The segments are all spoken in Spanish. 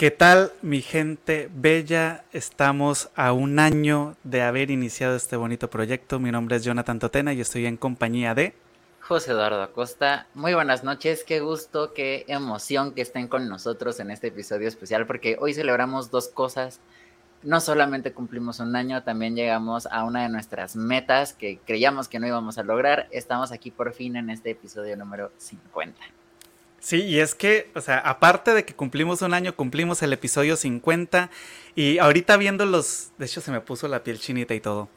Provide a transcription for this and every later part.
¿Qué tal mi gente bella? Estamos a un año de haber iniciado este bonito proyecto. Mi nombre es Jonathan Totena y estoy en compañía de... José Eduardo Acosta. Muy buenas noches, qué gusto, qué emoción que estén con nosotros en este episodio especial porque hoy celebramos dos cosas. No solamente cumplimos un año, también llegamos a una de nuestras metas que creíamos que no íbamos a lograr. Estamos aquí por fin en este episodio número 50. Sí, y es que, o sea, aparte de que cumplimos un año, cumplimos el episodio 50 y ahorita viendo los, de hecho se me puso la piel chinita y todo,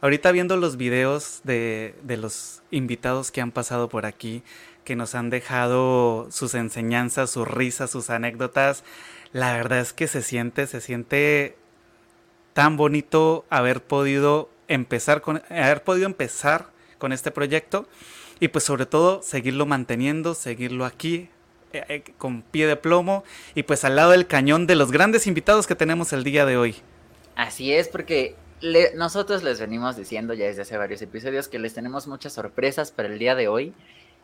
ahorita viendo los videos de, de los invitados que han pasado por aquí, que nos han dejado sus enseñanzas, sus risas, sus anécdotas, la verdad es que se siente, se siente tan bonito haber podido empezar con, haber podido empezar con este proyecto y pues sobre todo seguirlo manteniendo, seguirlo aquí eh, eh, con pie de plomo y pues al lado del cañón de los grandes invitados que tenemos el día de hoy. Así es, porque nosotros les venimos diciendo ya desde hace varios episodios que les tenemos muchas sorpresas para el día de hoy.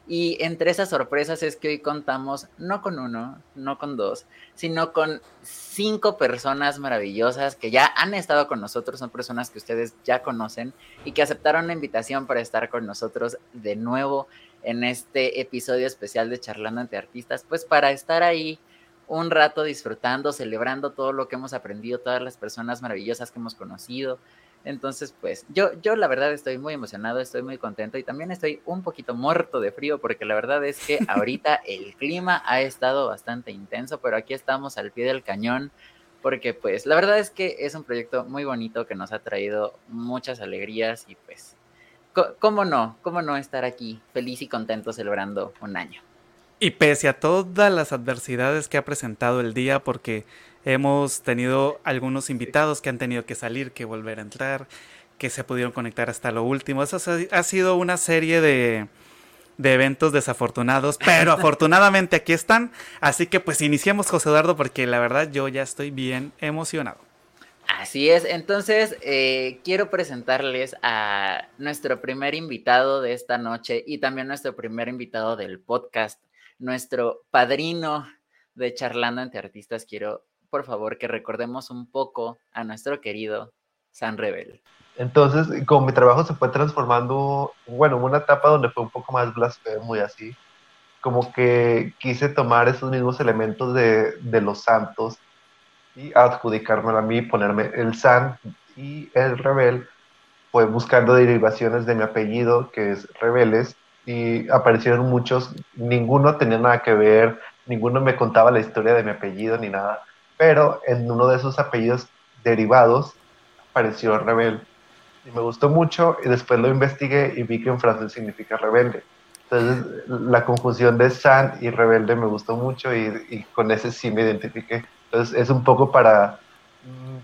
Y entre esas sorpresas es que hoy contamos no con uno, no con dos, sino con cinco personas maravillosas que ya han estado con nosotros, son personas que ustedes ya conocen y que aceptaron la invitación para estar con nosotros de nuevo en este episodio especial de Charlando ante Artistas, pues para estar ahí un rato disfrutando, celebrando todo lo que hemos aprendido, todas las personas maravillosas que hemos conocido, entonces, pues yo, yo la verdad estoy muy emocionado, estoy muy contento y también estoy un poquito muerto de frío porque la verdad es que ahorita el clima ha estado bastante intenso, pero aquí estamos al pie del cañón porque pues la verdad es que es un proyecto muy bonito que nos ha traído muchas alegrías y pues, ¿cómo no? ¿Cómo no estar aquí feliz y contento celebrando un año? Y pese a todas las adversidades que ha presentado el día, porque Hemos tenido algunos invitados que han tenido que salir, que volver a entrar, que se pudieron conectar hasta lo último. Eso ha sido una serie de, eventos desafortunados, pero afortunadamente aquí están. Así que pues iniciemos, José Eduardo, porque la verdad yo ya estoy bien emocionado. Así es, entonces eh, quiero presentarles a nuestro primer invitado de esta noche y también nuestro primer invitado del podcast, nuestro padrino de Charlando entre Artistas. Quiero por favor, que recordemos un poco a nuestro querido San Rebel. Entonces, como mi trabajo se fue transformando, bueno, en una etapa donde fue un poco más blasfemo y así, como que quise tomar esos mismos elementos de, de los santos y adjudicármelo a mí, ponerme el San y el Rebel, fue buscando derivaciones de mi apellido, que es Rebeles, y aparecieron muchos, ninguno tenía nada que ver, ninguno me contaba la historia de mi apellido ni nada, pero en uno de esos apellidos derivados apareció rebelde. Y me gustó mucho y después lo investigué y vi que en francés significa rebelde. Entonces la confusión de san y rebelde me gustó mucho y, con ese sí me identifiqué. Entonces es un poco para,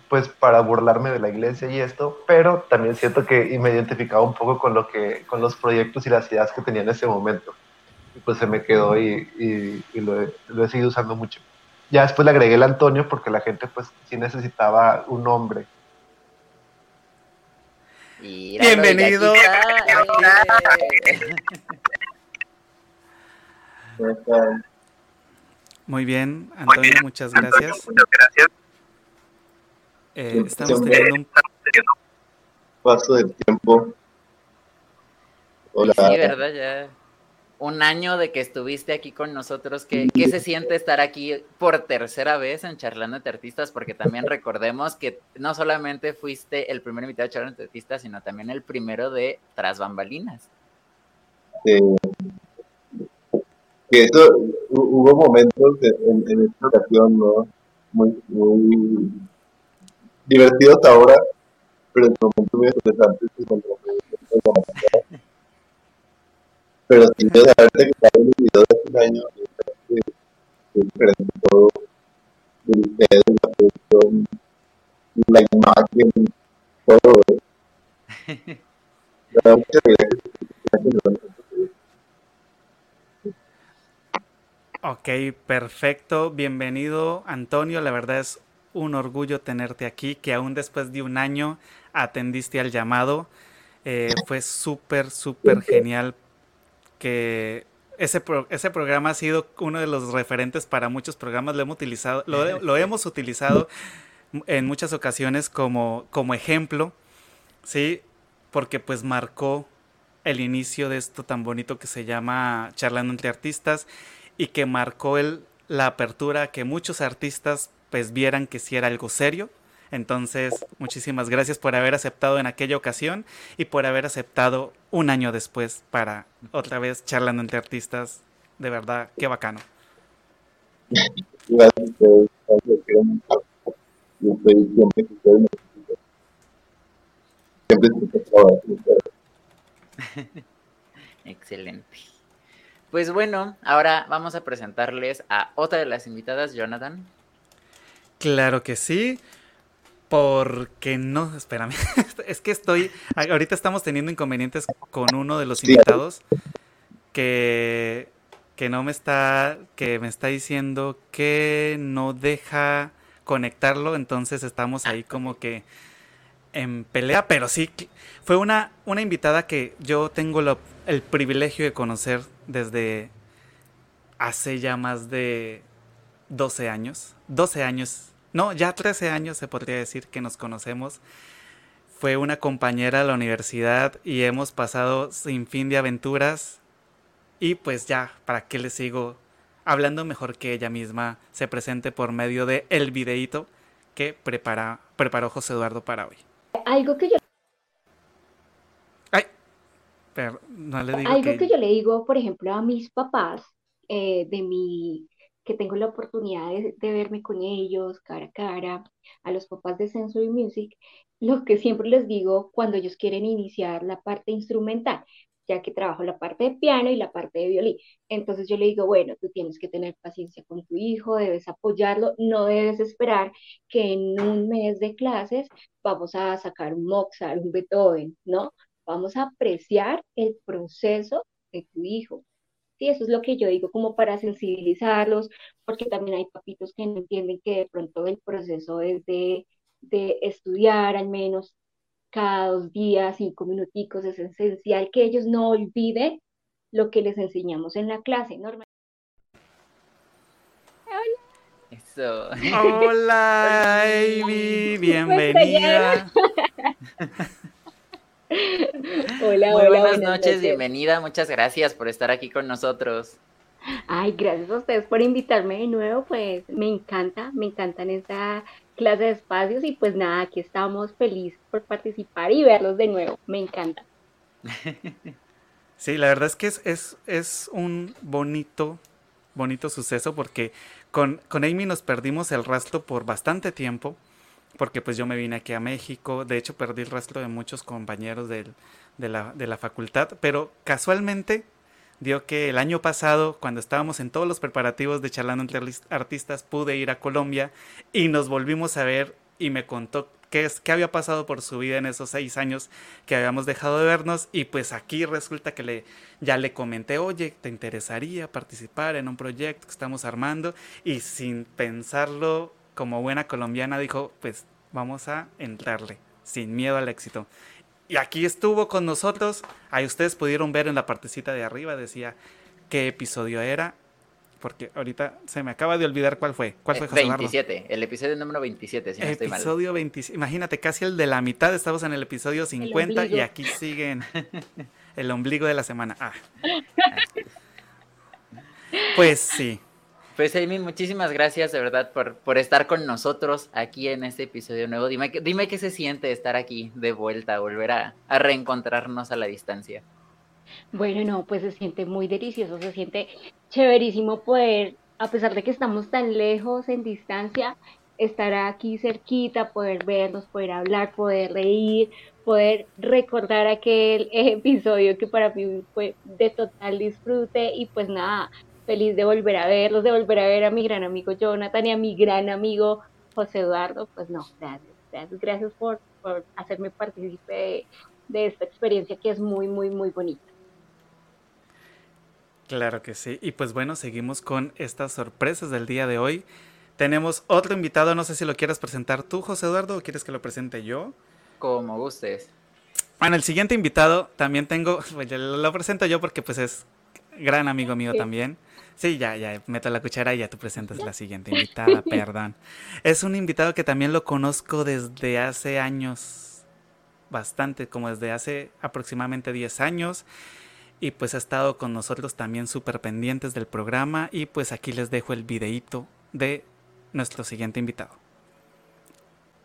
pues para burlarme de la iglesia y esto, pero también siento que y me identificaba un poco con lo que, con los proyectos y las ideas que tenía en ese momento. Y pues se me quedó y, lo, lo he seguido usando mucho. Ya después le agregué el Antonio porque la gente pues sí necesitaba un nombre. Bienvenido. Muy bien, Antonio, muchas gracias. Muchas gracias. Eh, estamos teniendo un paso del tiempo. Hola. Sí, verdad, ya un año de que estuviste aquí con nosotros. ¿Qué, ¿Qué, se siente estar aquí por tercera vez en Charlando de Artistas? Porque también recordemos que no solamente fuiste el primer invitado de Charlando de Artistas, sino también el primero de Tras Bambalinas. Sí. eso, hubo momentos en, en esta ocasión, ¿no? Muy, muy divertidos ahora, pero en momentos muy interesantes. Pero sin de haberte quedado en el video de este año, que diferente todo, el video, la producción, la imagen, todo. Ok, perfecto. Bienvenido, Antonio. La verdad es un orgullo tenerte aquí, que aún después de un año atendiste al llamado. Eh, fue súper, súper genial que ese, ese programa ha sido uno de los referentes para muchos programas. Lo hemos utilizado, lo, lo hemos utilizado en muchas ocasiones como, como ejemplo, ¿sí? Porque pues marcó el inicio de esto tan bonito que se llama Charlando entre Artistas y que marcó el, la apertura que muchos artistas pues vieran que sí era algo serio. Entonces, muchísimas gracias por haber aceptado en aquella ocasión y por haber aceptado un año después para otra vez charlando entre artistas. De verdad, qué bacano. Excelente. Pues bueno, ahora vamos a presentarles a otra de las invitadas, Jonathan. Claro que sí. Porque no, espérame, es que estoy, ahorita estamos teniendo inconvenientes con uno de los invitados que, que no me está, que me está diciendo que no deja conectarlo, entonces estamos ahí como que en pelea, pero sí, fue una, una invitada que yo tengo el privilegio de conocer desde hace ya más de 12 años, 12 años, no, ya 13 años se podría decir que nos conocemos. Fue una compañera de la universidad y hemos pasado sin fin de aventuras. Y pues ya, ¿para qué le sigo hablando mejor que ella misma se presente por medio de el videíto que prepara, preparó José Eduardo para hoy? Algo que yo Ay, pero no le digo algo que... yo le digo, por ejemplo, a mis papás eh, de mi que tengo la oportunidad de, verme con ellos cara a cara, a los papás de Sensory Music, lo que siempre les digo cuando ellos quieren iniciar la parte instrumental, ya que trabajo la parte de piano y la parte de violín. Entonces yo le digo, bueno, tú tienes que tener paciencia con tu hijo, debes apoyarlo, no debes esperar que en un mes de clases vamos a sacar un Mozart, un Beethoven, ¿no? Vamos a apreciar el proceso de tu hijo. Sí, eso es lo que yo digo como para sensibilizarlos, porque también hay papitos que no entienden que de pronto el proceso es de, de estudiar al menos cada dos días, cinco minuticos, es esencial que ellos no olviden lo que les enseñamos en la clase. Normal. Eso. Hola, Amy, bienvenida. hola, Muy buenas, noches, bienvenida, muchas gracias por estar aquí con nosotros. Ay, gracias a ustedes por invitarme de nuevo, pues me encanta, me encantan esta clase de espacios y pues nada, aquí estamos felices por participar y verlos de nuevo, me encanta. Sí, la verdad es que es, es, un bonito, bonito suceso porque con, con Amy nos perdimos el rastro por bastante tiempo porque pues yo me vine aquí a México, de hecho perdí el rastro de muchos compañeros de, la, de la facultad, pero casualmente dio que el año pasado, cuando estábamos en todos los preparativos de charlando entre artistas, pude ir a Colombia y nos volvimos a ver y me contó qué, es, qué había pasado por su vida en esos seis años que habíamos dejado de vernos y pues aquí resulta que le, ya le comenté, oye, ¿te interesaría participar en un proyecto que estamos armando? Y sin pensarlo como buena colombiana, dijo, pues vamos a entrarle, sin miedo al éxito. Y aquí estuvo con nosotros. Ahí ustedes pudieron ver en la partecita de arriba, decía qué episodio era. Porque ahorita se me acaba de olvidar cuál fue. ¿Cuál fue, José 27, el episodio número 27, si no estoy mal. Episodio 27, imagínate, casi el de la mitad, estamos en el episodio 50 y aquí siguen el ombligo de la semana. Ah. Pues sí, pues Amy, muchísimas gracias de verdad por, por estar con nosotros aquí en este episodio nuevo. Dime, dime qué se siente estar aquí de vuelta, volver a, a reencontrarnos a la distancia. Bueno, no, pues se siente muy delicioso, se siente chéverísimo poder, a pesar de que estamos tan lejos en distancia, estar aquí cerquita, poder vernos, poder hablar, poder reír, poder recordar aquel episodio que para mí fue de total disfrute y pues nada, feliz de volver a verlos, de volver a ver a mi gran amigo Jonathan y a mi gran amigo José Eduardo. Pues no, gracias, gracias, gracias por, hacerme partícipe de, esta experiencia que es muy, muy, muy bonita. Claro que sí. Y pues bueno, seguimos con estas sorpresas del día de hoy. Tenemos otro invitado, no sé si lo quieres presentar tú, José Eduardo, o quieres que lo presente yo. Como gustes. Bueno, el siguiente invitado también tengo, pues lo presento yo porque pues es gran amigo mío también. Sí, ya, ya, meto la cuchara y ya tú presentas la siguiente invitada, perdón. Es un invitado que también lo conozco desde hace años, bastante, como desde hace aproximadamente 10 años. Y pues ha estado con nosotros también súper pendientes del programa. Y pues aquí les dejo el videíto de nuestro siguiente invitado.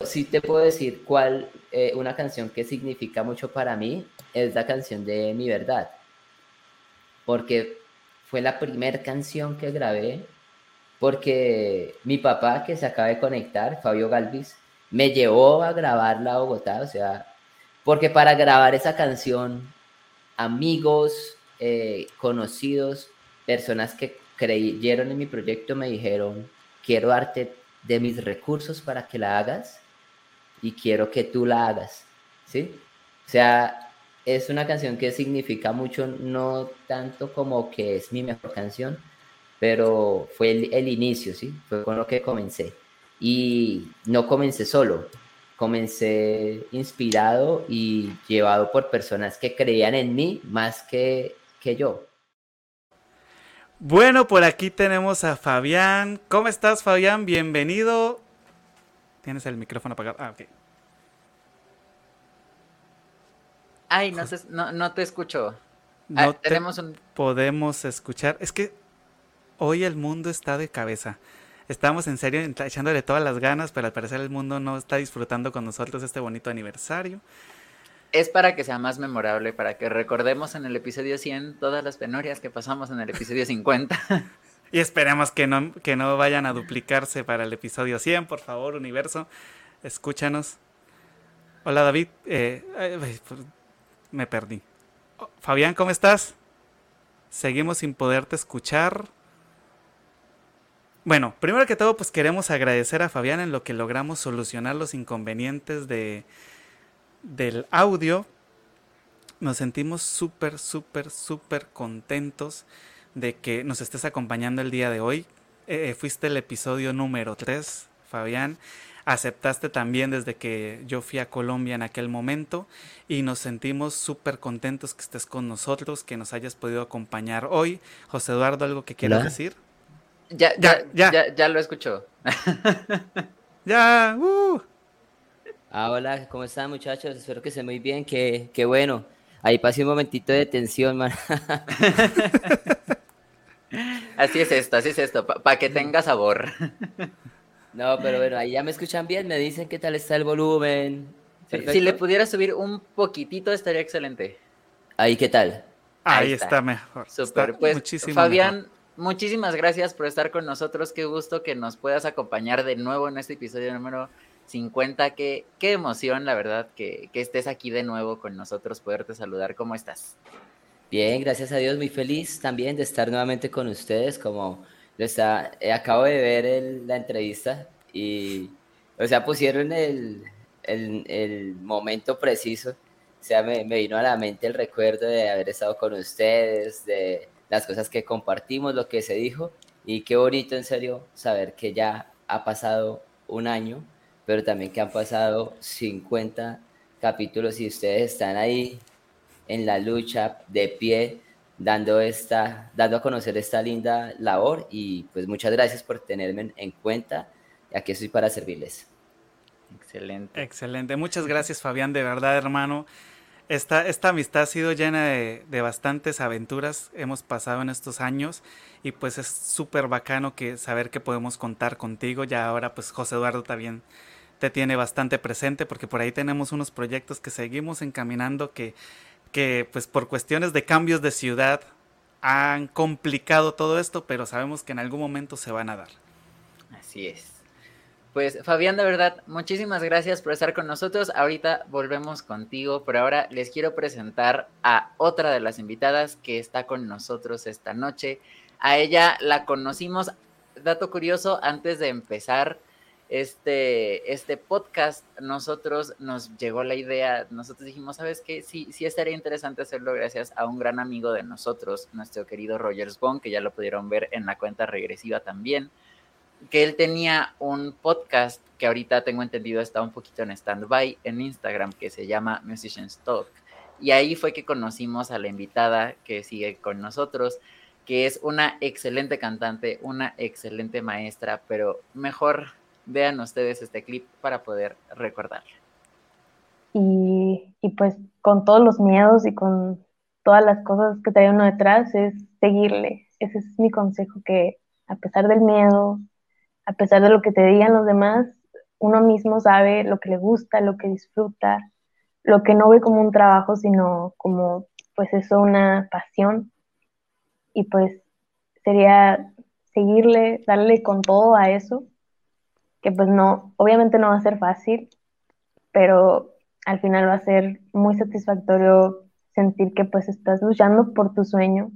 Sí te puedo decir cuál, eh, una canción que significa mucho para mí es la canción de Mi Verdad. Porque fue la primera canción que grabé porque mi papá, que se acaba de conectar, Fabio Galvis, me llevó a grabarla a Bogotá, o sea, porque para grabar esa canción, amigos, eh, conocidos, personas que creyeron en mi proyecto me dijeron, quiero darte de mis recursos para que la hagas y quiero que tú la hagas, ¿sí? O sea, es una canción que significa mucho, no tanto como que es mi mejor canción, pero fue el, inicio, ¿sí? Fue con lo que comencé. Y no comencé solo, comencé inspirado y llevado por personas que creían en mí más que, que yo. Bueno, por aquí tenemos a Fabián. ¿Cómo estás, Fabián? Bienvenido. Tienes el micrófono apagado. Ah, ok. Ay, no, no, no te escucho. No ah, tenemos un... podemos escuchar. Es que hoy el mundo está de cabeza. Estamos en serio echándole todas las ganas, pero al parecer el mundo no está disfrutando con nosotros este bonito aniversario. Es para que sea más memorable, para que recordemos en el episodio 100 todas las penurias que pasamos en el episodio 50. y esperemos que no, que no vayan a duplicarse para el episodio 100, por favor, universo. Escúchanos. Hola David, eh, me perdí. Fabián, ¿cómo estás? Seguimos sin poderte escuchar. Bueno, primero que todo, pues queremos agradecer a Fabián en lo que logramos solucionar los inconvenientes de, del audio. Nos sentimos súper, súper, súper contentos de que nos estés acompañando el día de hoy. Eh, fuiste el episodio número 3, Fabián aceptaste también desde que yo fui a Colombia en aquel momento y nos sentimos súper contentos que estés con nosotros, que nos hayas podido acompañar hoy. José Eduardo, ¿algo que quieras decir? Ya, ya, ya, ya, lo escucho. ya, uh. Ah, hola, ¿cómo están muchachos? Espero que estén muy bien, que, que bueno. Ahí pasé un momentito de tensión, man. así es esto, así es esto, para que tenga sabor. No, pero bueno, ahí ya me escuchan bien, me dicen qué tal está el volumen. si le pudiera subir un poquitito estaría excelente. Ahí, ¿qué tal? Ahí, está. mejor. Super, pues Fabián, muchísimas gracias por estar con nosotros. Qué gusto que nos puedas acompañar de nuevo en este episodio número 50. Qué, qué emoción, la verdad, que, que estés aquí de nuevo con nosotros, poderte saludar. ¿Cómo estás? Bien, gracias a Dios, muy feliz también de estar nuevamente con ustedes como está, eh, acabo de ver la entrevista y, o sea, pusieron el, el, momento preciso. O sea, me, me, vino a la mente el recuerdo de haber estado con ustedes, de las cosas que compartimos, lo que se dijo. Y qué bonito, en serio, saber que ya ha pasado un año, pero también que han pasado 50 capítulos y ustedes están ahí en la lucha, de pie, dando, esta, dando a conocer esta linda labor y pues muchas gracias por tenerme en, cuenta. Aquí estoy para servirles. Excelente. Excelente. Muchas gracias Fabián, de verdad hermano. Esta, esta amistad ha sido llena de, de bastantes aventuras, hemos pasado en estos años y pues es súper bacano que saber que podemos contar contigo. Ya ahora pues José Eduardo también te tiene bastante presente porque por ahí tenemos unos proyectos que seguimos encaminando que que pues por cuestiones de cambios de ciudad han complicado todo esto, pero sabemos que en algún momento se van a dar. Así es. Pues Fabián, de verdad, muchísimas gracias por estar con nosotros. Ahorita volvemos contigo, pero ahora les quiero presentar a otra de las invitadas que está con nosotros esta noche. A ella la conocimos, dato curioso, antes de empezar este, este podcast, nosotros nos llegó la idea, nosotros dijimos, ¿sabes qué? Sí, sí estaría interesante hacerlo gracias a un gran amigo de nosotros, nuestro querido Rogers Bond, que ya lo pudieron ver en la cuenta regresiva también, que él tenía un podcast que ahorita tengo entendido está un poquito en stand-by en Instagram, que se llama Musicians Talk. Y ahí fue que conocimos a la invitada que sigue con nosotros. que es una excelente cantante, una excelente maestra, pero mejor vean ustedes este clip para poder recordarla. Y, y pues con todos los miedos y con todas las cosas que trae uno detrás es seguirle. Ese es mi consejo, que a pesar del miedo, a pesar de lo que te digan los demás, uno mismo sabe lo que le gusta, lo que disfruta, lo que no ve como un trabajo, sino como pues eso, una pasión. Y pues sería seguirle, darle con todo a eso, que pues no, obviamente no va a ser fácil, pero al final va a ser muy satisfactorio sentir que pues estás luchando por tu sueño.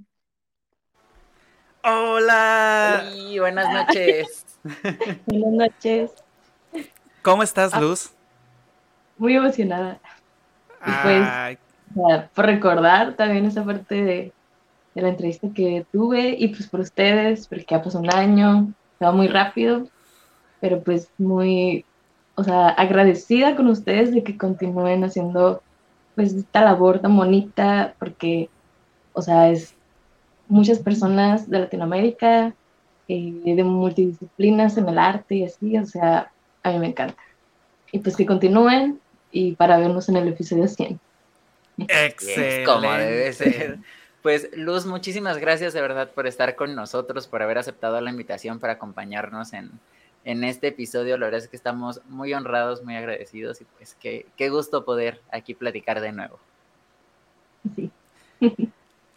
Hola. buenas noches. buenas noches. ¿Cómo estás, ah, Luz? muy emocionada. Y pues, por recordar también esa parte de, de, la entrevista que tuve y pues por ustedes, porque ya pasó un año, se va muy rápido, pero pues muy, o sea, agradecida con ustedes de que continúen haciendo pues esta labor tan bonita, porque, o sea, es muchas personas de Latinoamérica, eh, de multidisciplinas en el arte y así, o sea, a mí me encanta. Y pues que continúen y para vernos en el episodio 100. Excelente. Como debe ser. Pues Luz, muchísimas gracias de verdad por estar con nosotros, por haber aceptado la invitación para acompañarnos en, en este episodio. La verdad es que estamos muy honrados, muy agradecidos y pues qué, qué gusto poder aquí platicar de nuevo. Sí.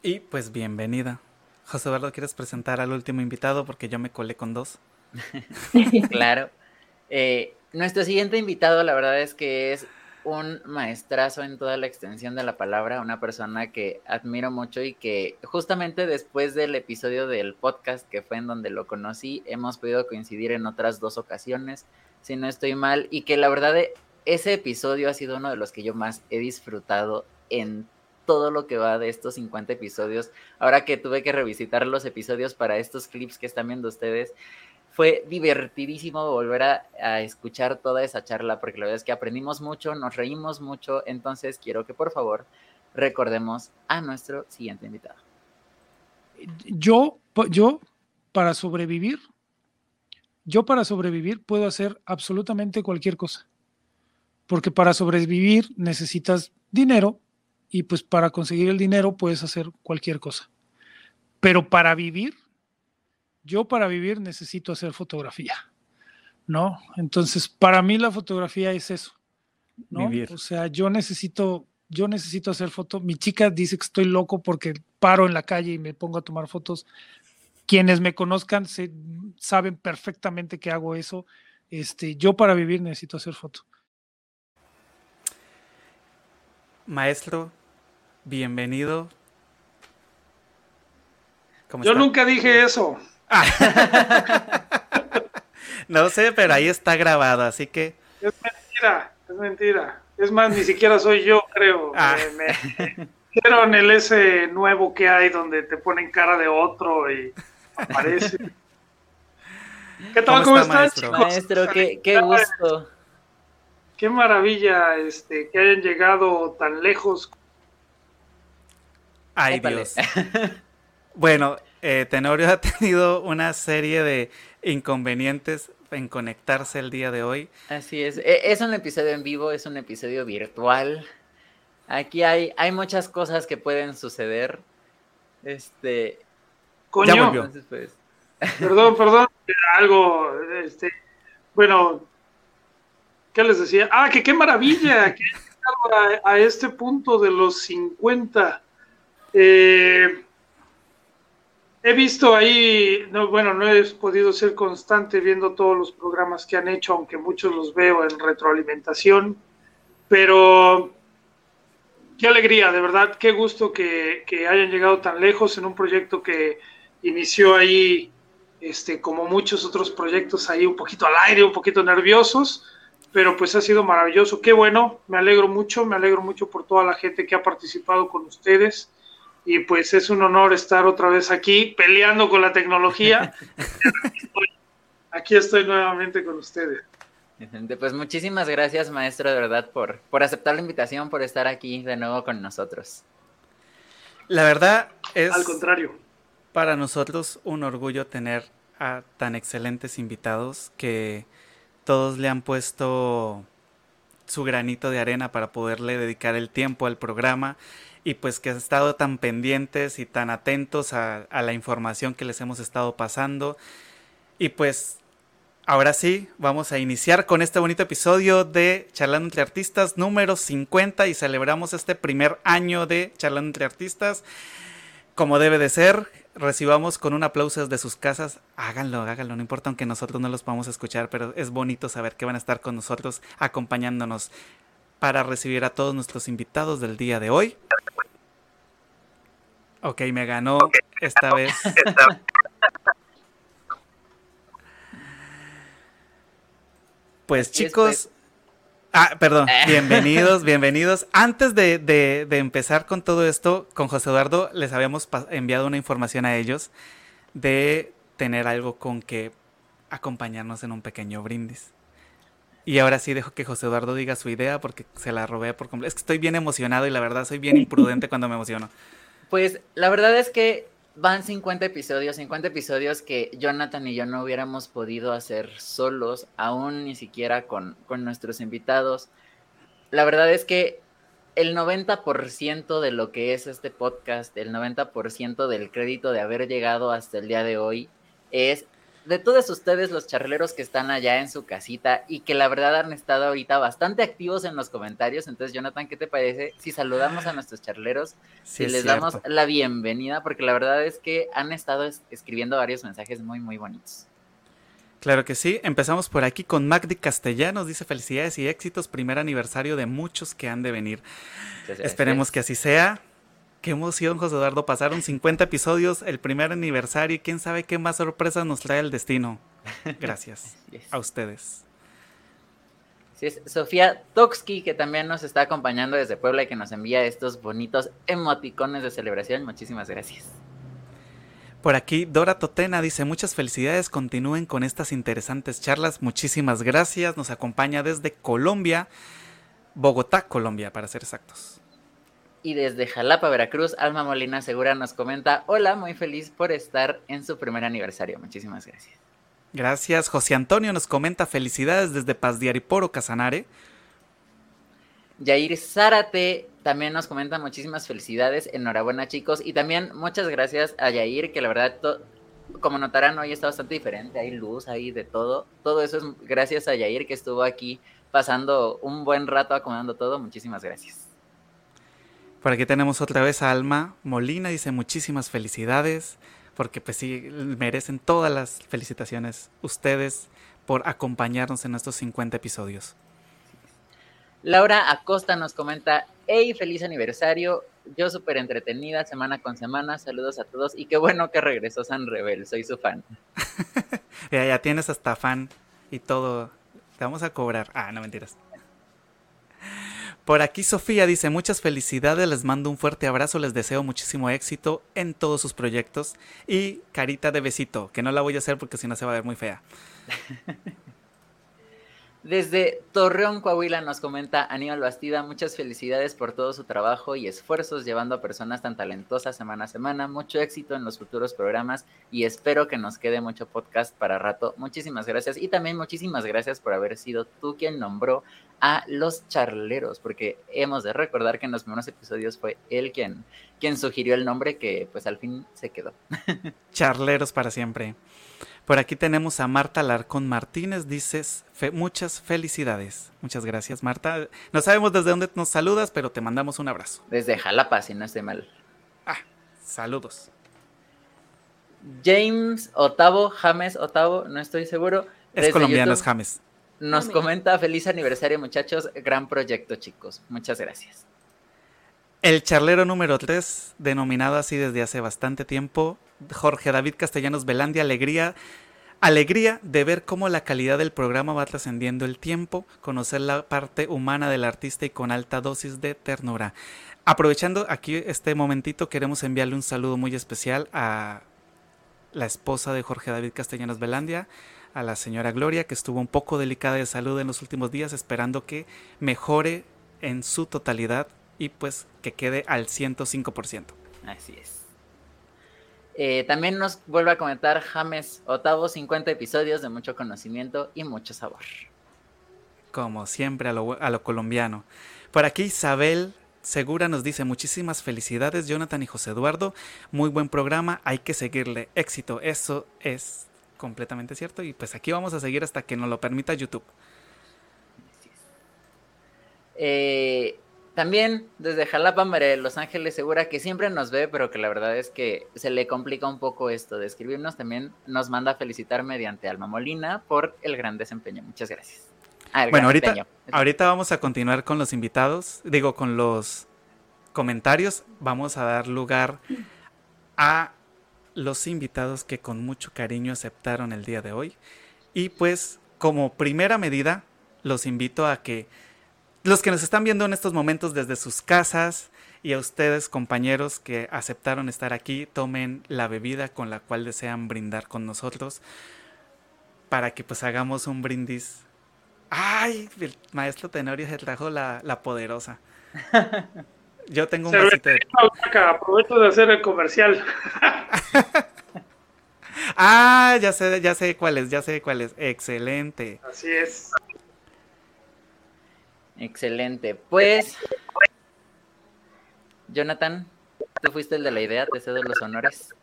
y pues bienvenida. José Eduardo, ¿quieres presentar al último invitado? Porque yo me colé con dos. claro. Eh, nuestro siguiente invitado, la verdad es que es un maestrazo en toda la extensión de la palabra, una persona que admiro mucho y que justamente después del episodio del podcast que fue en donde lo conocí, hemos podido coincidir en otras dos ocasiones, si no estoy mal, y que la verdad ese episodio ha sido uno de los que yo más he disfrutado en todo lo que va de estos 50 episodios. Ahora que tuve que revisitar los episodios para estos clips que están viendo ustedes, fue divertidísimo volver a, escuchar toda esa charla, porque la verdad es que aprendimos mucho, nos reímos mucho, entonces quiero que por favor recordemos a nuestro siguiente invitado. Yo, yo, para sobrevivir, yo para sobrevivir puedo hacer absolutamente cualquier cosa, porque para sobrevivir necesitas dinero y pues para conseguir el dinero puedes hacer cualquier cosa. Pero para vivir yo para vivir necesito hacer fotografía, ¿no? Entonces, para mí la fotografía es eso, ¿no? O sea, yo necesito, yo necesito hacer fotos. Mi chica dice que estoy loco porque paro en la calle y me pongo a tomar fotos. Quienes me conozcan se, saben perfectamente que hago eso. Este, yo para vivir necesito hacer fotos. Maestro, bienvenido. Yo nunca dije eso. no sé, pero ahí está grabado, así que. Es mentira, es mentira. Es más, ni siquiera soy yo, creo. Ah. Me, hicieron el ese nuevo que hay donde te ponen cara de otro y aparece. ¿Qué tal? ¿Cómo, estás, chicos? Maestro, qué, qué, gusto. Qué maravilla este, que hayan llegado tan lejos. Ay, Dios. bueno, eh, Tenorio ha tenido una serie de inconvenientes en conectarse el día de hoy. Así es, e, es un episodio en vivo, es un episodio virtual. Aquí hay, hay muchas cosas que pueden suceder. Este. Coño. Pues. Perdón, perdón. Algo. Este, bueno. ¿Qué les decía? Ah, que qué maravilla que a, a este punto de los 50. Eh, He visto ahí, no, bueno, no he podido ser constante viendo todos los programas que han hecho, aunque muchos los veo en retroalimentación, pero qué alegría, de verdad, qué gusto que, hayan llegado tan lejos en un proyecto que inició ahí, este, como muchos otros proyectos ahí un poquito al aire, un poquito nerviosos, pero pues ha sido maravilloso, qué bueno, me alegro mucho, me alegro mucho por toda la gente que ha participado con ustedes y pues es un honor estar otra vez aquí peleando con la tecnología. aquí estoy nuevamente con ustedes. Pues muchísimas gracias, maestro, de verdad, por, por aceptar la invitación, por estar aquí de nuevo con nosotros. La verdad es... Al contrario. para nosotros un orgullo tener a tan excelentes invitados que todos le han puesto su granito de arena para poderle dedicar el tiempo al programa y pues que han estado tan pendientes y tan atentos a, la información que les hemos estado pasando. Y pues ahora sí, vamos a iniciar con este bonito episodio de Charlando entre Artistas número 50 y celebramos este primer año de Charlando entre Artistas. Como debe de ser recibamos con un aplauso desde sus casas, háganlo, háganlo, no importa aunque nosotros no los podamos escuchar, pero es bonito saber que van a estar con nosotros acompañándonos para recibir a todos nuestros invitados del día de hoy. Ok, me ganó esta vez. Pues chicos, Ah, perdón. Eh. Bienvenidos, bienvenidos. Antes de, empezar con todo esto, con José Eduardo les habíamos enviado una información a ellos de tener algo con que acompañarnos en un pequeño brindis. Y ahora sí dejo que José Eduardo diga su idea porque se la robé por completo. Es que estoy bien emocionado y la verdad soy bien imprudente cuando me emociono. Pues la verdad es que van 50 episodios, 50 episodios que Jonathan y yo no hubiéramos podido hacer solos, aún ni siquiera con, con nuestros invitados. La verdad es que el 90% de lo que es este podcast, el 90% del crédito de haber llegado hasta el día de hoy es de todos ustedes los charleros que están allá en su casita y que la verdad han estado ahorita bastante activos en los comentarios. Entonces, Jonathan, ¿qué te parece si saludamos a nuestros charleros? si les damos la bienvenida, porque la verdad es que han estado escribiendo varios mensajes muy, muy bonitos. Claro que sí. Empezamos por aquí con Magdi Castellanos. Dice felicidades y éxitos. Primer aniversario de muchos que han de venir. Esperemos que así sea. Qué emoción, José Eduardo. Pasaron 50 episodios, el primer aniversario y quién sabe qué más sorpresas nos trae el destino. Gracias a ustedes. Sí, es Sofía Toksky, que también nos está acompañando desde Puebla y que nos envía estos bonitos emoticones de celebración. Muchísimas gracias. Por aquí, Dora Totena dice: Muchas felicidades, continúen con estas interesantes charlas. Muchísimas gracias. Nos acompaña desde Colombia, Bogotá, Colombia, para ser exactos. Y desde Jalapa, Veracruz, Alma Molina Segura nos comenta, hola, muy feliz por estar en su primer aniversario. Muchísimas gracias. Gracias. José Antonio nos comenta felicidades desde Paz de Ariporo, Casanare. Yair Zárate también nos comenta muchísimas felicidades. Enhorabuena, chicos. Y también muchas gracias a Yair, que la verdad, como notarán, hoy está bastante diferente. Hay luz, hay de todo. Todo eso es gracias a Yair, que estuvo aquí pasando un buen rato acomodando todo. Muchísimas gracias. Por aquí tenemos otra vez a Alma Molina, dice muchísimas felicidades, porque pues sí, merecen todas las felicitaciones ustedes por acompañarnos en estos 50 episodios. Laura Acosta nos comenta, hey, feliz aniversario, yo súper entretenida semana con semana, saludos a todos y qué bueno que regresó San Rebel, soy su fan. ya, ya tienes hasta fan y todo, te vamos a cobrar. Ah, no mentiras. Por aquí Sofía dice muchas felicidades, les mando un fuerte abrazo, les deseo muchísimo éxito en todos sus proyectos y carita de besito, que no la voy a hacer porque si no se va a ver muy fea. Desde Torreón, Coahuila, nos comenta Aníbal Bastida, muchas felicidades por todo su trabajo y esfuerzos llevando a personas tan talentosas semana a semana. Mucho éxito en los futuros programas y espero que nos quede mucho podcast para rato. Muchísimas gracias y también muchísimas gracias por haber sido tú quien nombró a los charleros, porque hemos de recordar que en los primeros episodios fue él quien, quien sugirió el nombre que pues al fin se quedó. charleros para siempre. Por aquí tenemos a Marta Larcón Martínez, dices muchas felicidades. Muchas gracias Marta. No sabemos desde dónde nos saludas, pero te mandamos un abrazo. Desde Jalapa, si no estoy mal. Ah, saludos. James Otavo, James Otavo, no estoy seguro. Es colombiano, es James. Nos comenta feliz aniversario muchachos, gran proyecto chicos. Muchas gracias. El charlero número 3, denominado así desde hace bastante tiempo, Jorge David Castellanos Velandia, alegría, alegría de ver cómo la calidad del programa va trascendiendo el tiempo, conocer la parte humana del artista y con alta dosis de ternura. Aprovechando aquí este momentito, queremos enviarle un saludo muy especial a la esposa de Jorge David Castellanos Velandia, a la señora Gloria, que estuvo un poco delicada de salud en los últimos días, esperando que mejore en su totalidad y pues que quede al 105%. Así es. Eh, también nos vuelve a comentar James Otavo, 50 episodios de mucho conocimiento y mucho sabor. Como siempre, a lo, a lo colombiano. Por aquí Isabel Segura nos dice muchísimas felicidades Jonathan y José Eduardo, muy buen programa, hay que seguirle, éxito, eso es completamente cierto y pues aquí vamos a seguir hasta que nos lo permita YouTube. Eh, también desde Jalapa, María Los Ángeles Segura, que siempre nos ve, pero que la verdad es que se le complica un poco esto de escribirnos, también nos manda a felicitar mediante Alma Molina por el gran desempeño. Muchas gracias. Ah, bueno, ahorita, ahorita vamos a continuar con los invitados, digo, con los comentarios. Vamos a dar lugar a los invitados que con mucho cariño aceptaron el día de hoy. Y pues, como primera medida, los invito a que los que nos están viendo en estos momentos desde sus casas y a ustedes, compañeros que aceptaron estar aquí, tomen la bebida con la cual desean brindar con nosotros para que pues hagamos un brindis Ay, el maestro Tenorio se trajo la, poderosa. Yo tengo un vasito de... Aprovecho de hacer el comercial. ah, ya sé, ya sé cuál es, ya sé cuál es. Excelente. Así es. Excelente. Pues, Jonathan, tú fuiste el de la idea, te cedo los honores.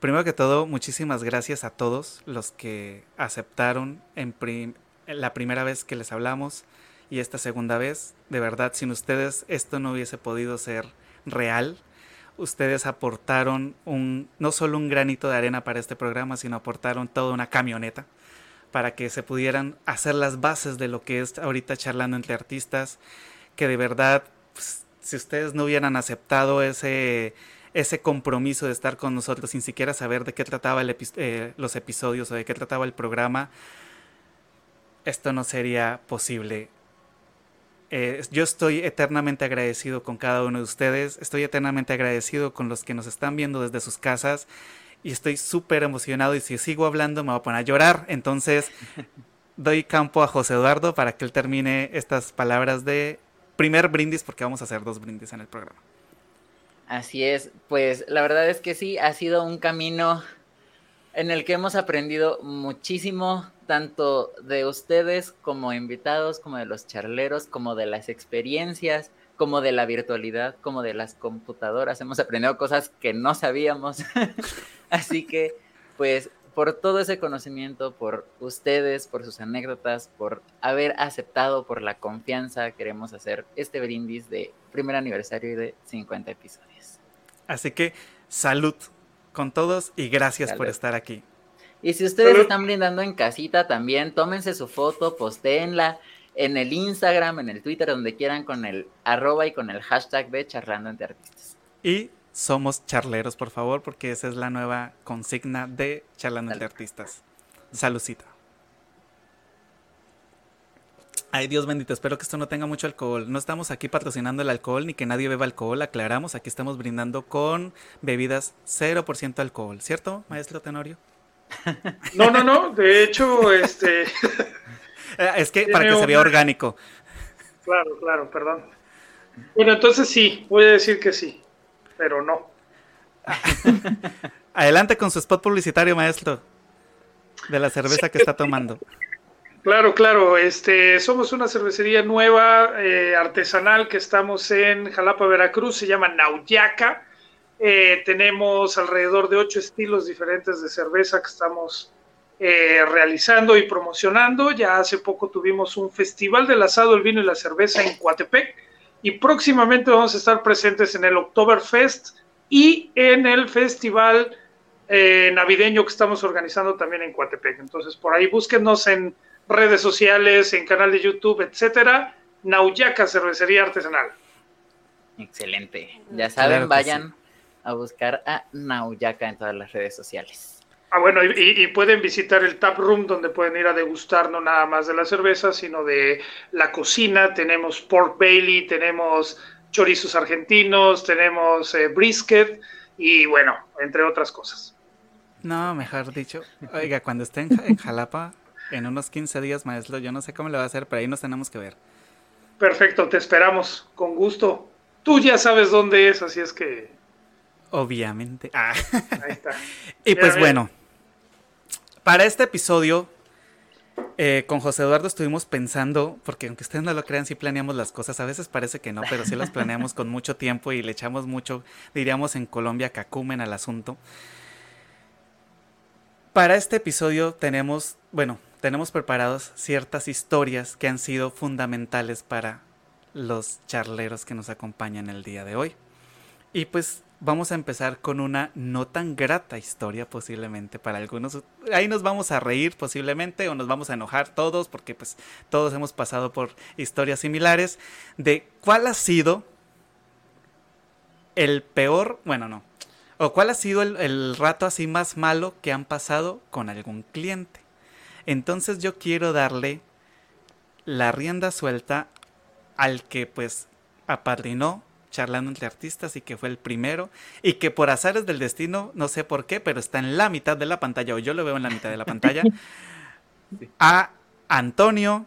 Primero que todo, muchísimas gracias a todos los que aceptaron en, la primera vez que les hablamos y esta segunda vez. De verdad, sin ustedes esto no hubiese podido ser real. Ustedes aportaron un, no solo un granito de arena para este programa, sino aportaron toda una camioneta para que se pudieran hacer las bases de lo que es ahorita charlando entre artistas, que de verdad, pues, si ustedes no hubieran aceptado ese ese compromiso de estar con nosotros sin siquiera saber de qué trataba eh, los episodios o de qué trataba el programa, esto no sería posible. Eh, yo estoy eternamente agradecido con cada uno de ustedes, estoy eternamente agradecido con los que nos están viendo desde sus casas y estoy súper emocionado y si sigo hablando me voy a poner a llorar. Entonces doy campo a José Eduardo para que él termine estas palabras de primer brindis porque vamos a hacer dos brindis en el programa. Así es, pues la verdad es que sí, ha sido un camino en el que hemos aprendido muchísimo, tanto de ustedes como invitados, como de los charleros, como de las experiencias, como de la virtualidad, como de las computadoras. Hemos aprendido cosas que no sabíamos. Así que, pues, por todo ese conocimiento, por ustedes, por sus anécdotas, por haber aceptado, por la confianza, queremos hacer este brindis de primer aniversario y de 50 episodios. Así que salud con todos y gracias por estar aquí. Y si ustedes están brindando en casita también, tómense su foto, postéenla en el Instagram, en el Twitter, donde quieran con el arroba y con el hashtag de charlando entre artistas. Y somos charleros, por favor, porque esa es la nueva consigna de Charlando entre Artistas. Salucita. Ay, Dios bendito, espero que esto no tenga mucho alcohol. No estamos aquí patrocinando el alcohol ni que nadie beba alcohol, aclaramos. Aquí estamos brindando con bebidas 0% alcohol, ¿cierto, maestro Tenorio? No, no, no, de hecho, este... Eh, es que para que se vea orgánico. Claro, claro, perdón. Bueno, entonces sí, voy a decir que sí pero no. Adelante con su spot publicitario, maestro, de la cerveza que está tomando. Claro, claro. Este, somos una cervecería nueva, eh, artesanal, que estamos en Jalapa, Veracruz. Se llama Nauyaca. Eh, tenemos alrededor de ocho estilos diferentes de cerveza que estamos eh, realizando y promocionando. Ya hace poco tuvimos un festival del asado, el vino y la cerveza en Coatepec y próximamente vamos a estar presentes en el Oktoberfest y en el festival eh, navideño que estamos organizando también en Coatepec. Entonces, por ahí búsquenos en redes sociales, en canal de YouTube, etcétera. Nauyaca Cervecería Artesanal. Excelente. Ya saben, vayan a buscar a Nauyaca en todas las redes sociales. Ah, bueno, y, pueden visitar el tap room donde pueden ir a degustar no nada más de la cerveza, sino de la cocina. Tenemos pork bailey, tenemos chorizos argentinos, tenemos eh, brisket y bueno, entre otras cosas. No, mejor dicho, oiga, cuando esté en, Jalapa, en unos 15 días, maestro, yo no sé cómo le va a hacer, pero ahí nos tenemos que ver. Perfecto, te esperamos, con gusto. Tú ya sabes dónde es, así es que Obviamente. Ah. Ahí está. y pues bueno, para este episodio, eh, con José Eduardo estuvimos pensando, porque aunque ustedes no lo crean, sí planeamos las cosas. A veces parece que no, pero sí las planeamos con mucho tiempo y le echamos mucho, diríamos en Colombia, cacumen al asunto. Para este episodio tenemos, bueno, tenemos preparados ciertas historias que han sido fundamentales para los charleros que nos acompañan el día de hoy. Y pues vamos a empezar con una no tan grata historia posiblemente para algunos. Ahí nos vamos a reír posiblemente o nos vamos a enojar todos porque pues todos hemos pasado por historias similares de cuál ha sido el peor, bueno no, o cuál ha sido el, el rato así más malo que han pasado con algún cliente. Entonces yo quiero darle la rienda suelta al que pues apadrinó charlando entre artistas y que fue el primero y que por azares del destino, no sé por qué, pero está en la mitad de la pantalla o yo lo veo en la mitad de la pantalla, a Antonio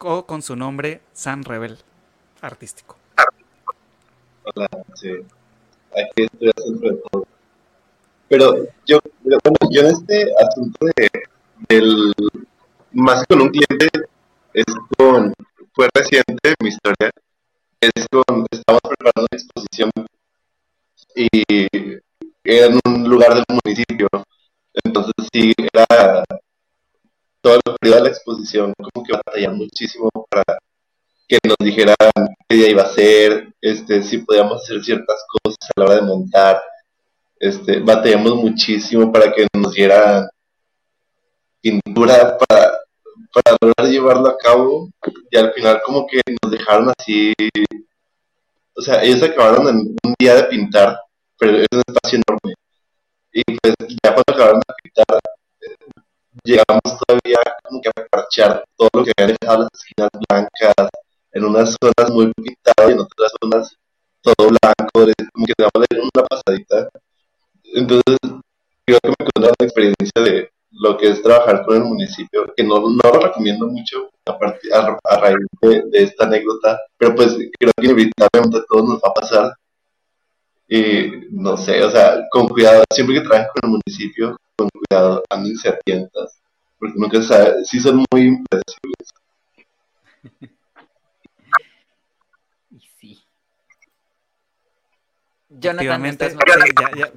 o con su nombre San Rebel artístico. Hola, sí. Aquí estoy haciendo todo. Pero yo, bueno, yo en este asunto de, del más con un cliente es con fue reciente mi historia es cuando estamos preparando una exposición y era en un lugar del municipio. Entonces sí, era todo el periodo de la exposición como que batallar muchísimo para que nos dijeran qué día iba a ser, este, si podíamos hacer ciertas cosas a la hora de montar. Este, batallamos muchísimo para que nos dieran pintura para, para lograr llevarlo a cabo y al final como que nos dejaron así o sea, ellos acabaron en un día de pintar, pero es un espacio enorme. Y pues ya cuando acabaron de pintar, llegamos todavía como que a parchar todo lo que habían dejado las esquinas blancas, en unas zonas muy pintadas y en otras zonas todo blanco, como que a una pasadita. Entonces, creo que me contaron la experiencia de lo que es trabajar con el municipio, que no, no lo recomiendo mucho a, a, raíz de, esta anécdota, pero pues creo que inevitablemente a todos nos va a pasar. Y no sé, o sea, con cuidado, siempre que trabajen con el municipio, con cuidado, ándense a tientas, porque nunca se sabe, sí son muy impredecibles. sí. Jonathan, ¿estás ya, ya,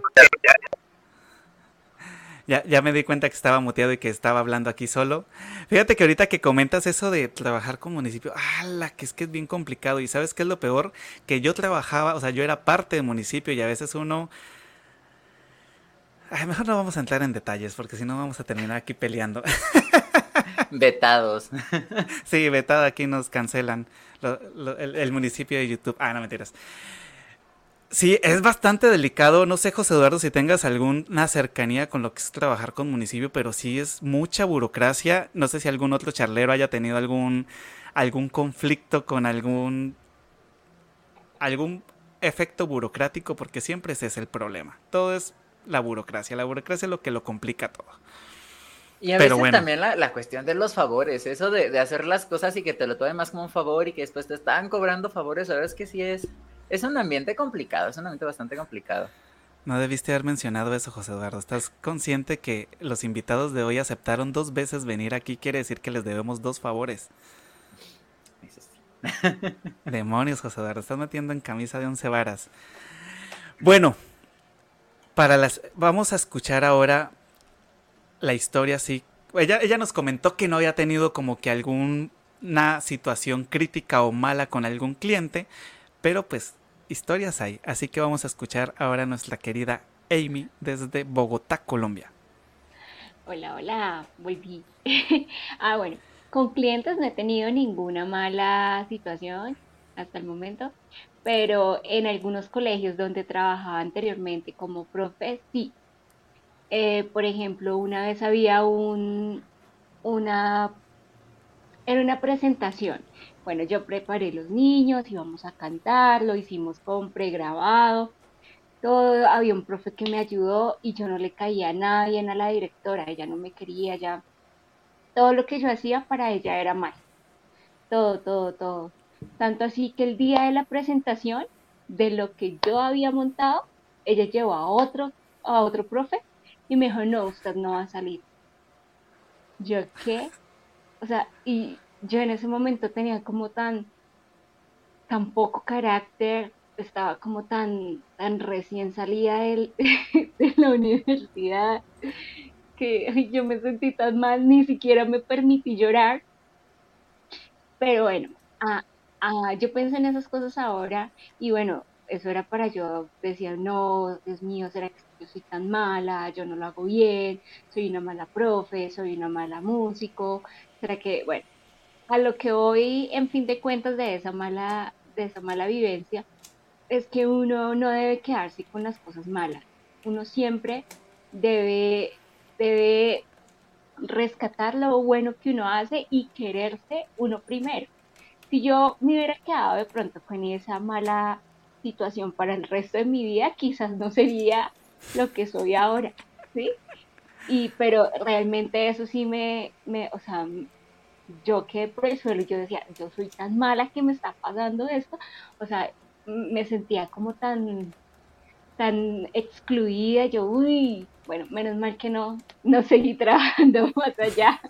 ya me di cuenta que estaba muteado y que estaba hablando aquí solo. Fíjate que ahorita que comentas eso de trabajar con municipio, ¡ala! Que es que es bien complicado. Y ¿sabes qué es lo peor? Que yo trabajaba, o sea, yo era parte del municipio y a veces uno... Ay, mejor no vamos a entrar en detalles porque si no vamos a terminar aquí peleando. Vetados. Sí, vetado, aquí nos cancelan el, el, municipio de YouTube. Ah, no mentiras. Sí, es bastante delicado. No sé, José Eduardo, si tengas alguna cercanía con lo que es trabajar con municipio, pero sí es mucha burocracia. No sé si algún otro charlero haya tenido algún, algún conflicto con algún, algún efecto burocrático, porque siempre ese es el problema. Todo es la burocracia. La burocracia es lo que lo complica todo. Y a veces también la, la, cuestión de los favores, eso de, de, hacer las cosas y que te lo tomen más como un favor y que después te están cobrando favores, sabes que sí es es un ambiente complicado, es un ambiente bastante complicado. No debiste haber mencionado eso, José Eduardo. ¿Estás consciente que los invitados de hoy aceptaron dos veces venir aquí? Quiere decir que les debemos dos favores. Eso sí. Demonios, José Eduardo. Estás metiendo en camisa de once varas. Bueno, para las. Vamos a escuchar ahora la historia así. Ella, ella nos comentó que no había tenido como que alguna situación crítica o mala con algún cliente, pero pues historias hay, así que vamos a escuchar ahora a nuestra querida Amy desde Bogotá, Colombia. Hola, hola, volví. ah, bueno, con clientes no he tenido ninguna mala situación hasta el momento, pero en algunos colegios donde trabajaba anteriormente como profe, sí. Eh, por ejemplo, una vez había un, una, era una presentación bueno, yo preparé los niños, íbamos a cantar, lo hicimos con pregrabado, todo, había un profe que me ayudó y yo no le caía a nadie, a la directora, ella no me quería, ya todo lo que yo hacía para ella era mal, todo, todo, todo. Tanto así que el día de la presentación de lo que yo había montado, ella llevó a otro, a otro profe y me dijo, no, usted no va a salir. Yo, ¿qué? O sea, y yo en ese momento tenía como tan, tan poco carácter, estaba como tan, tan recién salida de la universidad que yo me sentí tan mal, ni siquiera me permití llorar. Pero bueno, ah, ah, yo pensé en esas cosas ahora y bueno, eso era para yo, decía, no, Dios mío, ¿será que yo soy tan mala? Yo no lo hago bien, soy una mala profe, soy una mala músico, ¿será que, bueno, a lo que hoy, en fin de cuentas, de esa mala, de esa mala vivencia, es que uno no debe quedarse con las cosas malas. Uno siempre debe, debe rescatar lo bueno que uno hace y quererse uno primero. Si yo me hubiera quedado de pronto con esa mala situación para el resto de mi vida, quizás no sería lo que soy ahora, ¿sí? Y, pero realmente eso sí me, me o sea, yo quedé por el suelo y yo decía, yo soy tan mala que me está pasando esto, o sea, me sentía como tan, tan excluida, yo, uy, bueno, menos mal que no, no seguí trabajando más allá.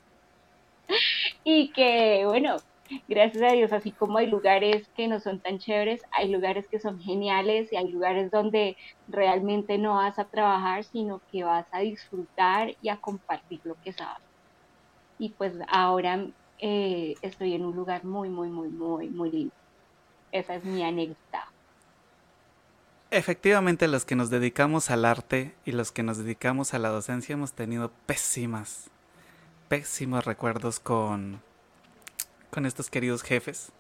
y que, bueno, gracias a Dios, así como hay lugares que no son tan chéveres, hay lugares que son geniales y hay lugares donde realmente no vas a trabajar, sino que vas a disfrutar y a compartir lo que sabes. Y pues ahora eh, estoy en un lugar muy, muy, muy, muy, muy lindo. Esa es mi anécdota. Efectivamente, los que nos dedicamos al arte y los que nos dedicamos a la docencia hemos tenido pésimas, pésimos recuerdos con, con estos queridos jefes.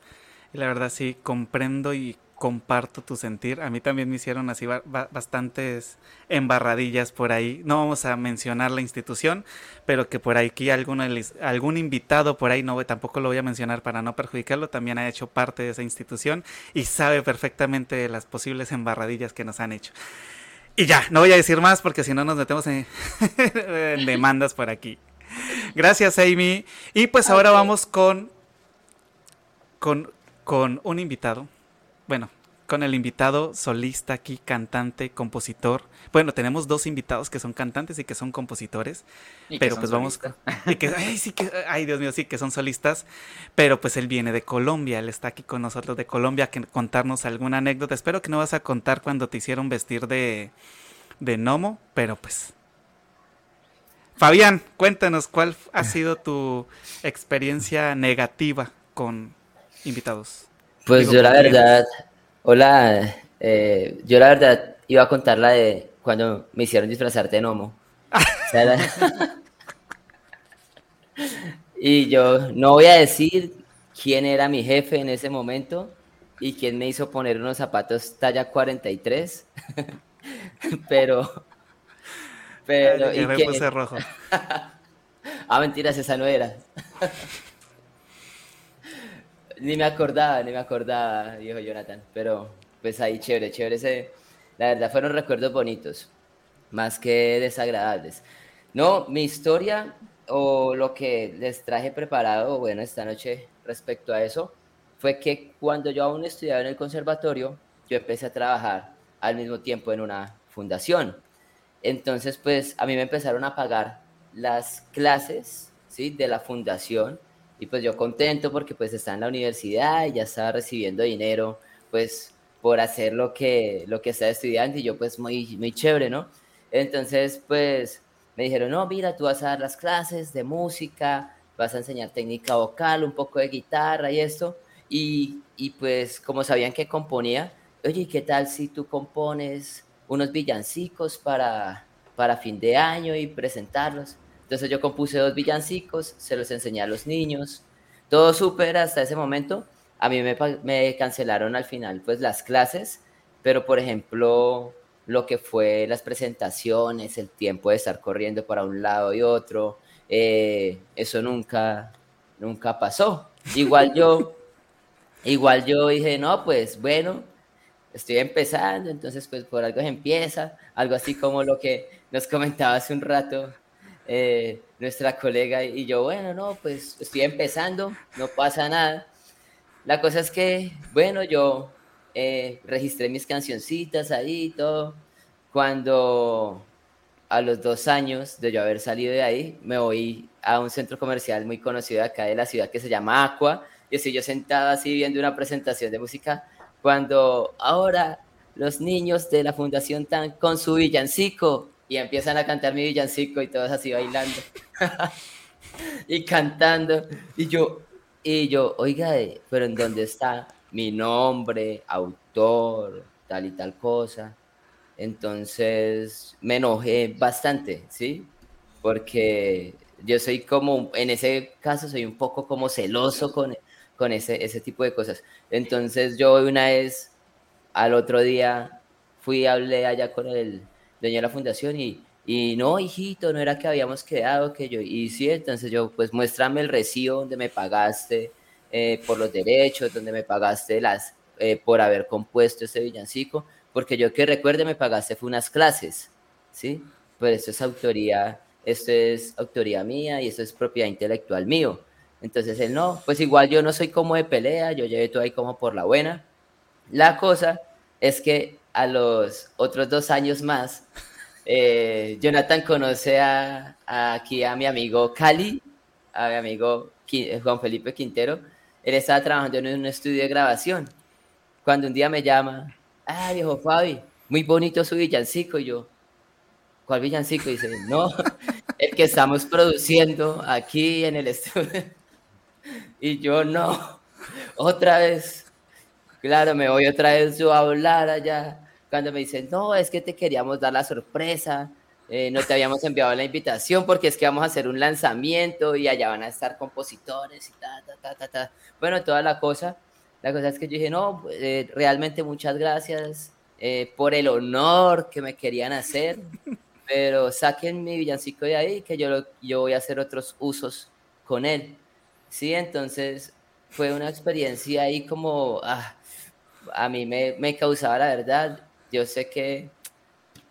Y la verdad sí, comprendo y comparto tu sentir. A mí también me hicieron así bastantes embarradillas por ahí. No vamos a mencionar la institución, pero que por aquí algún, algún invitado por ahí, no tampoco lo voy a mencionar para no perjudicarlo, también ha hecho parte de esa institución y sabe perfectamente de las posibles embarradillas que nos han hecho. Y ya, no voy a decir más porque si no nos metemos en, demandas por aquí. Gracias, Amy. Y pues ahora vamos con, con, con un invitado bueno, con el invitado solista aquí, cantante, compositor. Bueno, tenemos dos invitados que son cantantes y que son compositores, pero pues vamos y que ay, sí que ay, Dios mío, sí que son solistas, pero pues él viene de Colombia, él está aquí con nosotros de Colombia que contarnos alguna anécdota. Espero que no vas a contar cuando te hicieron vestir de de gnomo, pero pues Fabián, cuéntanos cuál ha sido tu experiencia negativa con invitados. Pues yo la verdad, hola, eh, yo la verdad iba a contar la de cuando me hicieron disfrazarte de gnomo. y yo no voy a decir quién era mi jefe en ese momento y quién me hizo poner unos zapatos talla 43, pero... Pero... y me puse rojo. ah, mentiras, esa no era. Ni me acordaba, ni me acordaba, dijo Jonathan. Pero pues ahí chévere, chévere. Ese, la verdad fueron recuerdos bonitos, más que desagradables. No, mi historia o lo que les traje preparado, bueno, esta noche respecto a eso, fue que cuando yo aún estudiaba en el conservatorio, yo empecé a trabajar al mismo tiempo en una fundación. Entonces, pues a mí me empezaron a pagar las clases ¿sí? de la fundación y pues yo contento porque pues está en la universidad y ya estaba recibiendo dinero pues por hacer lo que, lo que está estudiando y yo pues muy, muy chévere, ¿no? Entonces pues me dijeron, no, mira, tú vas a dar las clases de música, vas a enseñar técnica vocal, un poco de guitarra y esto. Y, y pues como sabían que componía, oye, ¿qué tal si tú compones unos villancicos para, para fin de año y presentarlos? Entonces yo compuse dos villancicos, se los enseñé a los niños, todo súper hasta ese momento. A mí me, me, cancelaron al final pues las clases, pero por ejemplo lo que fue las presentaciones, el tiempo de estar corriendo para un lado y otro, eh, eso nunca, nunca pasó. Igual yo, igual yo dije, no, pues bueno, estoy empezando, entonces pues por algo se empieza, algo así como lo que nos comentaba hace un rato eh, nuestra colega y yo, bueno, no, pues estoy empezando, no pasa nada. La cosa es que, bueno, yo eh, registré mis cancioncitas ahí y todo, cuando a los dos años de yo haber salido de ahí, me voy a un centro comercial muy conocido acá de la ciudad que se llama Aqua, y estoy yo sentado así viendo una presentación de música, cuando ahora los niños de la Fundación TAN con su villancico, y empiezan a cantar mi villancico y todos así bailando y cantando, y yo, y yo, oiga, pero ¿en dónde está mi nombre, autor, tal y tal cosa? Entonces me enojé bastante, ¿sí? Porque yo soy como, en ese caso soy un poco como celoso con, con ese, ese tipo de cosas. Entonces yo una vez, al otro día, fui hablé allá con el dueño de la fundación y, y no, hijito, no era que habíamos quedado, que yo, y sí, entonces yo, pues muéstrame el recibo donde me pagaste eh, por los derechos, donde me pagaste las, eh, por haber compuesto ese villancico porque yo que recuerde me pagaste fue unas clases, ¿sí? Pues esto es autoría, esto es autoría mía y esto es propiedad intelectual mío. Entonces él no, pues igual yo no soy como de pelea, yo llevé todo ahí como por la buena. La cosa es que a los otros dos años más, eh, Jonathan conoce a, aquí a mi amigo Cali, a mi amigo Juan Felipe Quintero. Él estaba trabajando en un estudio de grabación. Cuando un día me llama, ah, viejo Fabi, muy bonito su villancico. Y yo, ¿cuál villancico? Y dice, no, el que estamos produciendo aquí en el estudio. Y yo, no, otra vez. Claro, me voy otra vez a hablar allá. Cuando me dicen, no, es que te queríamos dar la sorpresa, eh, no te habíamos enviado la invitación porque es que vamos a hacer un lanzamiento y allá van a estar compositores y ta, ta, ta, ta, ta. Bueno, toda la cosa. La cosa es que yo dije, no, pues, eh, realmente muchas gracias eh, por el honor que me querían hacer, pero saquen mi villancico de ahí que yo, yo voy a hacer otros usos con él. Sí, entonces fue una experiencia ahí como, ah, a mí me, me causaba la verdad. Yo sé que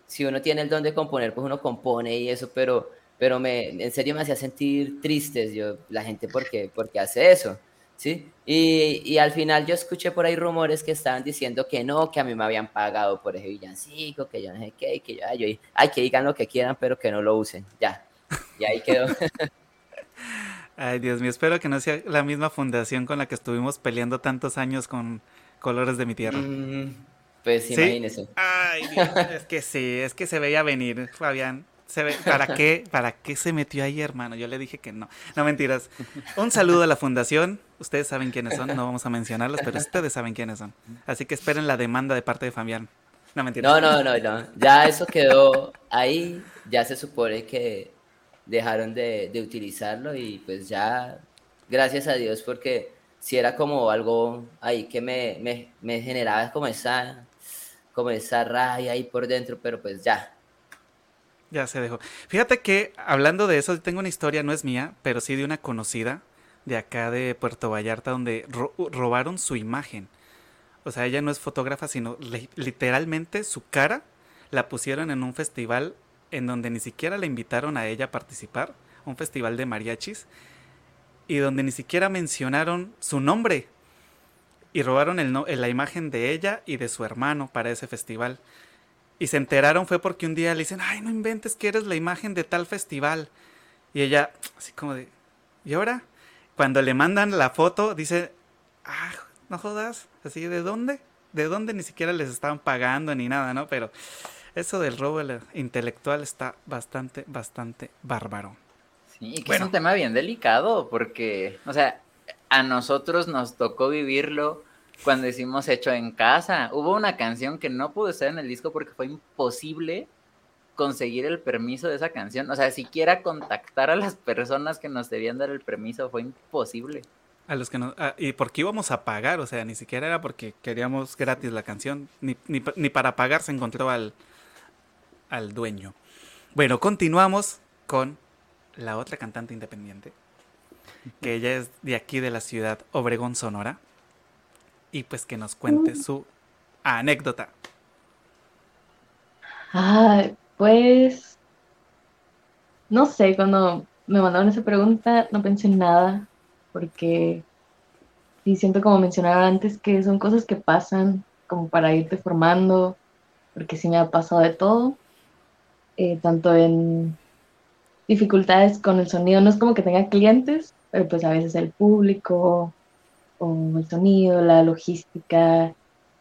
si uno tiene el don de componer, pues uno compone y eso, pero, pero me, en serio me hacía sentir tristes yo, la gente porque, porque hace eso. ¿sí? Y, y, al final yo escuché por ahí rumores que estaban diciendo que no, que a mí me habían pagado por ese villancico, que yo no sé qué, que yo, ay, que digan lo que quieran, pero que no lo usen, ya. Y ahí quedó. ay, Dios mío, espero que no sea la misma fundación con la que estuvimos peleando tantos años con Colores de mi Tierra. Mm, pues ¿Sí? imagínese. Ay, es que sí, es que se veía venir, Fabián. ¿Para qué, ¿Para qué se metió ahí, hermano? Yo le dije que no. No, mentiras. Un saludo a la fundación. Ustedes saben quiénes son, no vamos a mencionarlos, pero ustedes saben quiénes son. Así que esperen la demanda de parte de Fabián. No, mentiras. No, no, no, no. Ya eso quedó ahí. Ya se supone que dejaron de, utilizarlo y pues ya, gracias a Dios, porque si era como algo ahí que me, me, me generaba como esa, como esa raya ahí por dentro, pero pues ya, ya se dejó. Fíjate que hablando de eso, tengo una historia, no es mía, pero sí de una conocida de acá de Puerto Vallarta donde robaron su imagen. O sea, ella no es fotógrafa, sino literalmente su cara la pusieron en un festival en donde ni siquiera la invitaron a ella a participar, un festival de mariachis, y donde ni siquiera mencionaron su nombre. Y robaron el la imagen de ella y de su hermano para ese festival. Y se enteraron fue porque un día le dicen, ay, no inventes que eres la imagen de tal festival. Y ella, así como de, ¿y ahora? Cuando le mandan la foto, dice, ah, no jodas, así, ¿de dónde? ¿De dónde ni siquiera les estaban pagando ni nada, no? Pero eso del robo intelectual está bastante, bastante bárbaro. Sí, que es un tema bien delicado, porque, o sea, a nosotros nos tocó vivirlo cuando hicimos Hecho en Casa. Hubo una canción que no pudo estar en el disco porque fue imposible conseguir el permiso de esa canción. O sea, siquiera contactar a las personas que nos debían dar el permiso fue imposible. A los que no, ah, y porque íbamos a pagar, o sea, ni siquiera era porque queríamos gratis la canción, ni, ni, ni para pagar se encontró al, al dueño. Bueno, continuamos con la otra cantante independiente, que ella es de aquí de la ciudad Obregón, Sonora y pues que nos cuente mm. su anécdota. Ah, pues no sé, cuando me mandaron esa pregunta no pensé en nada, porque sí siento como mencionaba antes que son cosas que pasan como para irte formando, porque sí me ha pasado de todo, eh, tanto en dificultades con el sonido, no es como que tenga clientes, pero pues a veces el público o el sonido, la logística,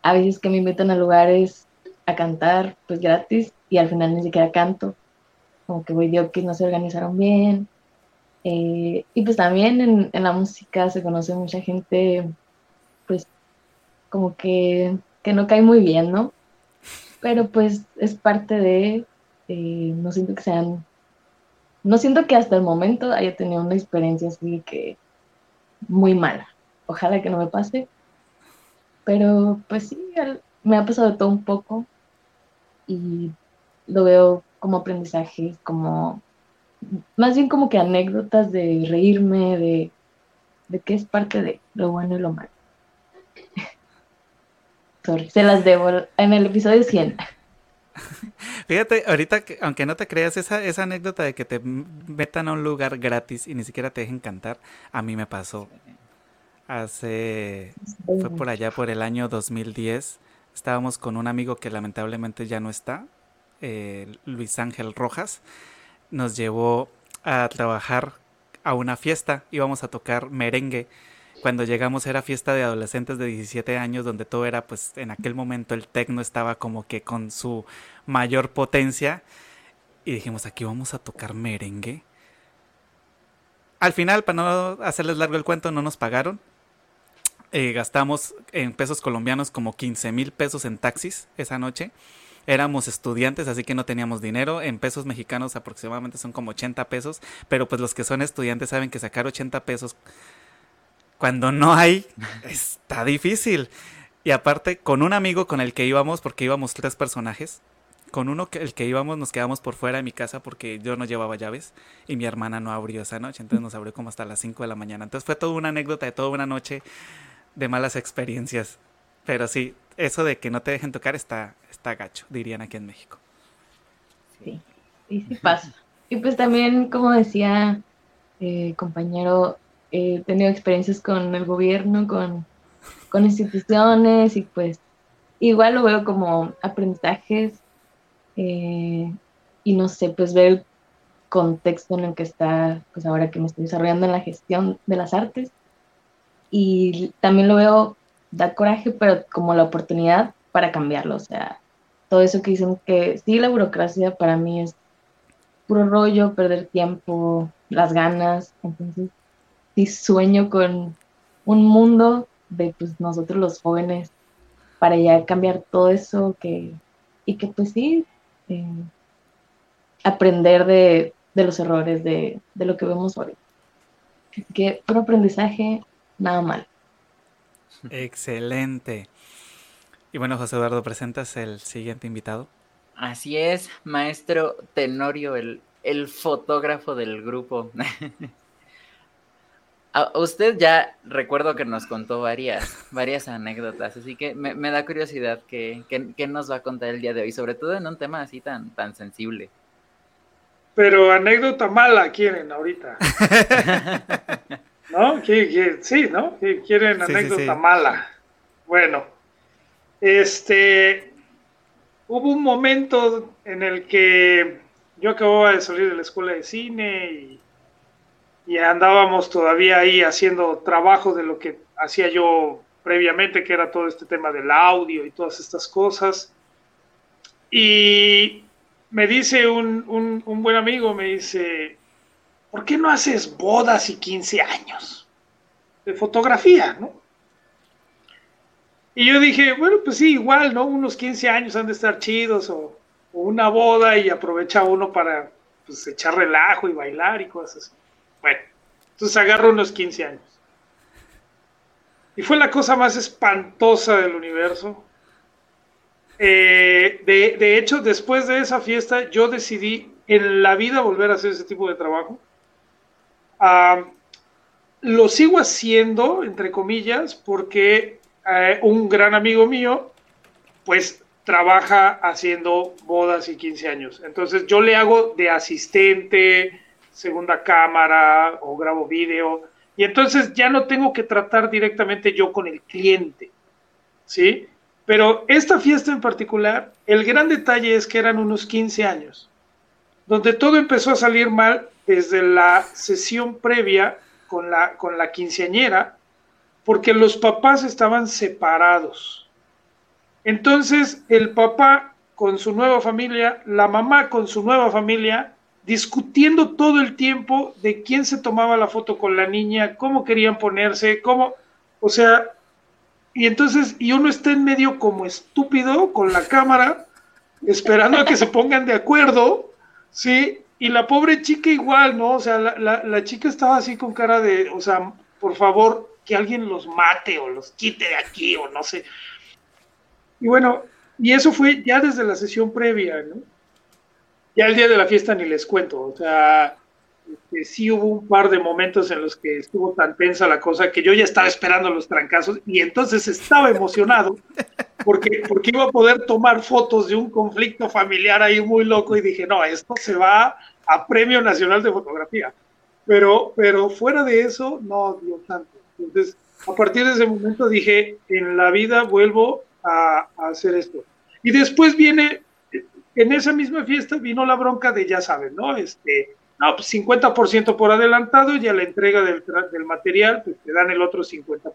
a veces que me invitan a lugares a cantar pues gratis y al final ni siquiera canto, como que voy que no se organizaron bien. Eh, y pues también en, en, la música se conoce mucha gente pues como que, que no cae muy bien, ¿no? Pero pues es parte de, eh, no siento que sean, no siento que hasta el momento haya tenido una experiencia así que muy mala. Ojalá que no me pase. Pero pues sí, me ha pasado todo un poco y lo veo como aprendizaje, como más bien como que anécdotas de reírme, de, de que es parte de lo bueno y lo malo. Sorry, se las debo en el episodio 100. Fíjate, ahorita, que, aunque no te creas, esa, anécdota de que te metan a un lugar gratis y ni siquiera te dejen cantar, a mí me pasó. Hace, fue por allá por el año 2010, estábamos con un amigo que lamentablemente ya no está, Luis Ángel Rojas, nos llevó a trabajar a una fiesta, íbamos a tocar merengue. Cuando llegamos era fiesta de adolescentes de 17 años donde todo era pues en aquel momento el tecno estaba como que con su mayor potencia y dijimos aquí vamos a tocar merengue. Al final, para no hacerles largo el cuento, no nos pagaron. Eh, gastamos en pesos colombianos como 15 mil pesos en taxis esa noche. Éramos estudiantes, así que no teníamos dinero. En pesos mexicanos aproximadamente son como 80 pesos. Pero pues los que son estudiantes saben que sacar 80 pesos cuando no hay está difícil. Y aparte, con un amigo con el que íbamos, porque íbamos tres personajes, con uno que el que íbamos nos quedamos por fuera de mi casa porque yo no llevaba llaves y mi hermana no abrió esa noche, entonces nos abrió como hasta las 5 de la mañana. Entonces fue toda una anécdota de toda una noche de malas experiencias. Pero sí, eso de que no te dejen tocar está, está gacho, dirían aquí en México. Sí, y sí pasa. Y pues también, como decía eh, compañero, he tenido experiencias con el gobierno, con, con instituciones y pues igual lo veo como aprendizajes eh, y no sé, pues ver el contexto en el que está, pues ahora que me estoy desarrollando en la gestión de las artes y también lo veo, da coraje, pero como la oportunidad para cambiarlo. O sea, todo eso que dicen que sí, la burocracia para mí es puro rollo, perder tiempo, las ganas. Entonces, sí sueño con un mundo de pues, nosotros los jóvenes para ya cambiar todo eso que, y que pues sí, eh, aprender de, de, los errores de, de lo que vemos hoy. que un aprendizaje nada mal. Excelente. Y bueno, José Eduardo, ¿presentas el siguiente invitado? Así es, maestro Tenorio, el, el fotógrafo del grupo. A usted ya recuerdo que nos contó varias, varias anécdotas, así que me, da curiosidad qué que, nos va a contar el día de hoy, sobre todo en un tema así tan, tan sensible. Pero anécdota mala quieren ahorita. ¿No? sí, ¿no? Quieren anécdota mala. Bueno, este, hubo un momento en el que yo acababa de salir de la escuela de cine y, y andábamos todavía ahí haciendo trabajo de lo que hacía yo previamente, que era todo este tema del audio y todas estas cosas. Y me dice un, un, buen amigo, me dice, ¿por qué no haces bodas y 15 años de fotografía, no? Y yo dije, bueno, pues sí, igual, ¿no? Unos 15 años han de estar chidos o, una boda y aprovecha uno para pues, echar relajo y bailar y cosas así. Bueno, entonces agarro unos 15 años. Y fue la cosa más espantosa del universo. Eh, de, de, hecho, después de esa fiesta, yo decidí en la vida volver a hacer ese tipo de trabajo lo sigo haciendo, entre comillas, porque eh, un gran amigo mío, pues trabaja haciendo bodas y 15 años. Entonces yo le hago de asistente, segunda cámara o grabo vídeo. Y entonces ya no tengo que tratar directamente yo con el cliente. ¿Sí? Pero esta fiesta en particular, el gran detalle es que eran unos 15 años, donde todo empezó a salir mal desde la sesión previa con la, con la quinceañera, porque los papás estaban separados. Entonces el papá con su nueva familia, la mamá con su nueva familia, discutiendo todo el tiempo de quién se tomaba la foto con la niña, cómo querían ponerse, cómo, o sea, y entonces, y uno está en medio como estúpido con la cámara, esperando a que se pongan de acuerdo, ¿sí? Y la pobre chica igual, ¿no? O sea, la, la chica estaba así con cara de, o sea, por favor, que alguien los mate o los quite de aquí o no sé. Y bueno, y eso fue ya desde la sesión previa, ¿no? Ya el día de la fiesta ni les cuento, o sea, este, sí hubo un par de momentos en los que estuvo tan tensa la cosa que yo ya estaba esperando los trancazos y entonces estaba emocionado porque, porque iba a poder tomar fotos de un conflicto familiar ahí muy loco y dije, no, esto se va a Premio Nacional de Fotografía. Pero, pero fuera de eso, no dio tanto. Entonces, a partir de ese momento dije, en la vida vuelvo a, a hacer esto. Y después viene en esa misma fiesta vino la bronca de, ya saben, ¿no? Este, no, pues 50% por adelantado y a la entrega del, del, material, pues te dan el otro 50%.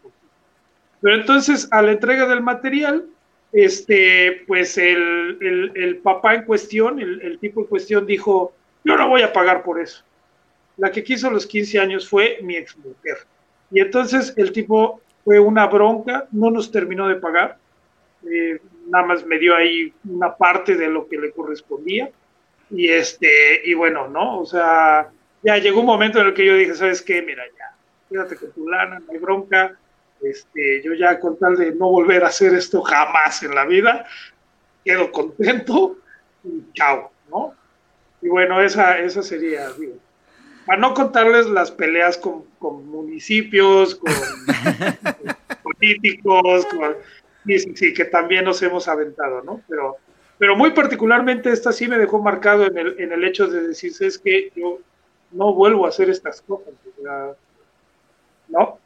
Pero entonces, a la entrega del material, este, pues el, el, el papá en cuestión, el, el, tipo en cuestión dijo, yo no voy a pagar por eso. La que quiso los 15 años fue mi ex mujer. Y entonces el tipo fue una bronca, no nos terminó de pagar. Eh, nada más me dio ahí una parte de lo que le correspondía. Y este, y bueno, ¿no? O sea, ya llegó un momento en el que yo dije, ¿sabes qué? Mira, ya, quédate con tu lana, no hay bronca. Este, yo ya con tal de no volver a hacer esto jamás en la vida, quedo contento y chao, ¿no? Y bueno, esa, esa sería, digo, para no contarles las peleas con, con municipios, con, con políticos, con, Sí, sí, que también nos hemos aventado, ¿no? Pero, pero muy particularmente esta sí me dejó marcado en el, en el hecho de decir, es que yo no vuelvo a hacer estas cosas. no,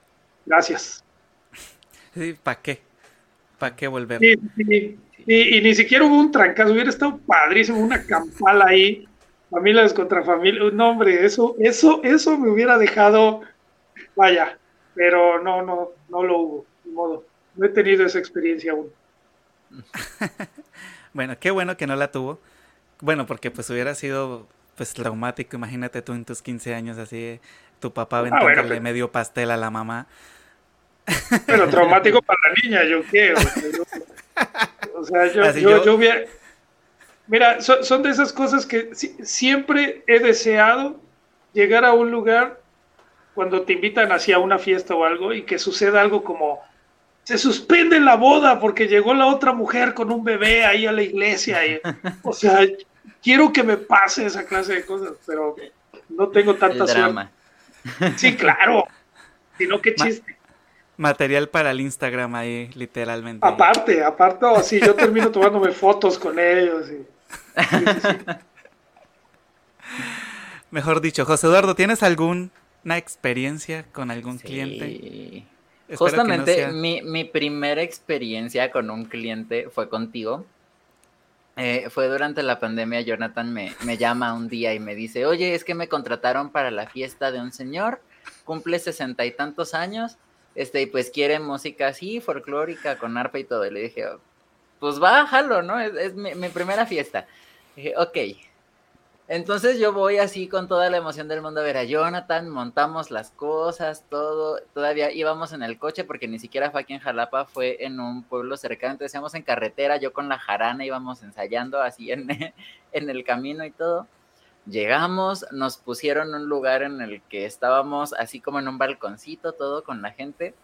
gracias. Sí, ¿para qué? ¿Para qué volver? Sí, sí, y, y, ni siquiera hubo un trancazo, hubiera estado padrísimo, una campala ahí, familias contra familias, no hombre, eso, eso, eso me hubiera dejado, vaya, pero no, no, no lo hubo, de modo no he tenido esa experiencia aún. bueno, qué bueno que no la tuvo. Bueno, porque pues hubiera sido pues traumático, imagínate tú en tus 15 años así, tu papá aventándole ah, bueno, medio pastel a la mamá. Pero traumático para la niña, yo qué. O sea, yo, yo, yo, hubiera... Mira, son, son, de esas cosas que siempre he deseado llegar a un lugar cuando te invitan hacia una fiesta o algo y que suceda algo como se suspende la boda porque llegó la otra mujer con un bebé ahí a la iglesia. Y, o sea, quiero que me pase esa clase de cosas, pero no tengo tanta suerte. Sí, claro. Si no, qué chiste. material para el Instagram ahí, literalmente. Aparte, aparte, o si yo termino tomándome fotos con ellos. Y... Mejor dicho, José Eduardo, ¿tienes alguna experiencia con algún sí. cliente? Justamente no sea... mi, mi, primera experiencia con un cliente fue contigo. Eh, fue durante la pandemia, Jonathan me, me, llama un día y me dice, oye, es que me contrataron para la fiesta de un señor, cumple sesenta y tantos años, este, y pues quiere música así, folclórica, con arpa y todo. Y le dije, pues bájalo, ¿no? Es, es mi, mi, primera fiesta. Dije, ok, entonces yo voy así con toda la emoción del mundo a ver a Jonathan, montamos las cosas, todo, todavía íbamos en el coche porque ni siquiera fue aquí en Jalapa, fue en un pueblo cercano, entonces íbamos en carretera, yo con la jarana íbamos ensayando así en, en el camino y todo. Llegamos, nos pusieron un lugar en el que estábamos así como en un balconcito, todo con la gente,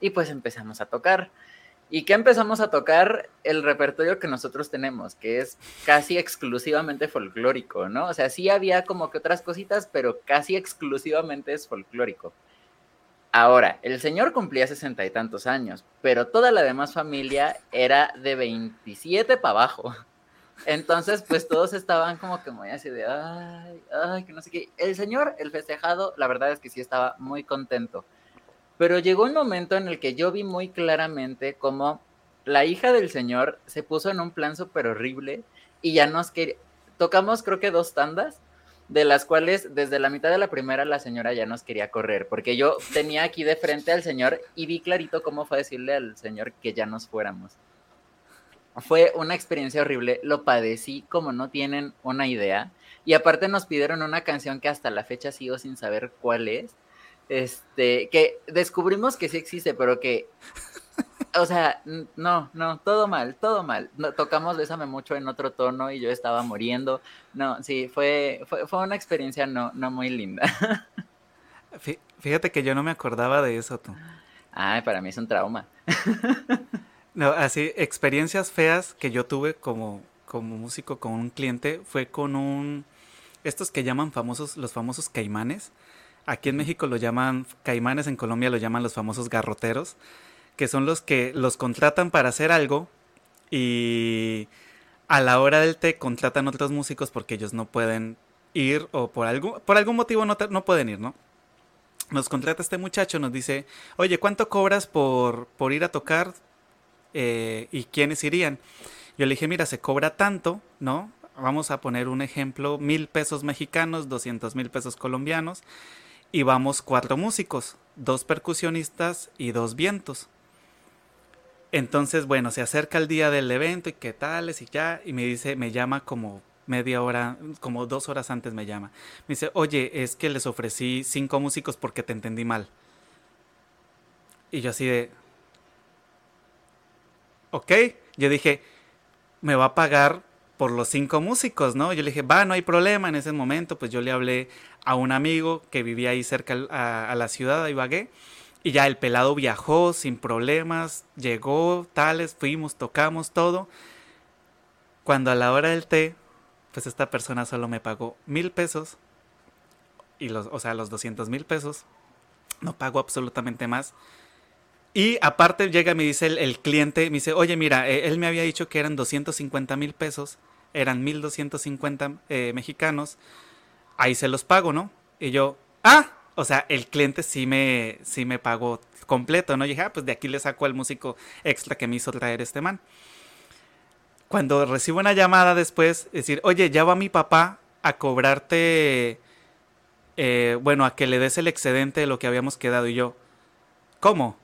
y pues empezamos a tocar. ¿Y qué empezamos a tocar? El repertorio que nosotros tenemos, que es casi exclusivamente folclórico, ¿no? O sea, sí había como que otras cositas, pero casi exclusivamente es folclórico. Ahora, el señor cumplía sesenta y tantos años, pero toda la demás familia era de 27 para abajo. Entonces, pues todos estaban como que muy así de, ay, ay, que no sé qué. El señor, el festejado, la verdad es que sí estaba muy contento pero llegó un momento en el que yo vi muy claramente cómo la hija del señor se puso en un plan súper horrible y ya nos que tocamos creo que dos tandas de las cuales desde la mitad de la primera la señora ya nos quería correr, porque yo tenía aquí de frente al señor y vi clarito cómo fue decirle al señor que ya nos fuéramos. Fue una experiencia horrible, lo padecí como no tienen una idea. Y aparte nos pidieron una canción que hasta la fecha sigo sin saber cuál es. Este, que descubrimos que sí existe, pero que o sea, no, no, todo mal, todo mal. No, tocamos Bésame mucho en otro tono y yo estaba muriendo. No, sí, fue, fue, fue una experiencia no, no muy linda. Fíjate que yo no me acordaba de eso, tú. Ay, para mí es un trauma. No, así, experiencias feas que yo tuve como, como músico con un cliente fue con un, estos que llaman famosos, los famosos caimanes. Aquí en México lo llaman caimanes, en Colombia lo llaman los famosos garroteros que son los que los contratan para hacer algo y a la hora del té contratan otros músicos porque ellos no pueden ir o por algún, por algún motivo no, no pueden ir, ¿no? Nos contrata este muchacho, nos dice, oye, ¿cuánto cobras por, por ir a tocar eh, y quiénes irían? Yo le dije, mira, se cobra tanto, ¿no? Vamos a poner un ejemplo, mil pesos mexicanos, doscientos mil pesos colombianos, y vamos cuatro músicos, dos percusionistas y dos vientos. Entonces, bueno, se acerca el día del evento y qué tales y ya, y me dice, me llama como media hora, como dos horas antes me llama. Me dice, oye, es que les ofrecí cinco músicos porque te entendí mal. Y yo así de, ok, yo dije, me va a pagar por los cinco músicos, ¿no? Yo le dije, va, no hay problema. En ese momento, pues yo le hablé a un amigo que vivía ahí cerca a, la ciudad, a Ibagué. Y ya el pelado viajó sin problemas, llegó, tales, fuimos, tocamos todo. Cuando a la hora del té, pues esta persona solo me pagó mil pesos. Y los, o sea, los 200 mil pesos. No pago absolutamente más. Y aparte llega y me dice el, cliente, me dice, oye, mira, eh, él me había dicho que eran 250 mil pesos, eran 1250 eh, mexicanos, ahí se los pago, ¿no? Y yo, ah, o sea, el cliente sí me, sí me pagó completo, ¿no? Y dije, ah, pues de aquí le saco al músico extra que me hizo traer este man. Cuando recibo una llamada después, decir, oye, ya va mi papá a cobrarte, eh, bueno, a que le des el excedente de lo que habíamos quedado. Y yo, ¿cómo?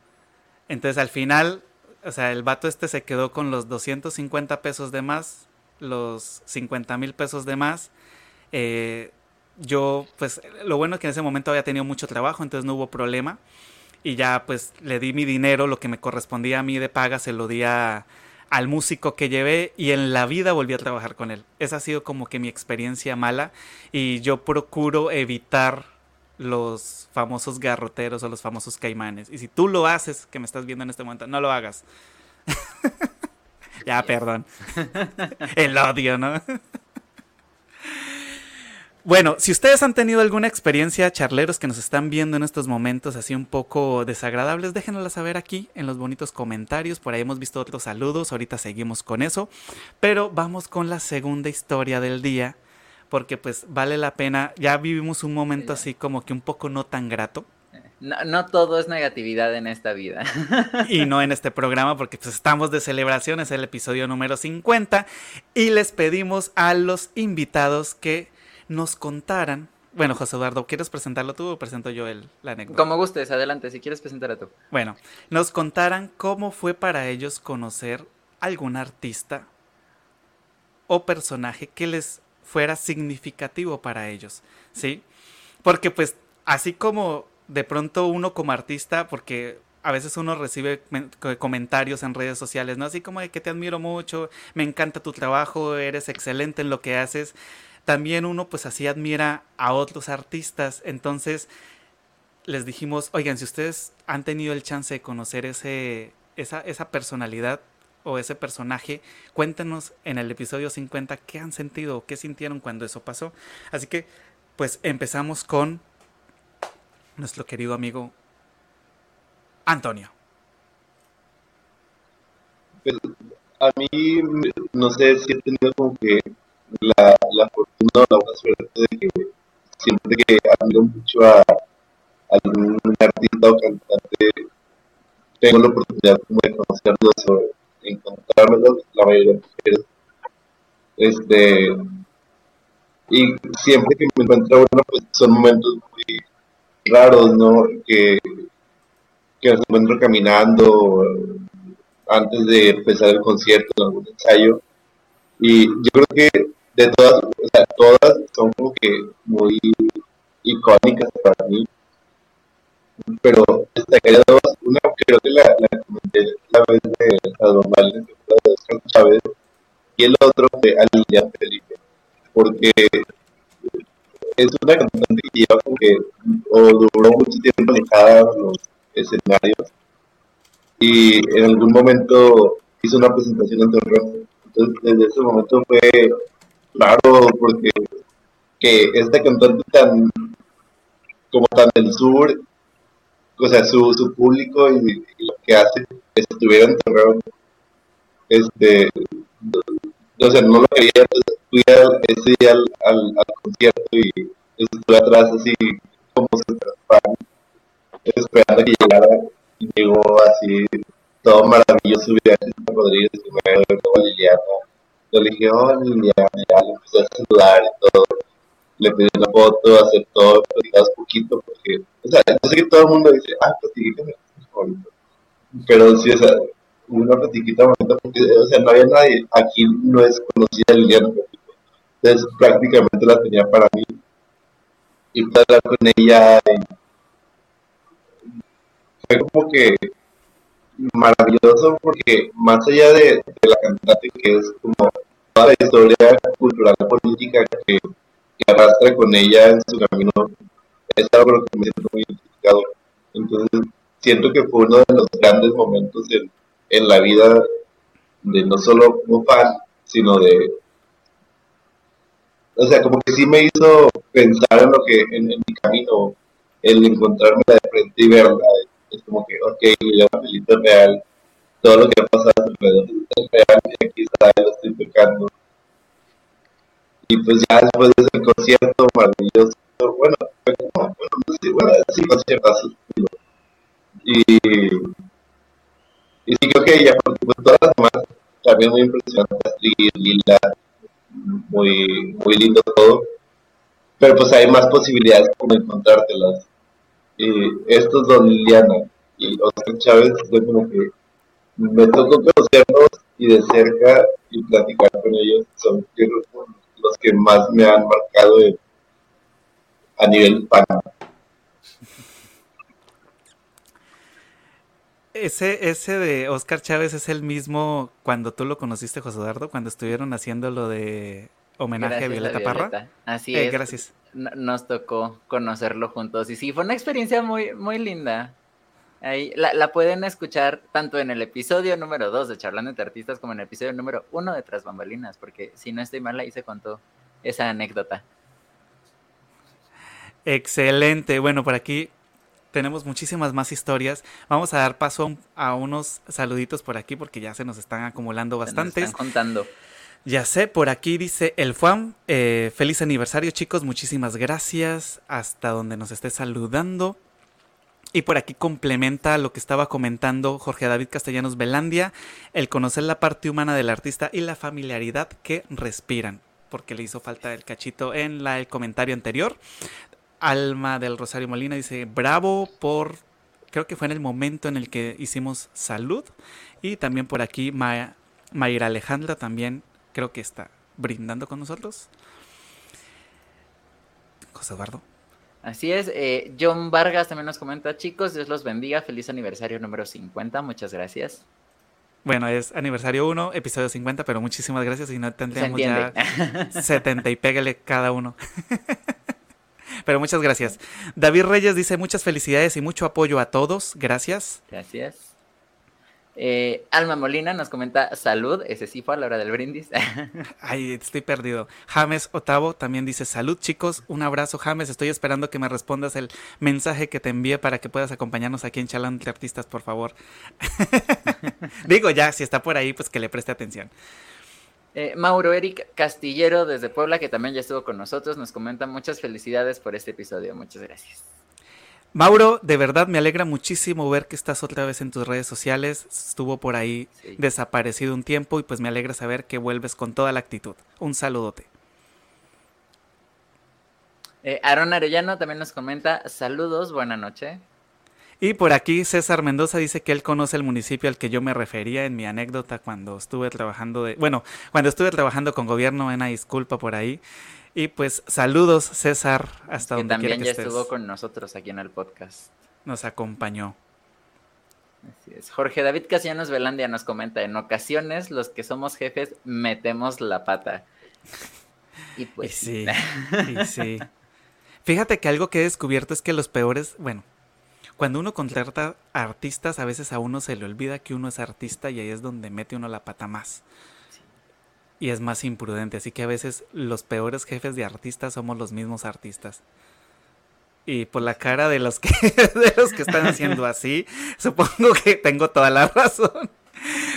Entonces al final, o sea, el vato este se quedó con los 250 pesos de más, los 50 mil pesos de más. Eh, yo, pues, lo bueno es que en ese momento había tenido mucho trabajo, entonces no hubo problema. Y ya, pues, le di mi dinero, lo que me correspondía a mí de paga, se lo di al músico que llevé y en la vida volví a trabajar con él. Esa ha sido como que mi experiencia mala y yo procuro evitar los famosos garroteros o los famosos caimanes. Y si tú lo haces, que me estás viendo en este momento, no lo hagas. ya, perdón. El odio, ¿no? Bueno, si ustedes han tenido alguna experiencia, charleros que nos están viendo en estos momentos así un poco desagradables, déjenosla saber aquí en los bonitos comentarios. Por ahí hemos visto otros saludos, ahorita seguimos con eso. Pero vamos con la segunda historia del día, porque pues vale la pena. Ya vivimos un momento así como que un poco no tan grato. No, no, todo es negatividad en esta vida. Y no en este programa, porque pues estamos de celebración, es el episodio número 50. Y les pedimos a los invitados que nos contaran. Bueno, José Eduardo, ¿quieres presentarlo tú o presento yo el, la anécdota? Como gustes, adelante, si quieres presentar a tú. Bueno, nos contaran cómo fue para ellos conocer algún artista o personaje que les fuera significativo para ellos, ¿sí? Porque pues así como de pronto uno como artista, porque a veces uno recibe comentarios en redes sociales, ¿no? Así como de que te admiro mucho, me encanta tu trabajo, eres excelente en lo que haces también uno pues así admira a otros artistas. Entonces les dijimos, oigan, si ustedes han tenido el chance de conocer ese, esa, esa personalidad o ese personaje, cuéntenos en el episodio 50 qué han sentido o qué sintieron cuando eso pasó. Así que pues empezamos con nuestro querido amigo Antonio. Pues, a mí, no sé si he tenido como que la, fortuna o la buena suerte de que siempre que admiro mucho a algún artista o cantante, tengo la oportunidad como de conocerlos o encontrármelo, la mayoría de mujeres. Este, y siempre que me encuentro uno, pues son momentos muy raros, ¿no? Que, que me encuentro caminando antes de empezar el concierto, en algún ensayo. Y yo creo que de todas, o sea, todas son como que muy icónicas para mí. Pero destacaría dos. Una, creo que la, la la vez de las de Chávez, y el otro de Alicia Felipe. Porque es una cantante que lleva como que, o duró mucho tiempo alejada los escenarios, y en algún momento hizo una presentación en Torreón. Entonces, desde ese momento fue raro porque que este cantante tan como tan del sur, o sea, su, su público y, lo que hace, estuviera en Torreón, este, o sea, no lo quería, entonces fui ese día al, al, concierto y estuve atrás así como se trataba, esperando que llegara, y llegó así todo maravilloso, Beatriz Rodríguez primero, luego Liliana, yo le dije, oh Liliana, ya le empecé a saludar y todo le pedí una foto, aceptó, platicamos poquito, porque, o sea, yo sé que todo el mundo dice, ah, platiquita. Pero sí, o sea, una platiquita bonita, porque, o sea, no había nadie, aquí no es conocida Liliana, entonces prácticamente la tenía para mí. Y pude hablar con ella, y fue como que maravilloso, porque más allá de, de la cantante, que es como toda la historia cultural política que que arrastra con ella en su camino, es algo que me siento muy identificado. Entonces, siento que fue uno de los grandes momentos en, la vida de no solo como fan, sino de... O sea, como que sí me hizo pensar en lo que, en, mi camino, el encontrarme de frente y verla. Es como que, ok, yo Felito real, todo lo que ha pasado alrededor es real, y aquí está, lo estoy tocando y pues ya después de ese concierto maravilloso, bueno, bueno, no sé, bueno, sí, concierto así. Y, y sí creo que ya, porque pues todas las demás también muy impresionante, Lila, muy, muy lindo todo. Pero pues hay más posibilidades como encontrártelas. Y estos dos, Liliana y Oscar Chávez, fue como que me tocó conocerlos y de cerca y platicar con ellos. Son, yo los que más me han marcado a nivel pan. Ese, ese de Oscar Chávez es el mismo cuando tú lo conociste, José Eduardo, cuando estuvieron haciendo lo de homenaje a Violeta, Parra. Así eh, es. Gracias. Nos tocó conocerlo juntos y sí, fue una experiencia muy, muy linda. Ahí la, pueden escuchar tanto en el episodio número 2 de Charlando entre Artistas como en el episodio número 1 de Tras Bambalinas, porque si no estoy mal ahí se contó esa anécdota. Excelente. Bueno, por aquí tenemos muchísimas más historias. Vamos a dar paso a unos saluditos por aquí porque ya se nos están acumulando bastantes. están contando. Ya sé, por aquí dice el Juan, eh, feliz aniversario chicos, muchísimas gracias hasta donde nos esté saludando. Y por aquí complementa lo que estaba comentando Jorge David Castellanos Belandia, el conocer la parte humana del artista y la familiaridad que respiran, porque le hizo falta el cachito en el comentario anterior. Alma del Rosario Molina dice, bravo por, creo que fue en el momento en el que hicimos salud. Y también por aquí Mayra Alejandra también creo que está brindando con nosotros. José Eduardo. Así es, eh, John Vargas también nos comenta, chicos, Dios los bendiga, feliz aniversario número 50, muchas gracias. Bueno, es aniversario 1, episodio 50, pero muchísimas gracias y no tendríamos ya 70 y pégale cada uno. pero muchas gracias. David Reyes dice muchas felicidades y mucho apoyo a todos, gracias. Gracias. Eh, Alma Molina nos comenta salud, ese sí fue a la hora del brindis. Ay, estoy perdido. James Otavo también dice salud chicos, un abrazo James, estoy esperando que me respondas el mensaje que te envíe para que puedas acompañarnos aquí en Chalán de Artistas, por favor. Digo ya, si está por ahí, pues que le preste atención. Eh, Mauro Eric Castillero desde Puebla, que también ya estuvo con nosotros, nos comenta muchas felicidades por este episodio, muchas gracias. Mauro, de verdad me alegra muchísimo ver que estás otra vez en tus redes sociales. Estuvo por ahí desaparecido un tiempo y pues me alegra saber que vuelves con toda la actitud. Un saludote. Eh, Aaron Arellano también nos comenta, saludos, buena noche. Y por aquí César Mendoza dice que él conoce el municipio al que yo me refería en mi anécdota cuando estuve trabajando de, bueno, cuando estuve trabajando con gobierno, una disculpa por ahí. Y pues saludos César hasta donde también quiera que ya estuvo con nosotros aquí en el podcast. Nos acompañó. Así es. Jorge David Casianos Velandia nos comenta, en ocasiones los que somos jefes metemos la pata. Y pues sí, y sí. Fíjate que algo que he descubierto es que los peores, bueno, cuando uno contrata artistas, a veces a uno se le olvida que uno es artista y ahí es donde mete uno la pata más. Y es más imprudente, así que a veces los peores jefes de artistas somos los mismos artistas. Y por la cara de los que, de los que están haciendo así, supongo que tengo toda la razón.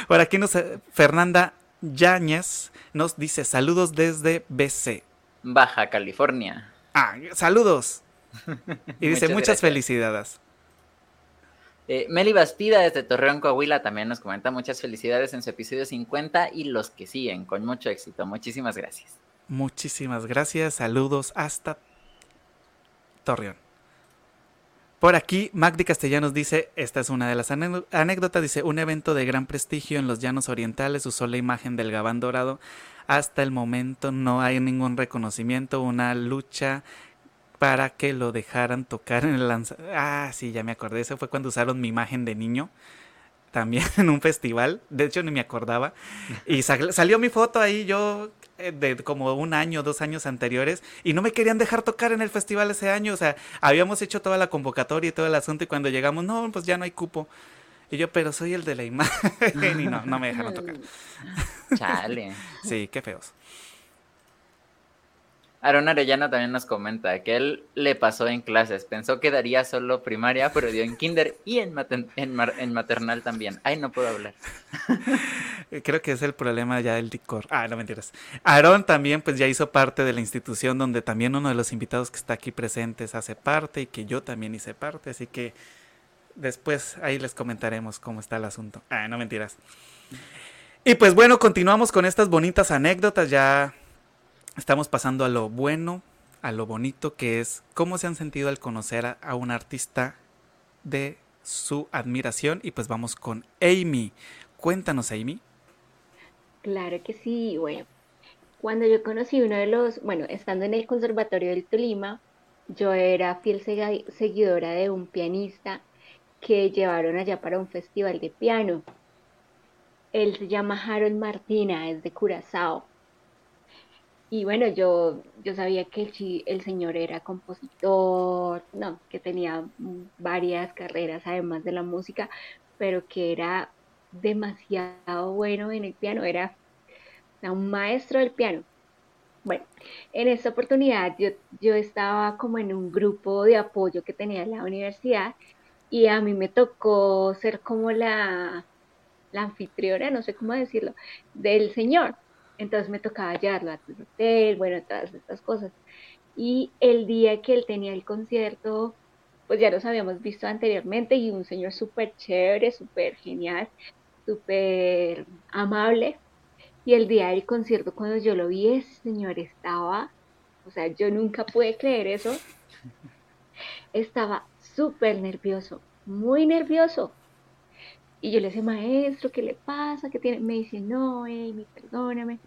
Por aquí nos, Fernanda Yáñez nos dice saludos desde BC. Baja California. Ah, saludos. Y dice muchas felicidades. Eh, Meli Bastida desde Torreón, Coahuila también nos comenta muchas felicidades en su episodio 50 y los que siguen, con mucho éxito. Muchísimas gracias. Muchísimas gracias, saludos hasta Torreón. Por aquí, Magdi Castellanos dice, esta es una de las anécdotas, dice, un evento de gran prestigio en los llanos orientales usó la imagen del gabán dorado. Hasta el momento no hay ningún reconocimiento, una lucha para que lo dejaran tocar en el lanzamiento. Ah, sí, ya me acordé. Ese fue cuando usaron mi imagen de niño. También en un festival. De hecho, ni me acordaba. Y salió mi foto ahí yo eh, de como un año, dos años anteriores. Y no me querían dejar tocar en el festival ese año. O sea, habíamos hecho toda la convocatoria y todo el asunto. Y cuando llegamos, no, pues ya no hay cupo. Y yo, pero soy el de la imagen. y no, no me dejaron tocar. Chale. sí, qué feos. Aaron Arellano también nos comenta que él le pasó en clases. Pensó que daría solo primaria, pero dio en kinder y en, en, maternal también. Ay, no puedo hablar. Creo que es el problema ya del DICOR. Ah, no mentiras. Aaron también pues ya hizo parte de la institución donde también uno de los invitados que está aquí presentes hace parte y que yo también hice parte. Así que después ahí les comentaremos cómo está el asunto. Ah, no mentiras. Y pues bueno, continuamos con estas bonitas anécdotas. Ya estamos pasando a lo bueno, a lo bonito que es cómo se han sentido al conocer a, un artista de su admiración. Y pues vamos con Amy. Cuéntanos, Amy. Claro que sí, bueno. Cuando yo conocí uno de los, bueno, estando en el Conservatorio del Tolima, yo era fiel seguidora de un pianista que llevaron allá para un festival de piano. Él se llama Harold Martina, es de Curazao. Y bueno, yo, yo sabía que el, el señor era compositor, no, que tenía varias carreras además de la música, pero que era demasiado bueno en el piano, era un maestro del piano. Bueno, en esta oportunidad yo, yo estaba como en un grupo de apoyo que tenía la universidad y a mí me tocó ser como la, la anfitriona, no sé cómo decirlo, del señor. Entonces me tocaba llevarlo a tu hotel, bueno, todas estas cosas. Y el día que él tenía el concierto, pues ya los habíamos visto anteriormente y un señor súper chévere, súper genial, súper amable. Y el día del concierto, cuando yo lo vi, ese señor estaba, o sea, yo nunca pude creer eso, estaba súper nervioso, muy nervioso. Y yo le decía, maestro, ¿qué le pasa? ¿Qué tiene? Me dice, no, Amy, perdóname.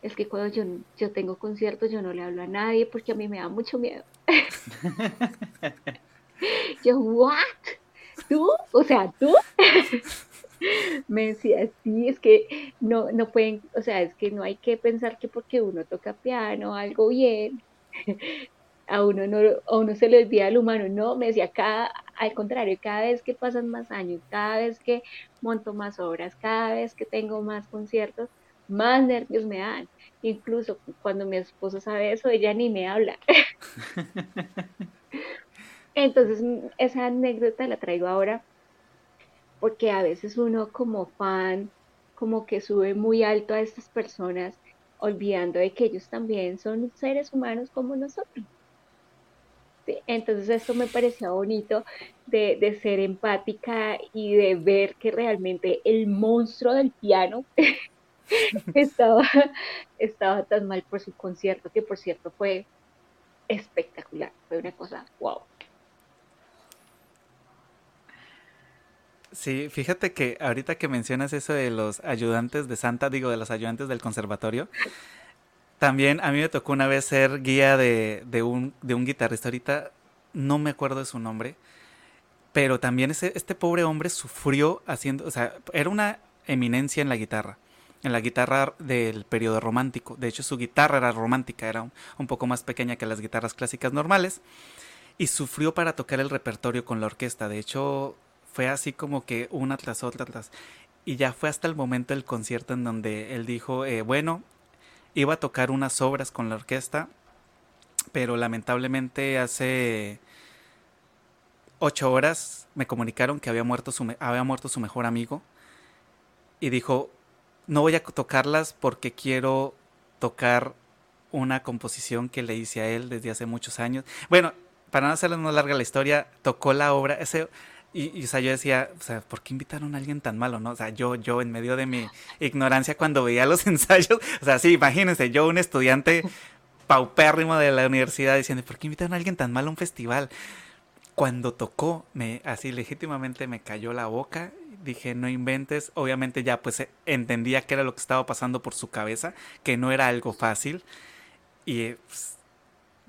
Es que cuando yo, yo tengo conciertos yo no le hablo a nadie porque a mí me da mucho miedo. yo, ¿what? ¿Tú? O sea, ¿tú? me decía, sí, es que no, no pueden, o sea, es que no hay que pensar que porque uno toca piano, algo bien, a uno no, a uno se le olvida el humano, no, me decía, cada, al contrario, cada vez que pasan más años, cada vez que monto más obras, cada vez que tengo más conciertos, más nervios me dan. Incluso cuando mi esposo sabe eso, ella ni me habla. Entonces, esa anécdota la traigo ahora porque a veces uno como fan, como que sube muy alto a estas personas, olvidando de que ellos también son seres humanos como nosotros Entonces esto me parecía bonito de, de, ser empática y de ver que realmente el monstruo del piano estaba, estaba tan mal por su concierto, que por cierto fue espectacular, fue una cosa wow. Sí, fíjate que ahorita que mencionas eso de los ayudantes de Santa, digo, de los ayudantes del conservatorio, también a mí me tocó una vez ser guía de, de, un, de un guitarrista, ahorita no me acuerdo de su nombre, pero también ese, este pobre hombre sufrió haciendo, o sea, era una eminencia en la guitarra, en la guitarra del periodo romántico. De hecho, su guitarra era romántica, era un, poco más pequeña que las guitarras clásicas normales, y sufrió para tocar el repertorio con la orquesta. De hecho, fue así como que una tras otra, tras... Y ya fue hasta el momento del concierto en donde él dijo, eh, bueno, iba a tocar unas obras con la orquesta, pero lamentablemente hace ocho horas me comunicaron que había muerto su, había muerto su mejor amigo y dijo, no voy a tocarlas porque quiero tocar una composición que le hice a él desde hace muchos años. Bueno, para no hacerle más larga la historia, tocó la obra, ese, y, o sea, yo decía, o sea, ¿por qué invitaron a alguien tan malo, no? O sea, yo, yo en medio de mi ignorancia cuando veía los ensayos, o sea, sí, imagínense, yo un estudiante paupérrimo de la universidad diciendo, ¿por qué invitaron a alguien tan malo a un festival? Cuando tocó, me, así legítimamente me cayó la boca, dije, no inventes, obviamente ya pues entendía qué era lo que estaba pasando por su cabeza, que no era algo fácil, y pues,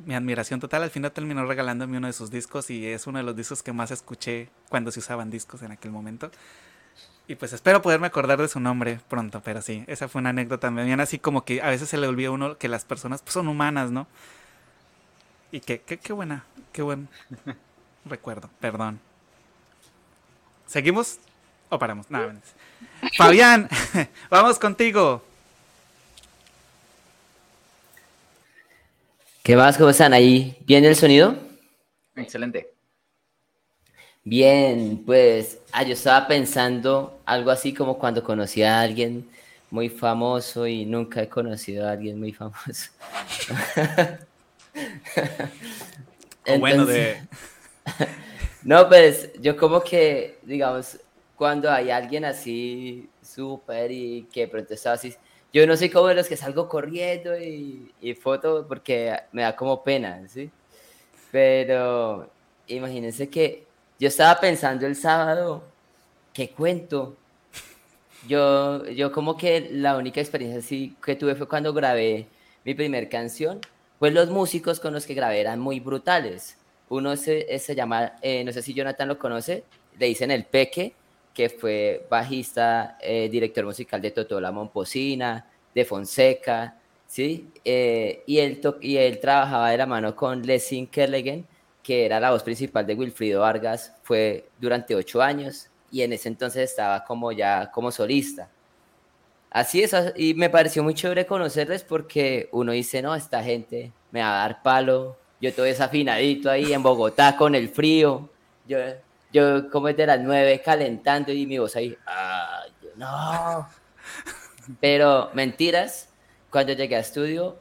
mi admiración total. Al final terminó regalándome uno de sus discos y es uno de los discos que más escuché cuando se usaban discos en aquel momento. Y pues espero poderme acordar de su nombre pronto, pero sí, esa fue una anécdota también, así como que a veces se le olvida a uno que las personas pues, son humanas, ¿no? Y que, qué buena, qué buen recuerdo, perdón. ¿Seguimos o paramos? Nada, Fabián, vamos contigo. ¿Qué más? ¿Cómo están ahí? ¿Bien el sonido? Excelente. Bien, pues ah, yo estaba pensando algo así como cuando conocí a alguien muy famoso y nunca he conocido a alguien muy famoso. bueno, de... no, pues yo como que, digamos, cuando hay alguien así súper y que pronto estaba así yo no soy como de los que salgo corriendo y, y foto porque me da como pena, ¿sí? Pero imagínense que yo estaba pensando el sábado, ¿qué cuento? Yo, yo como que la única experiencia así que tuve fue cuando grabé mi primer canción, pues los músicos con los que grabé eran muy brutales. Uno se, se llama, eh, no sé si Jonathan lo conoce, le dicen el Peque, que fue bajista, eh, director musical de Totola Momposina, de Fonseca, ¿sí? Eh, y, él y él trabajaba de la mano con Lessing Kerlegen, que era la voz principal de Wilfrido Vargas, fue durante ocho años y en ese entonces estaba como ya como solista. Así es, y me pareció muy chévere conocerles porque uno dice, no, esta gente me va a dar palo, yo todo desafinadito ahí en Bogotá con el frío, yo yo como es de las nueve calentando y mi voz ahí, ay, no. Pero mentiras, cuando llegué a estudio,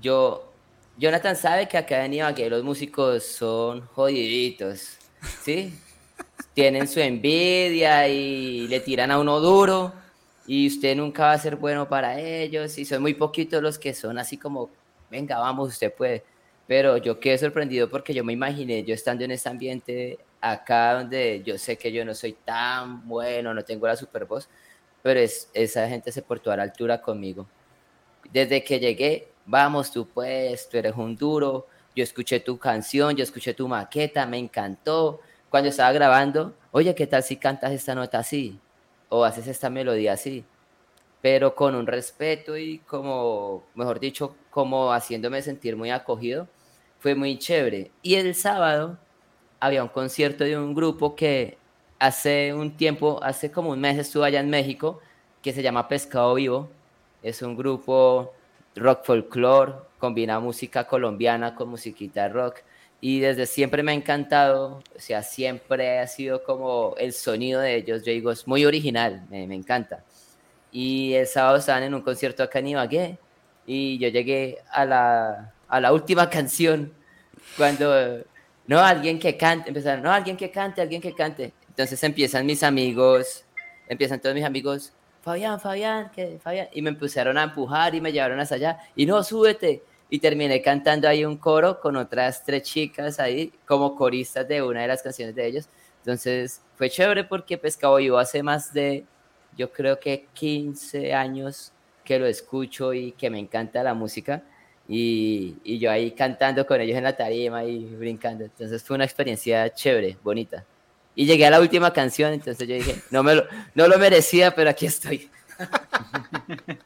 yo, Jonathan sabe que acá en Ibagué los músicos son jodiditos, ¿sí? Tienen su envidia y le tiran a uno duro y usted nunca va a ser bueno para ellos y son muy poquitos los que son así como, venga, vamos, usted puede. Pero yo quedé sorprendido porque yo me imaginé yo estando en ese ambiente acá donde yo sé que yo no soy tan bueno, no tengo la super voz, pero es, esa gente se portó a la altura conmigo. Desde que llegué, vamos, tú puedes, tú eres un duro, yo escuché tu canción, yo escuché tu maqueta, me encantó. Cuando estaba grabando, oye, ¿qué tal si cantas esta nota así? O haces esta melodía así. Pero con un respeto y como, mejor dicho, como haciéndome sentir muy acogido, fue muy chévere. Y el sábado había un concierto de un grupo que hace un tiempo, hace como un mes estuvo allá en México, que se llama Pescado Vivo. Es un grupo rock folklore, combina música colombiana con musiquita rock. Y desde siempre me ha encantado, o sea, siempre ha sido como el sonido de ellos, yo digo, es muy original, me, me encanta. Y el sábado estaban en un concierto acá en Ibagué y yo llegué a la, a la última canción cuando no, alguien que cante, empezaron, no, alguien que cante, alguien que cante. Entonces empiezan mis amigos, empiezan todos mis amigos, Fabián, Fabián, que Fabián, y me empezaron a empujar y me llevaron hasta allá, y no, súbete. Y terminé cantando ahí un coro con otras tres chicas ahí, como coristas de una de las canciones de ellos. Entonces fue chévere porque Pescado yo hace más de, yo creo que 15 años que lo escucho y que me encanta la música. Y, y, yo ahí cantando con ellos en la tarima y brincando. Entonces fue una experiencia chévere, bonita. Y llegué a la última canción, entonces yo dije, no, me lo, no lo merecía, pero aquí estoy.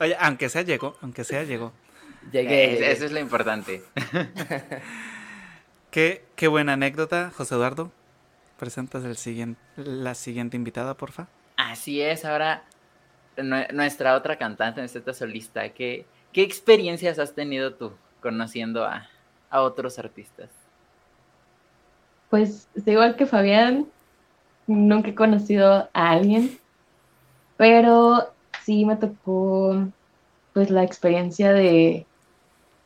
Oye, aunque sea llegó, aunque sea llegó. Llegué. Eso es lo importante. qué, qué buena anécdota, José Eduardo. Presentas el siguiente, la siguiente invitada, porfa. Así es, ahora nuestra otra cantante, nuestra solista, ¿qué, ¿qué experiencias has tenido tú conociendo a, a otros artistas? Pues igual que Fabián, nunca he conocido a alguien, pero sí me tocó pues la experiencia de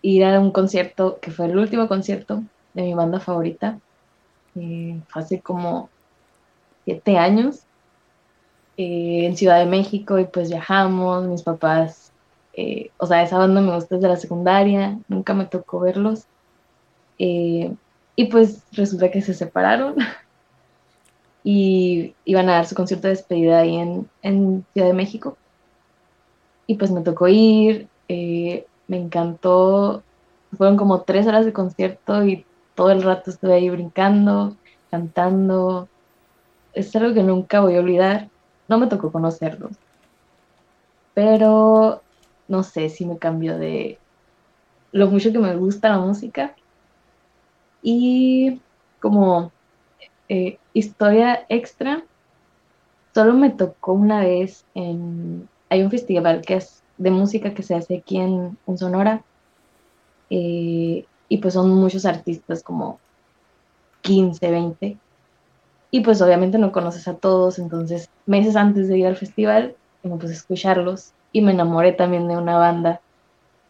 ir a un concierto, que fue el último concierto de mi banda favorita, eh, hace como siete años, eh, en Ciudad de México, y pues viajamos, mis papás, eh, o sea, esa banda me gusta desde la secundaria, nunca me tocó verlos, y pues resulta que se separaron. y iban a dar su concierto de despedida ahí en, en Ciudad de México. Y pues me tocó ir, me encantó. Fueron como tres horas de concierto y todo el rato estuve ahí brincando, cantando. Es algo que nunca voy a olvidar. No me tocó conocerlos. Pero no sé si me cambió de lo mucho que me gusta la música. Y como eh, historia extra, solo me tocó una vez en... Hay un festival que es de música que se hace aquí en, Sonora. Eh, y pues son muchos artistas, como 15, 20. Y pues obviamente no conoces a todos, entonces meses antes de ir al festival me puse escucharlos y me enamoré también de una banda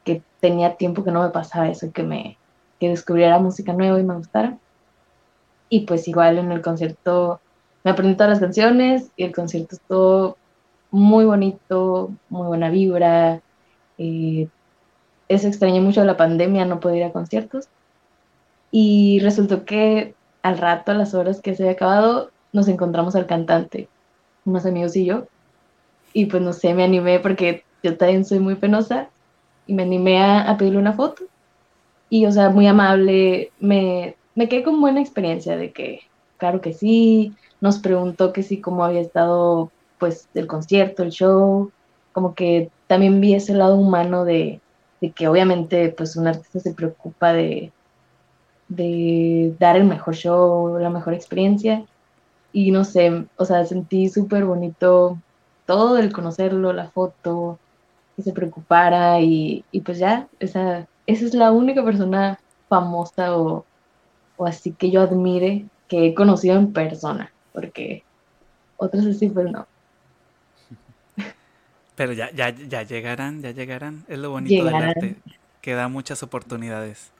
que tenía tiempo que no me pasaba eso, que me que descubriera música nueva y me gustara. Y pues igual en el concierto me aprendí todas las canciones y el concierto estuvo muy bonito, muy buena vibra. Eh, eso extrañé mucho la pandemia, no poder ir a conciertos. Y resultó que al rato, a las horas que se había acabado, nos encontramos al cantante, unos amigos y yo. Y pues no sé, me animé porque yo también soy muy penosa y me animé a, pedirle una foto. Y, o sea, muy amable, me, me quedé con buena experiencia de que, claro que sí, nos preguntó que sí, cómo había estado pues el concierto, el show, como que también vi ese lado humano de, que obviamente pues un artista se preocupa de, de dar el mejor show, la mejor experiencia. Y no sé, o sea, sentí súper bonito todo el conocerlo, la foto, que se preocupara y, pues ya, esa, esa es la única persona famosa o, o así que yo admire que he conocido en persona, porque otros así pues no. Pero ya, ya, ya llegarán, ya llegarán. Es lo bonito del arte, que da muchas oportunidades.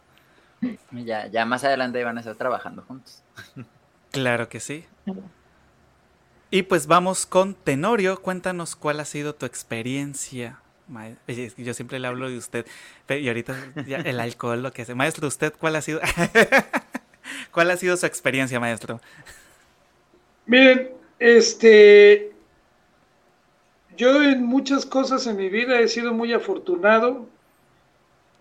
Ya, ya más adelante van a estar trabajando juntos. Claro que sí. Y pues vamos con Tenorio. Cuéntanos cuál ha sido tu experiencia. Yo siempre le hablo de usted. Y ahorita el alcohol lo que hace. Maestro, ¿usted cuál ha sido? ¿Cuál ha sido su experiencia, maestro? Miren, este, yo en muchas cosas en mi vida he sido muy afortunado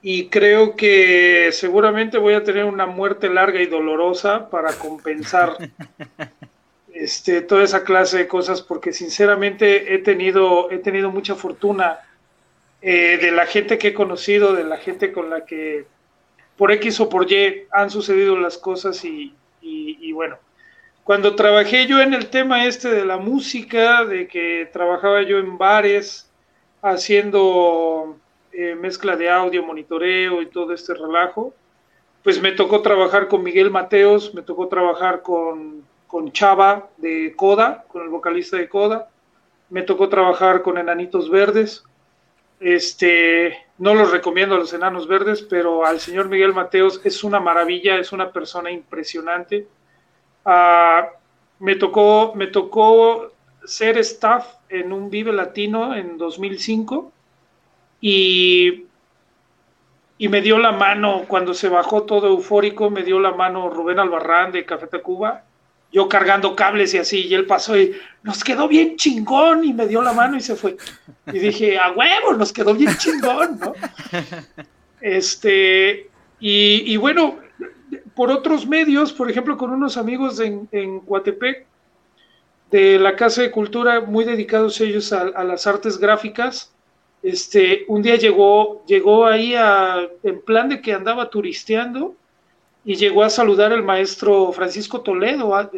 y creo que seguramente voy a tener una muerte larga y dolorosa para compensar este, toda esa clase de cosas porque sinceramente he tenido, he tenido mucha fortuna eh, de la gente que he conocido, de la gente con la que por X o por Y han sucedido las cosas y bueno, cuando trabajé yo en el tema este de la música, de que trabajaba yo en bares haciendo eh, mezcla de audio, monitoreo y todo este relajo, pues me tocó trabajar con Miguel Mateos, me tocó trabajar con, con Chava de Coda, con el vocalista de Coda, me tocó trabajar con Enanitos Verdes, este, no los recomiendo a los enanos verdes, pero al señor Miguel Mateos es una maravilla, es una persona impresionante. Ah, me, tocó, me tocó ser staff en un Vive Latino en 2005 y, y me dio la mano cuando se bajó todo eufórico, me dio la mano Rubén Albarrán de Café Tacuba yo cargando cables y así, y él pasó y nos quedó bien chingón y me dio la mano y se fue. Y dije, a huevo, nos quedó bien chingón, ¿no? Este, y, bueno, por otros medios, por ejemplo, con unos amigos en, en Coatepec, de la Casa de Cultura, muy dedicados ellos a, las artes gráficas, este, un día llegó, llegó ahí a, en plan de que andaba turisteando, y llegó a saludar al maestro Francisco Toledo, ah,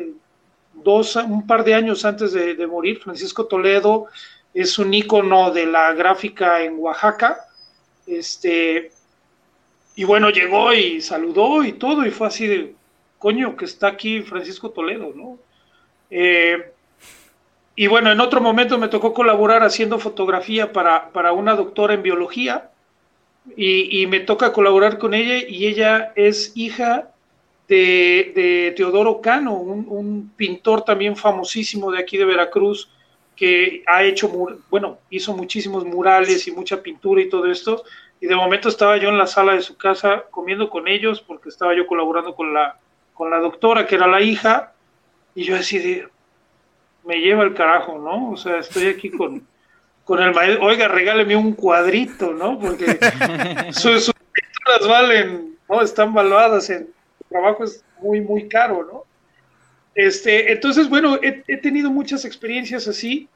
dos, un par de años antes de, morir. Francisco Toledo es un ícono de la gráfica en Oaxaca. Este, y bueno, llegó y saludó y todo, y fue así de, coño, que está aquí Francisco Toledo, ¿no? Eh, y bueno, en otro momento me tocó colaborar haciendo fotografía para, para una doctora en biología y, me toca colaborar con ella y ella es hija de, Teodoro Cano, un, pintor también famosísimo de aquí de Veracruz que ha hecho, bueno, hizo muchísimos murales y mucha pintura y todo esto. Y de momento estaba yo en la sala de su casa comiendo con ellos porque estaba yo colaborando con la, con la doctora, que era la hija, y yo así me lleva el carajo, ¿no? O sea, estoy aquí con, con el maestro, oiga, regáleme un cuadrito, ¿no? Porque sus, pinturas valen, ¿no? Están valuadas en trabajo es muy, muy caro, ¿no? Este, entonces, bueno, he, tenido muchas experiencias así.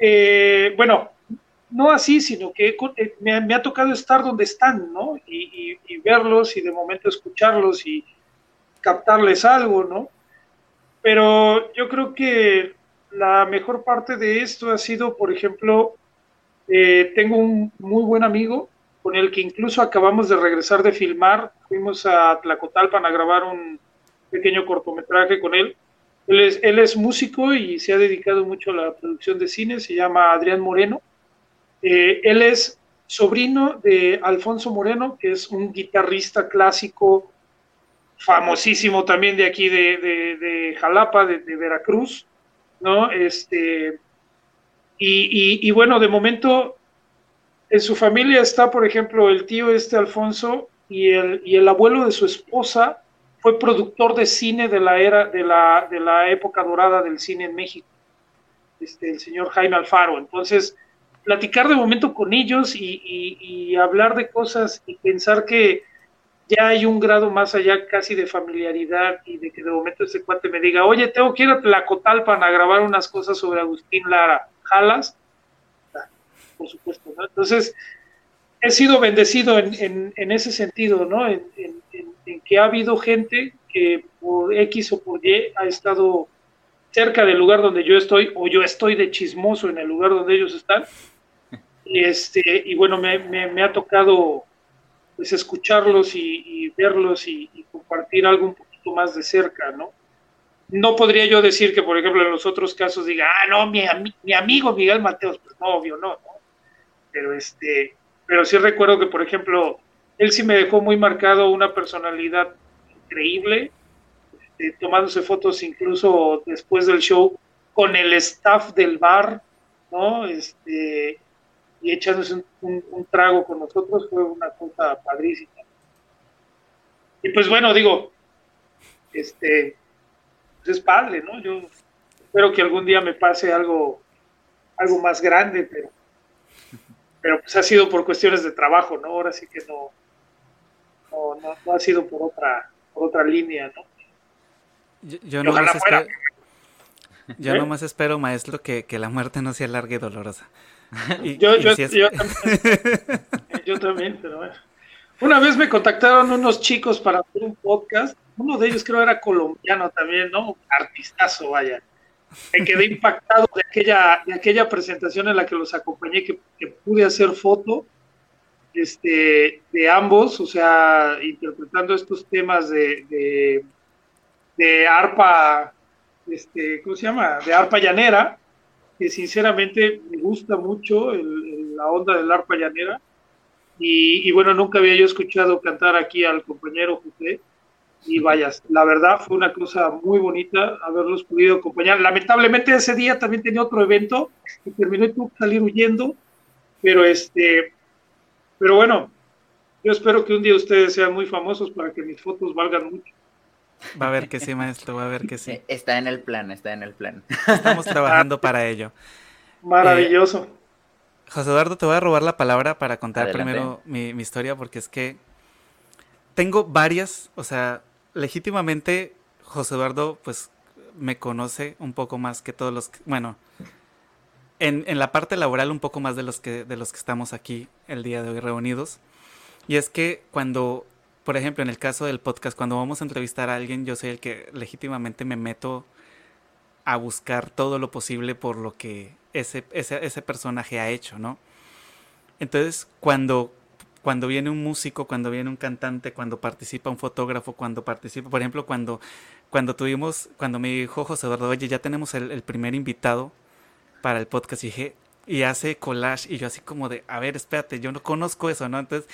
Eh, bueno, no así, sino que eh, me, ha tocado estar donde están, ¿no? Y, y, verlos y de momento escucharlos y captarles algo, ¿no? Pero yo creo que la mejor parte de esto ha sido, por ejemplo, eh, tengo un muy buen amigo con el que incluso acabamos de regresar de filmar. Fuimos a Tlacotalpan a grabar un pequeño cortometraje con él. Él es, músico y se ha dedicado mucho a la producción de cine. Se llama Adrián Moreno. Eh, él es sobrino de Alfonso Moreno, que es un guitarrista clásico famosísimo también de aquí de, de, Jalapa, de, de, Veracruz, ¿no? Este, y, bueno, de momento en su familia está, por ejemplo, el tío este Alfonso y el, y el abuelo de su esposa fue productor de cine de la era de la, de la época dorada del cine en México, este, el señor Jaime Alfaro. Entonces, platicar de momento con ellos y, y, hablar de cosas y pensar que ya hay un grado más allá casi de familiaridad y de que de momento ese cuate me diga, oye, tengo que ir a Tlacotalpan a grabar unas cosas sobre Agustín Lara jalas, por supuesto, ¿no? Entonces, he sido bendecido en, ese sentido, ¿no? En, que ha habido gente que por X o por Y ha estado cerca del lugar donde yo estoy, o yo estoy de chismoso en el lugar donde ellos están. Y, este, y bueno, me, ha tocado pues escucharlos y, verlos y, y, compartir algo un poquito más de cerca, ¿no? No podría yo decir que, por ejemplo, en los otros casos diga, ah, no, mi, mi amigo Miguel Mateos, pues no, obvio, no, no. Pero, este, pero sí recuerdo que, por ejemplo, él sí me dejó muy marcado una personalidad increíble, este, tomándose fotos incluso después del show con el staff del bar, ¿no? Este, y echándose un, un trago con nosotros fue una cosa padrísima. Y pues bueno, digo, este, es padre, ¿no? Yo espero que algún día me pase algo, algo más grande, pero, pero pues ha sido por cuestiones de trabajo, ¿no? Ahora sí que no, no, no, ha sido por otra, por otra línea, ¿no? Yo, no más espero, yo ¿Eh? nomás espero, maestro, que, la muerte no sea larga y dolorosa. yo, yo, yo, también, yo también, pero bueno. Una vez me contactaron unos chicos para hacer un podcast uno de ellos creo era colombiano también, ¿no? Artistazo, vaya. Me quedé impactado de aquella, de aquella presentación en la que los acompañé, que, pude hacer foto este, de ambos, o sea, interpretando estos temas de, de, arpa, este, ¿cómo se llama? De arpa llanera, que sinceramente me gusta mucho la onda del arpa llanera. Y, bueno, nunca había yo escuchado cantar aquí al compañero José. Y vaya, la verdad fue una cosa muy bonita haberlos podido acompañar. Lamentablemente ese día también tenía otro evento y terminé tuve que salir huyendo. Pero este, pero bueno, yo espero que un día ustedes sean muy famosos para que mis fotos valgan mucho. Va a ver que sí, maestro, va a ver que sí. Está en el plan, está en el plan. Estamos trabajando para ello. Maravilloso. Eh, José Eduardo, te voy a robar la palabra para contar primero mi, historia, porque es que tengo varias, o sea, legítimamente José Eduardo, pues, me conoce un poco más que todos los, que, bueno, en, en, la parte laboral un poco más de los que, de los que estamos aquí el día de hoy reunidos. Y es que cuando, por ejemplo, en el caso del podcast, cuando vamos a entrevistar a alguien, yo soy el que legítimamente me meto a buscar todo lo posible por lo que ese, ese, personaje ha hecho, ¿no? Entonces, cuando, cuando viene un músico, cuando viene un cantante, cuando participa un fotógrafo, cuando participa, por ejemplo, cuando, cuando tuvimos, cuando me dijo José Eduardo, oye, ya tenemos el, primer invitado para el podcast, y dije, y hace collage, y yo así como de, a ver, espérate, yo no conozco eso, ¿no? Entonces,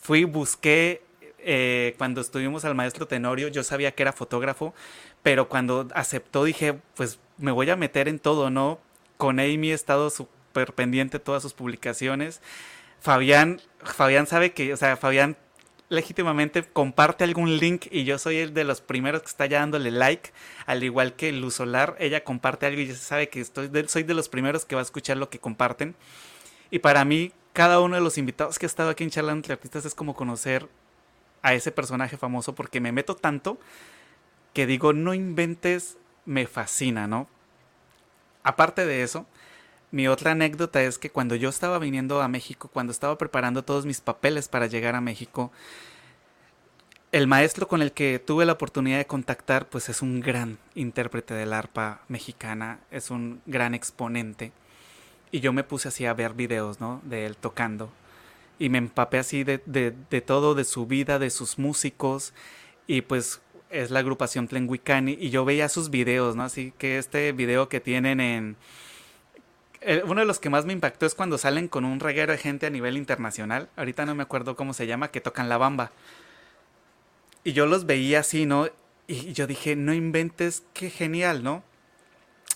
fui, busqué eh, cuando estuvimos al maestro Tenorio, yo sabía que era fotógrafo, pero cuando aceptó dije, pues me voy a meter en todo, ¿no? Con Amy he estado súper pendiente de todas sus publicaciones. Fabián, Fabián sabe que, o sea, Fabián legítimamente comparte algún link y yo soy el de los primeros que está ya dándole like, al igual que Luz Solar, ella comparte algo y ya sabe que estoy soy de los primeros que va a escuchar lo que comparten. Y para mí, cada uno de los invitados que ha estado aquí en Charlando entre Artistas es como conocer a ese personaje famoso porque me meto tanto que digo, no inventes, me fascina, ¿no? Aparte de eso, mi otra anécdota es que cuando yo estaba viniendo a México, cuando estaba preparando todos mis papeles para llegar a México, el maestro con el que tuve la oportunidad de contactar, pues es un gran intérprete del arpa mexicana, es un gran exponente. Y yo me puse así a ver videos, ¿no? De él tocando. Y me empapé así de, de, todo, de su vida, de sus músicos. Y pues es la agrupación Tlenguicani. Y yo veía sus videos, ¿no? Así que este video que tienen en... Uno de los que más me impactó es cuando salen con un reguero de gente a nivel internacional. Ahorita no me acuerdo cómo se llama, que tocan la bamba. Y yo los veía así, ¿no? Y yo dije, no inventes, qué genial, ¿no?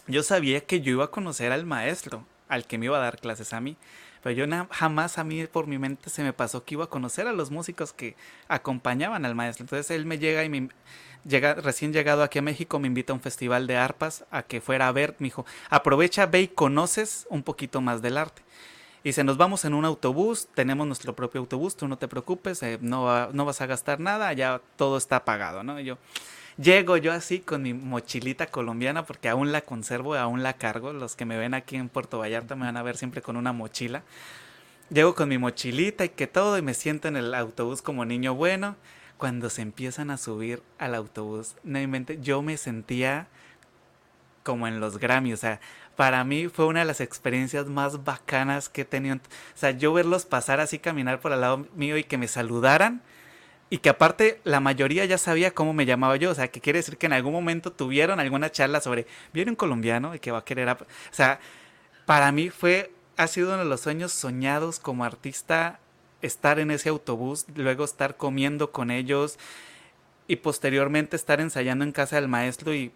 Yo sabía que yo iba a conocer al maestro al que me iba a dar clases a mí. Pero yo jamás a mí por mi mente se me pasó que iba a conocer a los músicos que acompañaban al maestro. Entonces él me llega y me llega recién llegado aquí a México me invita a un festival de arpas a que fuera a ver, me dijo, "Aprovecha, ve y conoces un poquito más del arte." Y se nos vamos en un autobús, tenemos nuestro propio autobús, tú no te preocupes, eh, no, no vas a gastar nada, ya todo está pagado, ¿no? Y yo, Llego yo así con mi mochilita colombiana porque aún la conservo, aún la cargo. Los que me ven aquí en Puerto Vallarta me van a ver siempre con una mochila. Llego con mi mochilita y que todo y me siento en el autobús como niño bueno. Cuando se empiezan a subir al autobús, nuevamente yo me sentía como en los Grammy, o sea, para mí fue una de las experiencias más bacanas que he tenido. O sea, yo verlos pasar así, caminar por al lado mío y que me saludaran, y que aparte la mayoría ya sabía cómo me llamaba yo, o sea, que quiere decir que en algún momento tuvieron alguna charla sobre, viene un colombiano y que va a querer, o sea, para mí fue, ha sido uno de los sueños soñados como artista estar en ese autobús, luego estar comiendo con ellos y posteriormente estar ensayando en casa del maestro y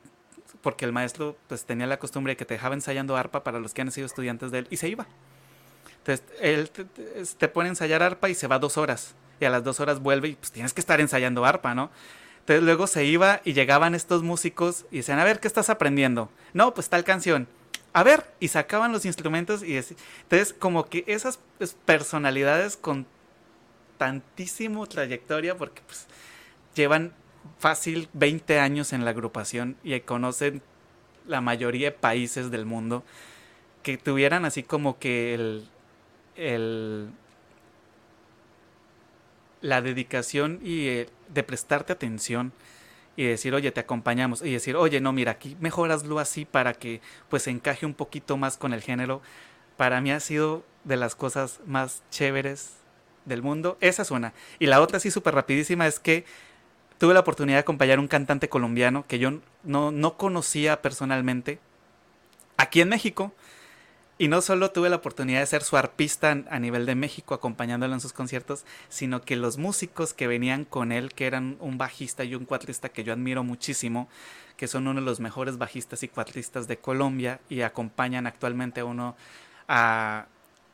porque el maestro pues tenía la costumbre de que te dejaba ensayando arpa para los que han sido estudiantes de él y se iba. Entonces él te, te pone a ensayar arpa y se va dos horas y a las dos horas vuelve y pues tienes que estar ensayando arpa, ¿no? Entonces luego se iba y llegaban estos músicos y decían, a ver, ¿qué estás aprendiendo? No, pues tal canción. A ver, y sacaban los instrumentos y entonces como que esas pues, personalidades con tantísimo trayectoria, porque pues llevan fácil 20 años en la agrupación y conocen la mayoría de países del mundo, que tuvieran así como que el, el la dedicación y eh, de prestarte atención y decir, oye, te acompañamos, y decir, oye, no, mira, aquí mejoraslo así para que pues encaje un poquito más con el género, para mí ha sido de las cosas más chéveres del mundo. Esa es una. Y la otra, sí, súper rapidísima, es que tuve la oportunidad de acompañar a un cantante colombiano que yo no, no conocía personalmente aquí en México. Y no solo tuve la oportunidad de ser su arpista a nivel de México acompañándolo en sus conciertos, sino que los músicos que venían con él, que eran un bajista y un cuatrista que yo admiro muchísimo, que son uno de los mejores bajistas y cuatristas de Colombia y acompañan actualmente a uno a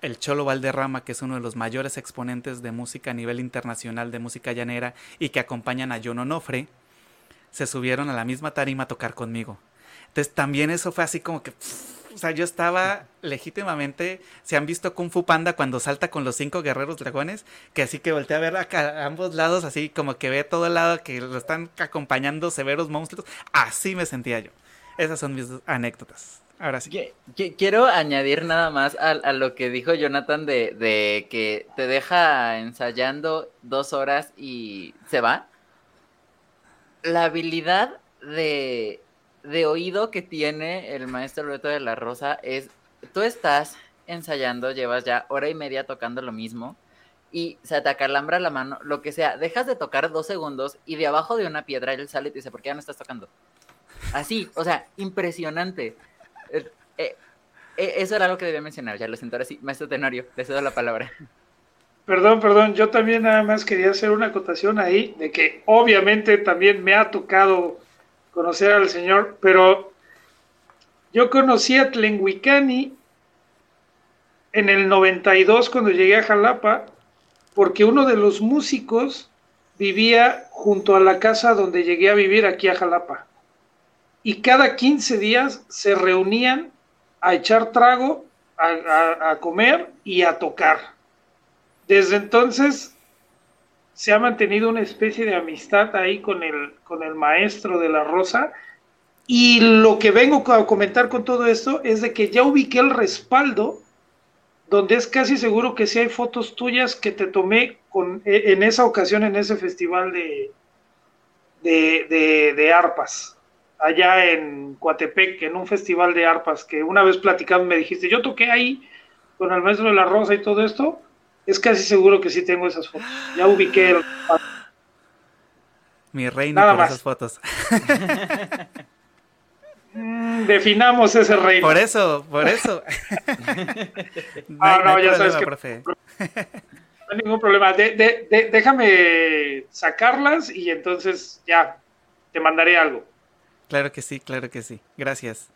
el Cholo Valderrama, que es uno de los mayores exponentes de música a nivel internacional de música llanera y que acompañan a John Onofre, se subieron a la misma tarima a tocar conmigo. Entonces también eso fue así como que... o sea, yo estaba legítimamente, se han visto Kung Fu Panda cuando salta con los cinco guerreros dragones, que así que volteé a ver a, ambos lados, así como que ve todo el lado que lo están acompañando severos monstruos, así me sentía yo. Esas son mis anécdotas. Ahora sí. Quiero añadir nada más a, lo que dijo Jonathan de, de, que te deja ensayando dos horas y se va. La habilidad de, de oído que tiene el maestro Alberto de la Rosa es, tú estás ensayando, llevas ya hora y media tocando lo mismo y se te acalambra la mano, lo que sea, dejas de tocar dos segundos y de abajo de una piedra él sale y te dice, ¿por qué ya no estás tocando? Así, o sea, impresionante. Eh, eh, eh, eso era algo que debía mencionar, ya lo siento ahora sí, maestro Tenorio, le cedo la palabra. Perdón, perdón, yo también nada más quería hacer una acotación ahí de que obviamente también me ha tocado conocer al señor, pero yo conocí a Tlenguicani en el 92 cuando llegué a Jalapa, porque uno de los músicos vivía junto a la casa donde llegué a vivir aquí a Jalapa. Y cada 15 días se reunían a echar trago, a, a comer y a tocar. Desde entonces se ha mantenido una especie de amistad ahí con el, con el maestro de la Rosa. Y lo que vengo a comentar con todo esto es de que ya ubiqué el respaldo, donde es casi seguro que sí hay fotos tuyas que te tomé con, e, en esa ocasión, en ese festival de, de, de, arpas, allá en Coatepec, en un festival de arpas, que una vez platicando me dijiste, yo toqué ahí con el maestro de la Rosa y todo esto, es casi seguro que sí tengo esas fotos. Ya ubiqué el... Mi reino Nada por esas fotos. Mm, definamos ese reino. Por eso, por eso. ah, no, ya sabes que. No hay ningún problema. déjame sacarlas y entonces ya te mandaré algo. Claro que sí, claro que sí. Gracias.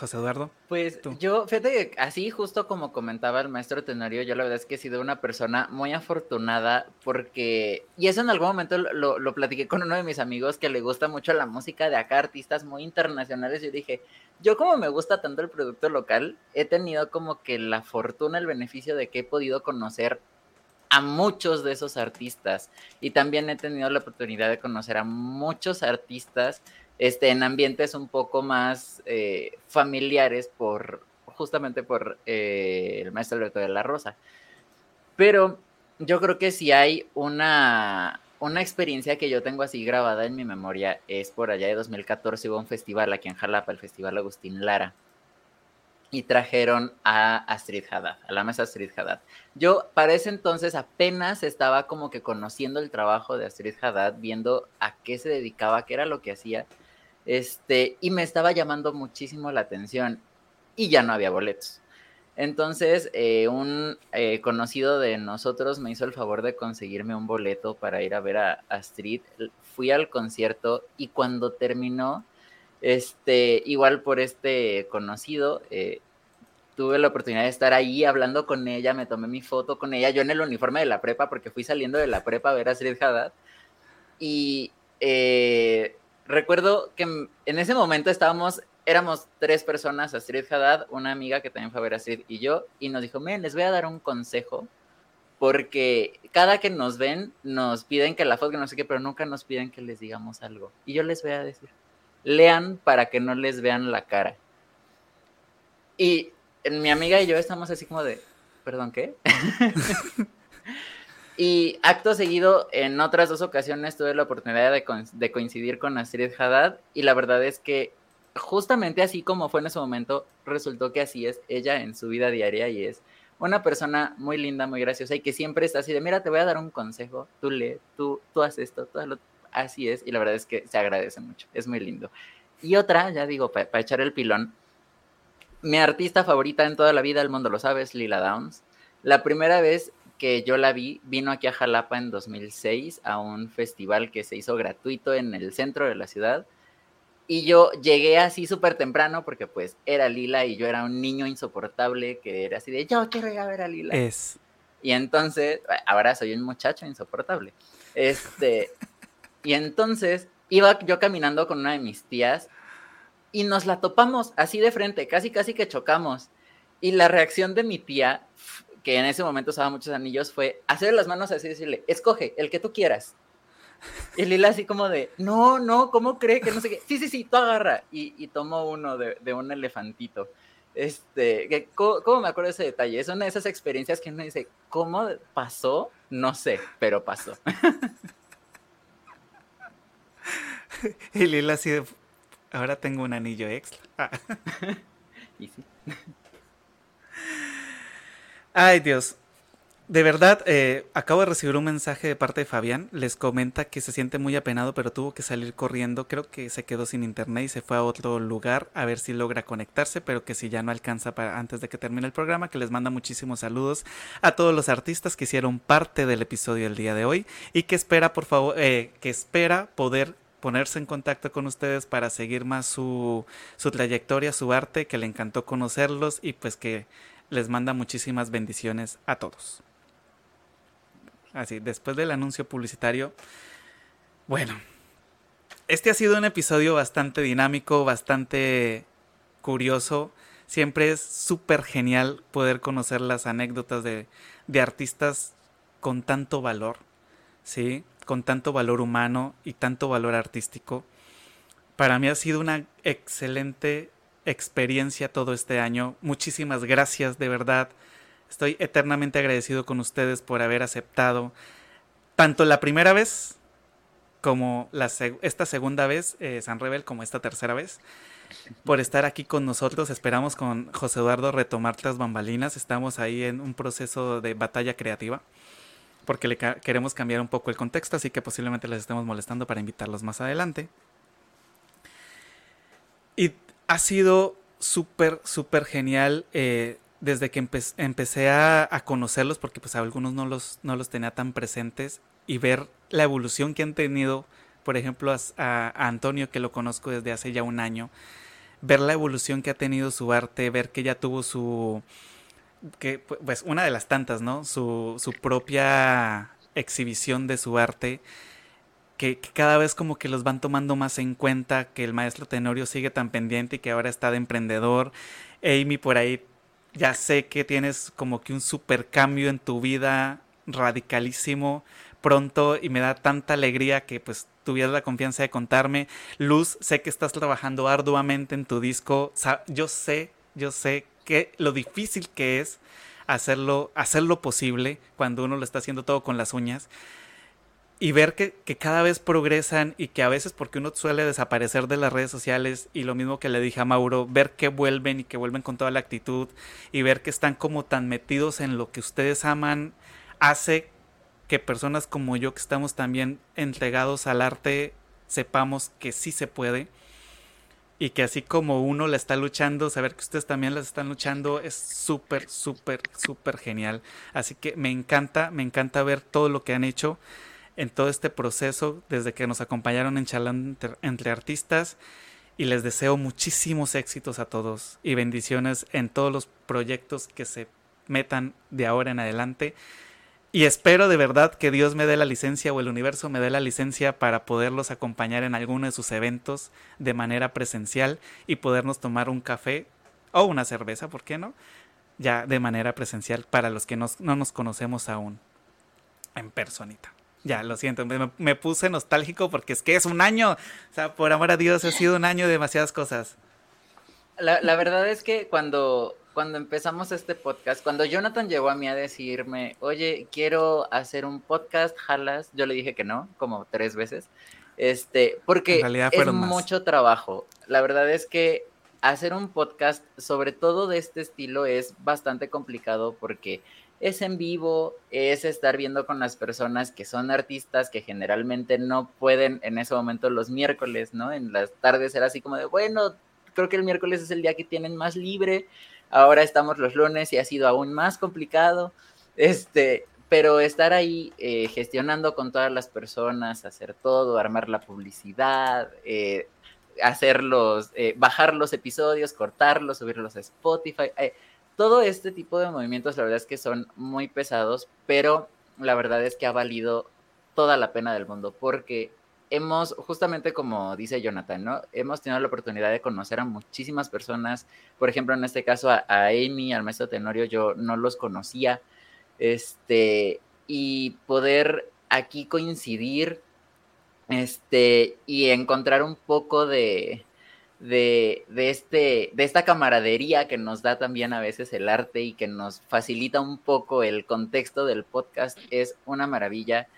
José Eduardo. Pues yo, fíjate que así justo como comentaba el maestro Tenorio, yo la verdad es que he sido una persona muy afortunada porque, y eso en algún momento lo, lo platiqué con uno de mis amigos que le gusta mucho la música de acá, artistas muy internacionales, yo dije, yo como me gusta tanto el producto local, he tenido como que la fortuna, el beneficio de que he podido conocer a muchos de esos artistas y también he tenido la oportunidad de conocer a muchos artistas este, en ambientes un poco más eh, familiares por justamente por eh, el maestro Alberto de la Rosa. Pero yo creo que si hay una, una experiencia que yo tengo así grabada en mi memoria, es por allá de 2014 hubo un festival aquí en Jalapa, el Festival Agustín Lara, y trajeron a Astrid Haddad, a la mesa Astrid Haddad. Yo para ese entonces apenas estaba como que conociendo el trabajo de Astrid Haddad, viendo a qué se dedicaba, qué era lo que hacía, este, y me estaba llamando muchísimo la atención y ya no había boletos. Entonces, eh, un eh, conocido de nosotros me hizo el favor de conseguirme un boleto para ir a ver a Astrid. Fui al concierto y cuando terminó, este, igual por este conocido, eh, tuve la oportunidad de estar ahí hablando con ella, me tomé mi foto con ella, yo en el uniforme de la prepa, porque fui saliendo de la prepa a ver a Astrid Haddad. Y recuerdo que en ese momento estábamos, éramos tres personas, Astrid Haddad, una amiga que también fue a ver a Astrid y yo, y nos dijo, miren, les voy a dar un consejo, porque cada que nos ven nos piden que la foto, no sé qué, pero nunca nos piden que les digamos algo. Y yo les voy a decir, lean para que no les vean la cara. Y mi amiga y yo estamos así como de, perdón, ¿qué? Y acto seguido, en otras dos ocasiones tuve la oportunidad de, coincidir con Astrid Haddad y la verdad es que justamente así como fue en ese momento, resultó que así es ella en su vida diaria y es una persona muy linda, muy graciosa y que siempre está así de, mira, te voy a dar un consejo, tú lee, tú, tú haces esto, todo lo... así es y la verdad es que se agradece mucho, es muy lindo. Y otra, ya digo, para echar el pilón, mi artista favorita en toda la vida, el mundo lo sabe, es Lila Downs. La primera vez que yo la vi, vino aquí a Jalapa en 2006 a un festival que se hizo gratuito en el centro de la ciudad. Y yo llegué así súper temprano porque pues era Lila y yo era un niño insoportable que era así de yo quiero ir a ver a Lila. Es. Y entonces, ahora soy un muchacho insoportable. Este, y entonces iba yo caminando con una de mis tías y nos la topamos así de frente, casi casi que chocamos. Y la reacción de mi tía, que en ese momento usaba muchos anillos, fue hacer las manos así y decirle, escoge el que tú quieras. Y Lila así como de, no, no, ¿cómo cree que no sé qué? Sí, sí, sí, tú agarra. Y, y tomó uno de, de, un elefantito. Este, que, ¿cómo, me acuerdo de ese detalle? Es una de esas experiencias que uno dice, ¿cómo pasó? No sé, pero pasó. y Lila así de, ahora tengo un anillo extra. y sí. Ay, Dios. De verdad, eh, acabo de recibir un mensaje de parte de Fabián. Les comenta que se siente muy apenado, pero tuvo que salir corriendo. Creo que se quedó sin internet y se fue a otro lugar a ver si logra conectarse, pero que si ya no alcanza para antes de que termine el programa, que les manda muchísimos saludos a todos los artistas que hicieron parte del episodio del día de hoy y que espera, por favor, eh, que espera poder ponerse en contacto con ustedes para seguir más su, su trayectoria, su arte, que le encantó conocerlos y pues que les manda muchísimas bendiciones a todos. Así, después del anuncio publicitario. Bueno, este ha sido un episodio bastante dinámico, bastante curioso. Siempre es súper genial poder conocer las anécdotas de, de, artistas con tanto valor, ¿sí? Con tanto valor humano y tanto valor artístico. Para mí ha sido una excelente experiencia todo este año. Muchísimas gracias, de verdad. Estoy eternamente agradecido con ustedes por haber aceptado tanto la primera vez como esta segunda vez, eh, San Rebel, como esta tercera vez, por estar aquí con nosotros. Esperamos con José Eduardo retomar las bambalinas. Estamos ahí en un proceso de batalla creativa porque le queremos cambiar un poco el contexto, así que posiblemente les estemos molestando para invitarlos más adelante. Y ha sido súper, súper genial eh, desde que empecé a, conocerlos, porque pues algunos no los, no los tenía tan presentes, y ver la evolución que han tenido, por ejemplo, a, Antonio, que lo conozco desde hace ya un año, ver la evolución que ha tenido su arte, ver que ya tuvo su, que pues una de las tantas, ¿no? Su, su propia exhibición de su arte. Que, cada vez como que los van tomando más en cuenta, que el maestro Tenorio sigue tan pendiente y que ahora está de emprendedor. Amy por ahí ya sé que tienes como que un super cambio en tu vida radicalísimo pronto y me da tanta alegría que pues tuvieras la confianza de contarme. Luz, sé que estás trabajando arduamente en tu disco. yo sé, yo sé que lo difícil que es hacerlo, hacerlo posible cuando uno lo está haciendo todo con las uñas y ver que, cada vez progresan y que a veces porque uno suele desaparecer de las redes sociales y lo mismo que le dije a Mauro, ver que vuelven y que vuelven con toda la actitud y ver que están como tan metidos en lo que ustedes aman, hace que personas como yo que estamos también entregados al arte sepamos que sí se puede y que así como uno la está luchando, saber que ustedes también las están luchando es súper, súper, súper genial. Así que me encanta, me encanta ver todo lo que han hecho en todo este proceso desde que nos acompañaron en Charlando entre, Artistas y les deseo muchísimos éxitos a todos y bendiciones en todos los proyectos que se metan de ahora en adelante. Y espero de verdad que Dios me dé la licencia o el universo me dé la licencia para poderlos acompañar en alguno de sus eventos de manera presencial y podernos tomar un café o una cerveza, ¿por qué no? Ya de manera presencial para los que no nos conocemos aún en personita. Ya, lo siento, me, puse nostálgico porque es que es un año. O sea, por amor a Dios, ha sido un año de demasiadas cosas. La, la verdad es que cuando, cuando empezamos este podcast, cuando Jonathan llegó a mí a decirme, oye, quiero hacer un podcast, jalas, yo le dije que no, como tres veces. Este, porque es mucho trabajo. La verdad es que hacer un podcast, sobre todo de este estilo, es bastante complicado porque es en vivo, es estar viendo con las personas que son artistas que generalmente no pueden en ese momento los miércoles, ¿no? En las tardes era así como de, bueno, creo que el miércoles es el día que tienen más libre, ahora estamos los lunes y ha sido aún más complicado, este, pero estar ahí eh, gestionando con todas las personas, hacer todo, armar la publicidad, eh, hacerlos, eh, bajar los episodios, cortarlos, subirlos a Spotify, todo este tipo de movimientos, la verdad es que son muy pesados, pero la verdad es que ha valido toda la pena del mundo, porque hemos, justamente como dice Jonathan, ¿no? Hemos tenido la oportunidad de conocer a muchísimas personas, por ejemplo, en este caso a, Amy, al maestro Tenorio, yo no los conocía, este, y poder aquí coincidir, este, y encontrar un poco de, de, de, este, de esta camaradería que nos da también a veces el arte y que nos facilita un poco el contexto del podcast es una maravilla.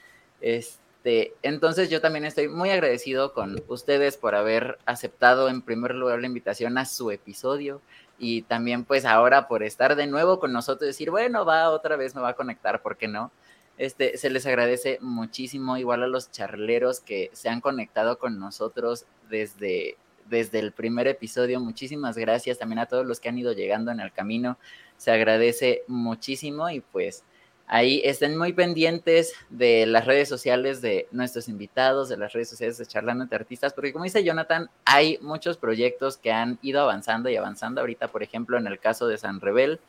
Este, entonces yo también estoy muy agradecido con ustedes por haber aceptado en primer lugar la invitación a su episodio y también pues ahora por estar de nuevo con nosotros, decir, bueno, va otra vez, me va a conectar, ¿por qué no? Este, se les agradece muchísimo, igual a los charleros que se han conectado con nosotros desde desde el primer episodio. Muchísimas gracias también a todos los que han ido llegando en el camino. Se agradece muchísimo y pues ahí estén muy pendientes de las redes sociales de nuestros invitados, de las redes sociales de Charlando entre Artistas, porque como dice Jonathan, hay muchos proyectos que han ido avanzando y avanzando. Ahorita, por ejemplo, en el caso de San Rebel,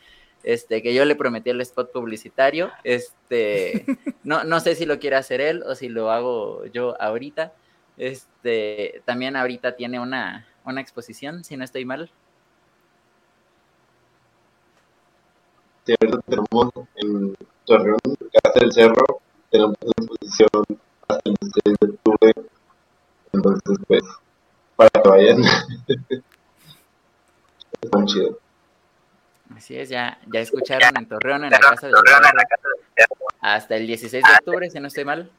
este, que yo le prometí el spot publicitario, este, no, no sé si lo quiere hacer él o si lo hago yo ahorita, este, también ahorita tiene una, una exposición, si no estoy mal. Sí, ahorita tenemos en Torreón, Casa del Cerro, tenemos una exposición hasta el 16 de octubre. Entonces, pues, para que vayan. Está muy chido. Así es, ya, ya escucharon en Torreón, en la Casa del Cerro, hasta el 16 de octubre, si no estoy mal.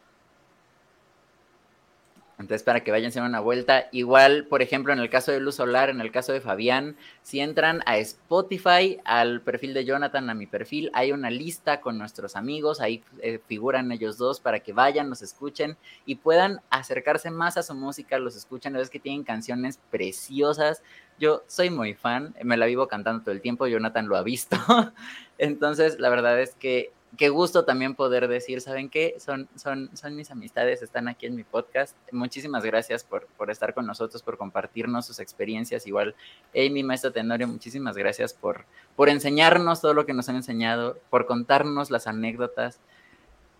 Entonces, para que vayan a una vuelta. Igual, por ejemplo, en el caso de Luz Solar, en el caso de Fabián, si entran a Spotify, al perfil de Jonathan, a mi perfil, hay una lista con nuestros amigos, ahí eh, figuran ellos dos para que vayan, nos escuchen y puedan acercarse más a su música, los escuchan, la verdad es que tienen canciones preciosas. Yo soy muy fan, me la vivo cantando todo el tiempo, Jonathan lo ha visto. Entonces, la verdad es que qué gusto también poder decir, ¿saben qué? Son, son, son mis amistades, están aquí en mi podcast. Muchísimas gracias por, por estar con nosotros, por compartirnos sus experiencias. Igual, Amy, maestro Tenorio, muchísimas gracias por, por enseñarnos todo lo que nos han enseñado, por contarnos las anécdotas.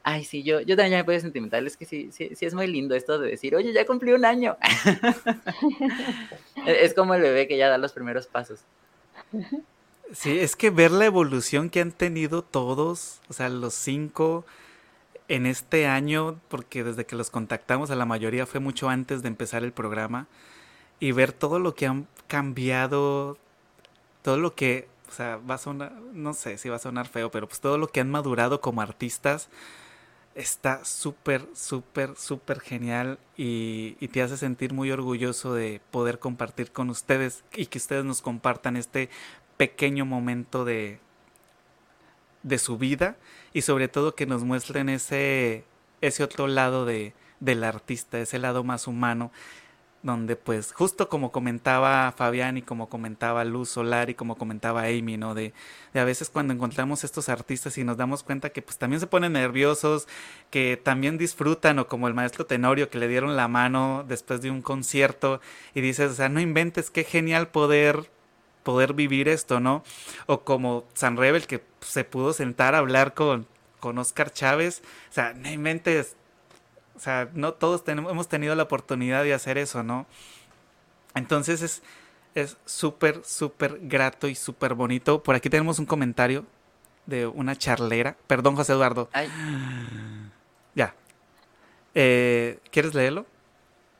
Ay, sí, yo, yo también ya me puedo sentimental, es que sí, sí, sí es muy lindo esto de decir, oye, ya cumplí un año. es como el bebé que ya da los primeros pasos. Sí, es que ver la evolución que han tenido todos, o sea, los cinco en este año, porque desde que los contactamos a la mayoría fue mucho antes de empezar el programa, y ver todo lo que han cambiado, todo lo que, o sea, va a sonar, no sé si va a sonar feo, pero pues todo lo que han madurado como artistas está súper, súper, súper genial y, y, te hace sentir muy orgulloso de poder compartir con ustedes y que ustedes nos compartan este pequeño momento de, de su vida y sobre todo que nos muestren ese, ese otro lado de, del artista, ese lado más humano, donde pues justo como comentaba Fabián y como comentaba Luz Solar y como comentaba Amy, ¿no? De, de, a veces cuando encontramos estos artistas y nos damos cuenta que pues también se ponen nerviosos, que también disfrutan o como el maestro Tenorio que le dieron la mano después de un concierto y dices, o sea, no inventes, qué genial poder poder vivir esto, ¿no? O como San Rebel que se pudo sentar a hablar con, con Oscar Chávez, o sea, no inventes, o sea, no todos tenemos, hemos tenido la oportunidad de hacer eso, ¿no? Entonces es es súper, súper grato y súper bonito. Por aquí tenemos un comentario de una charlera. Perdón, José Eduardo. Ay. Ya. Eh, ¿Quieres leerlo?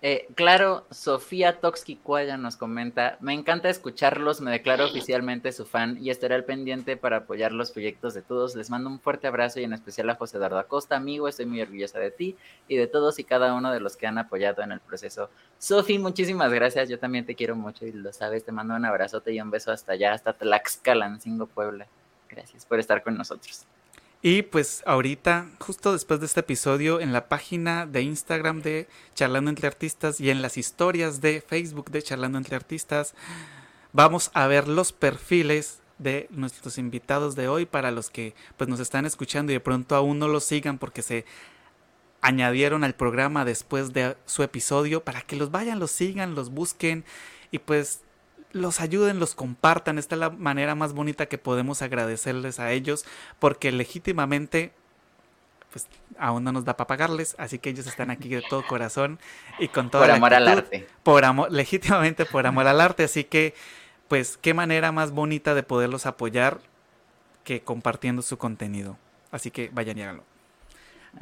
Eh, claro, Sofía Toxki Cuaya nos comenta, me encanta escucharlos, me declaro oficialmente su fan y estaré al pendiente para apoyar los proyectos de todos. Les mando un fuerte abrazo y en especial a José Eduardo Acosta, amigo, estoy muy orgullosa de ti y de todos y cada uno de los que han apoyado en el proceso. Sofi, muchísimas gracias, yo también te quiero mucho y lo sabes, te mando un abrazote y un beso hasta allá, hasta Tlaxcalancingo, Puebla. Gracias por estar con nosotros. Y pues ahorita, justo después de este episodio, en la página de Instagram de Charlando entre Artistas y en las historias de Facebook de Charlando entre Artistas, vamos a ver los perfiles de nuestros invitados de hoy para los que pues nos están escuchando y de pronto aún no los sigan porque se añadieron al programa después de su episodio para que los vayan, los sigan, los busquen y pues los ayuden, los compartan. Esta es la manera más bonita que podemos agradecerles a ellos porque legítimamente pues aún no nos da para pagarles, así que ellos están aquí de todo corazón y con todo por amor al arte. Por amor, legítimamente por amor al arte, así que pues qué manera más bonita de poderlos apoyar que compartiendo su contenido. Así que vayan y háganlo.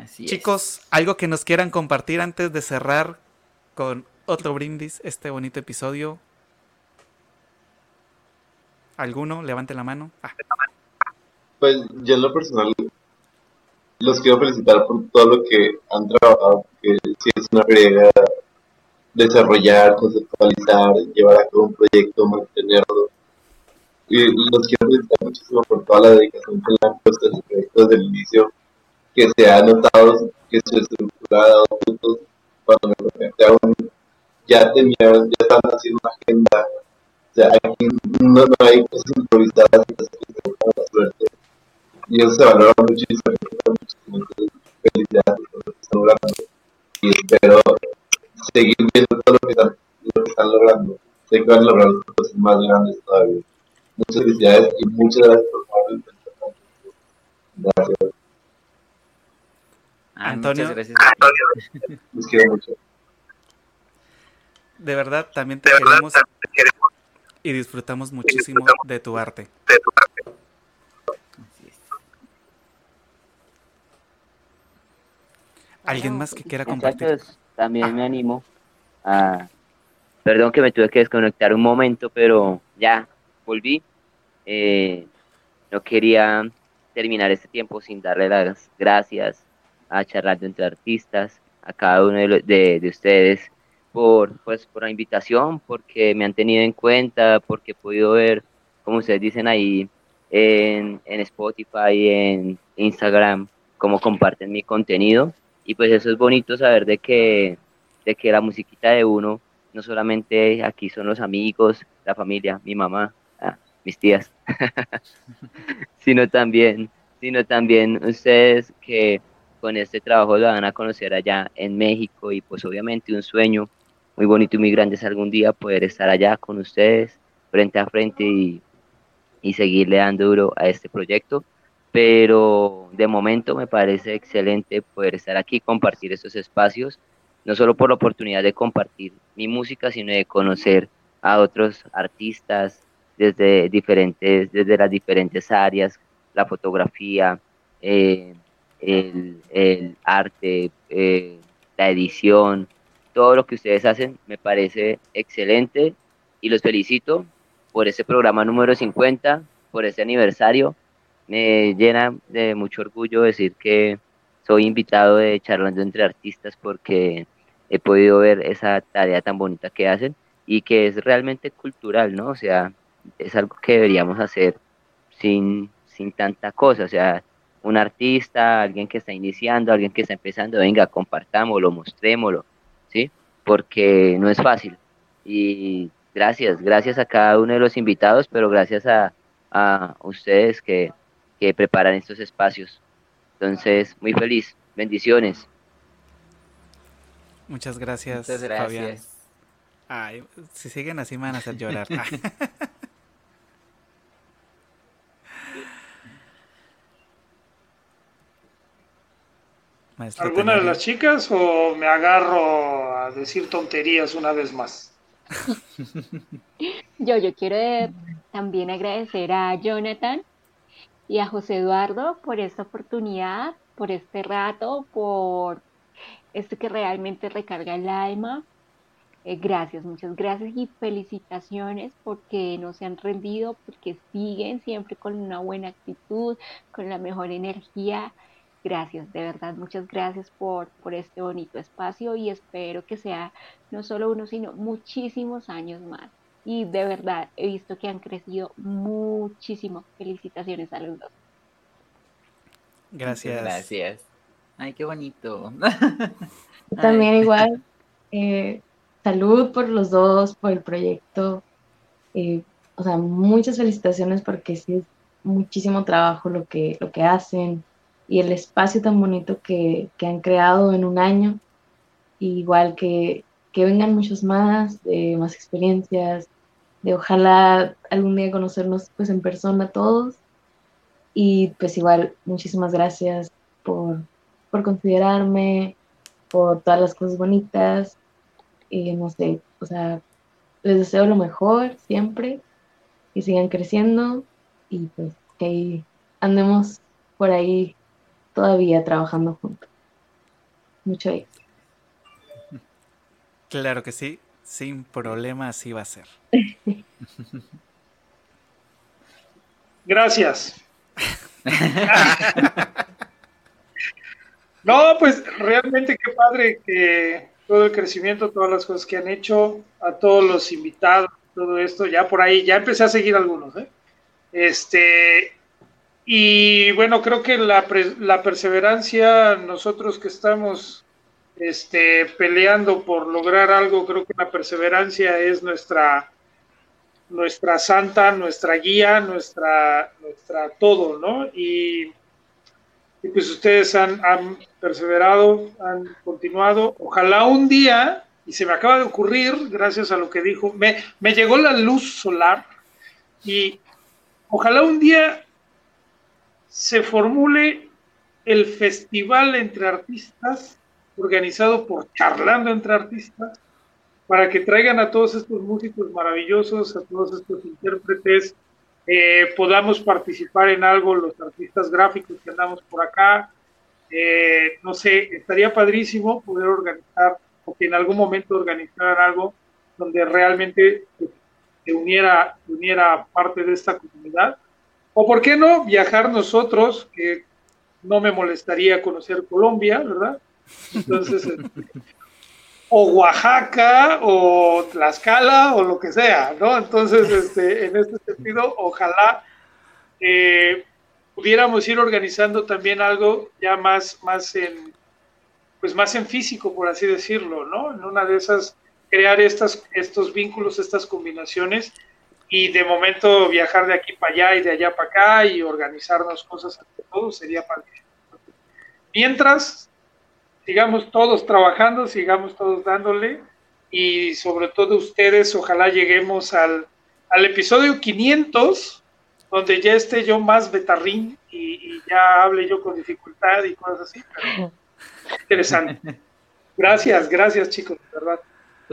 Chicos, algo que nos quieran compartir antes de cerrar con otro brindis este bonito episodio. ¿Alguno? Levante la mano. Ah. Pues yo en lo personal los quiero felicitar por todo lo que han trabajado, porque sí es una friega desarrollar, conceptualizar, llevar a cabo un proyecto, mantenerlo. Y los quiero felicitar muchísimo por toda la dedicación que le han puesto a ese proyecto desde el inicio que se ha notado que su estructura ha dado frutos cuando me aún ya tenía, ya estaban haciendo una agenda. O sea, aquí no, no hay cosas improvisadas y la suerte. Y eso se valora muchísimo. Entonces, felicidades por lo que están logrando. Y espero seguir viendo todo lo que están, lo que están logrando. Sé que van a lograr cosas más grandes todavía. Muchas felicidades y muchas gracias por el Gracias. Antonio. gracias. Los quiero mucho. De verdad, también te, queremos, y disfrutamos muchísimo de tu arte. ¿Alguien más que quiera compartir? también me animo a... Perdón que me tuve que desconectar un momento, pero ya volví. Eh, no quería terminar este tiempo sin darle las gracias a charlar entre artistas, a cada uno de, de, ustedes por, pues, por la invitación, porque me han tenido en cuenta, porque he podido ver, como ustedes dicen ahí, en, en Spotify, en Instagram, cómo comparten mi contenido. Y pues eso es bonito saber de que, de que la musiquita de uno, no solamente aquí son los amigos, la familia, mi mamá, ah, mis tías, sino también, sino también ustedes que con este trabajo lo van a conocer allá en México y pues obviamente un sueño muy bonito y muy grande es algún día poder estar allá con ustedes frente a frente y, y seguirle dando duro a este proyecto. Pero de momento me parece excelente poder estar aquí, compartir estos espacios, no solo por la oportunidad de compartir mi música, sino de conocer a otros artistas desde diferentes, desde las diferentes áreas, la fotografía, eh, el, el arte, eh, la edición, todo lo que ustedes hacen me parece excelente y los felicito por este programa número 50, por este aniversario. Me llena de mucho orgullo decir que soy invitado de Charlando entre Artistas porque he podido ver esa tarea tan bonita que hacen y que es realmente cultural, ¿no? O sea, es algo que deberíamos hacer sin, sin tanta cosa, o sea, un artista, alguien que está iniciando, alguien que está empezando, venga, compartámoslo, mostrémoslo. Porque no es fácil. Y gracias, gracias a cada uno de los invitados, pero gracias a, a ustedes que, que preparan estos espacios. Entonces, muy feliz. Bendiciones. Muchas gracias, Muchas gracias. Ay, si siguen así me van a hacer llorar. ¿Alguna de las chicas o me agarro a decir tonterías una vez más? yo, yo quiero también agradecer a Jonathan y a José Eduardo por esta oportunidad, por este rato, por esto que realmente recarga el alma. Eh, gracias, muchas gracias y felicitaciones porque no se han rendido, porque siguen siempre con una buena actitud, con la mejor energía Gracias, de verdad, muchas gracias por, por este bonito espacio y espero que sea no solo uno, sino muchísimos años más. Y de verdad, he visto que han crecido muchísimo. Felicitaciones a los dos. Gracias. Gracias. Ay, qué bonito. También igual, eh, salud por los dos, por el proyecto. Eh, o sea, muchas felicitaciones porque sí es muchísimo trabajo lo que, lo que hacen y el espacio tan bonito que, que han creado en un año. igual que, que vengan muchos más, más experiencias, de ojalá algún día conocernos pues en persona todos. Y pues igual, muchísimas gracias por, por considerarme, por todas las cosas bonitas. Y no sé, o sea, les deseo lo mejor siempre, y sigan creciendo y pues que andemos por ahí todavía trabajando juntos. Mucho éxito. Claro que sí, sin problema así va a ser. Gracias. no, pues realmente qué padre que todo el crecimiento, todas las cosas que han hecho, a todos los invitados, todo esto, ya por ahí, ya empecé a seguir algunos, ¿eh? Este, y bueno, creo que la, la perseverancia, nosotros que estamos este, peleando por lograr algo, creo que la perseverancia es nuestra, nuestra santa, nuestra guía, nuestra, nuestra todo, ¿no? Y, pues ustedes han, han, perseverado, han continuado. Ojalá un día, y se me acaba de ocurrir, gracias a lo que dijo, me, me llegó la luz solar y ojalá un día se formule el festival entre artistas organizado por Charlando entre Artistas, para que traigan a todos estos músicos maravillosos, a todos estos intérpretes, eh, podamos participar en algo, los artistas gráficos que andamos por acá. Eh, no sé, estaría padrísimo poder organizar, o que en algún momento organizar algo donde realmente se uniera, uniera parte de esta comunidad. O por qué no viajar nosotros, que no me molestaría conocer Colombia, ¿verdad? Entonces, este, o Oaxaca, o Tlaxcala, o lo que sea, ¿no? Entonces, este, en este sentido, ojalá eh, pudiéramos ir organizando también algo ya más, más en, pues más en físico, por así decirlo, ¿no? En una de esas, crear estas, estos vínculos, estas combinaciones, y de momento viajar de aquí para allá y de allá para acá y organizarnos cosas entre todos sería para Mientras, sigamos todos trabajando, sigamos todos dándole y sobre todo ustedes, ojalá lleguemos al, al episodio 500, donde ya esté yo más betarrín y, y, ya hable yo con dificultad y cosas así. Pero interesante. Gracias, gracias chicos, de verdad.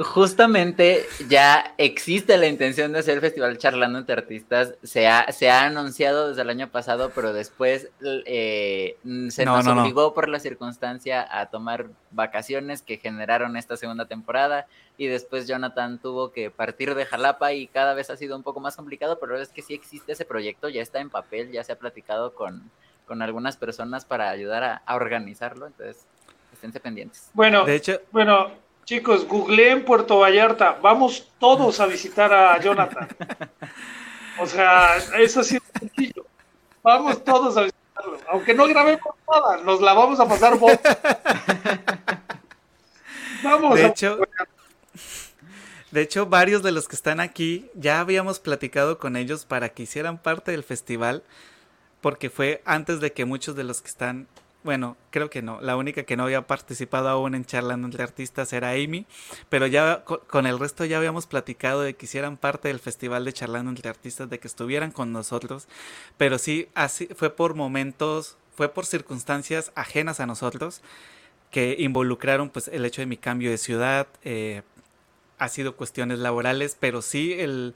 Justamente ya existe la intención de hacer el festival charlando entre artistas. Se ha, se ha anunciado desde el año pasado, pero después eh, se no, nos no, obligó no. por la circunstancia a tomar vacaciones que generaron esta segunda temporada. Y después Jonathan tuvo que partir de Jalapa y cada vez ha sido un poco más complicado, pero es que sí existe ese proyecto, ya está en papel, ya se ha platicado con, con algunas personas para ayudar a, a organizarlo. Entonces, esténse pendientes. Bueno, de hecho, bueno, Chicos, googleé en Puerto Vallarta. Vamos todos a visitar a Jonathan. O sea, eso sí es sencillo. Vamos todos a visitarlo. Aunque no grabemos nada, nos la vamos a pasar vos. Vamos. De hecho, de hecho, varios de los que están aquí ya habíamos platicado con ellos para que hicieran parte del festival, porque fue antes de que muchos de los que están bueno, creo que no. La única que no había participado aún en Charlando entre Artistas era Amy. Pero ya con el resto ya habíamos platicado de que hicieran parte del festival de Charlando entre Artistas, de que estuvieran con nosotros. Pero sí, así fue por momentos, fue por circunstancias ajenas a nosotros que involucraron pues el hecho de mi cambio de ciudad. Eh, ha sido cuestiones laborales, pero sí el,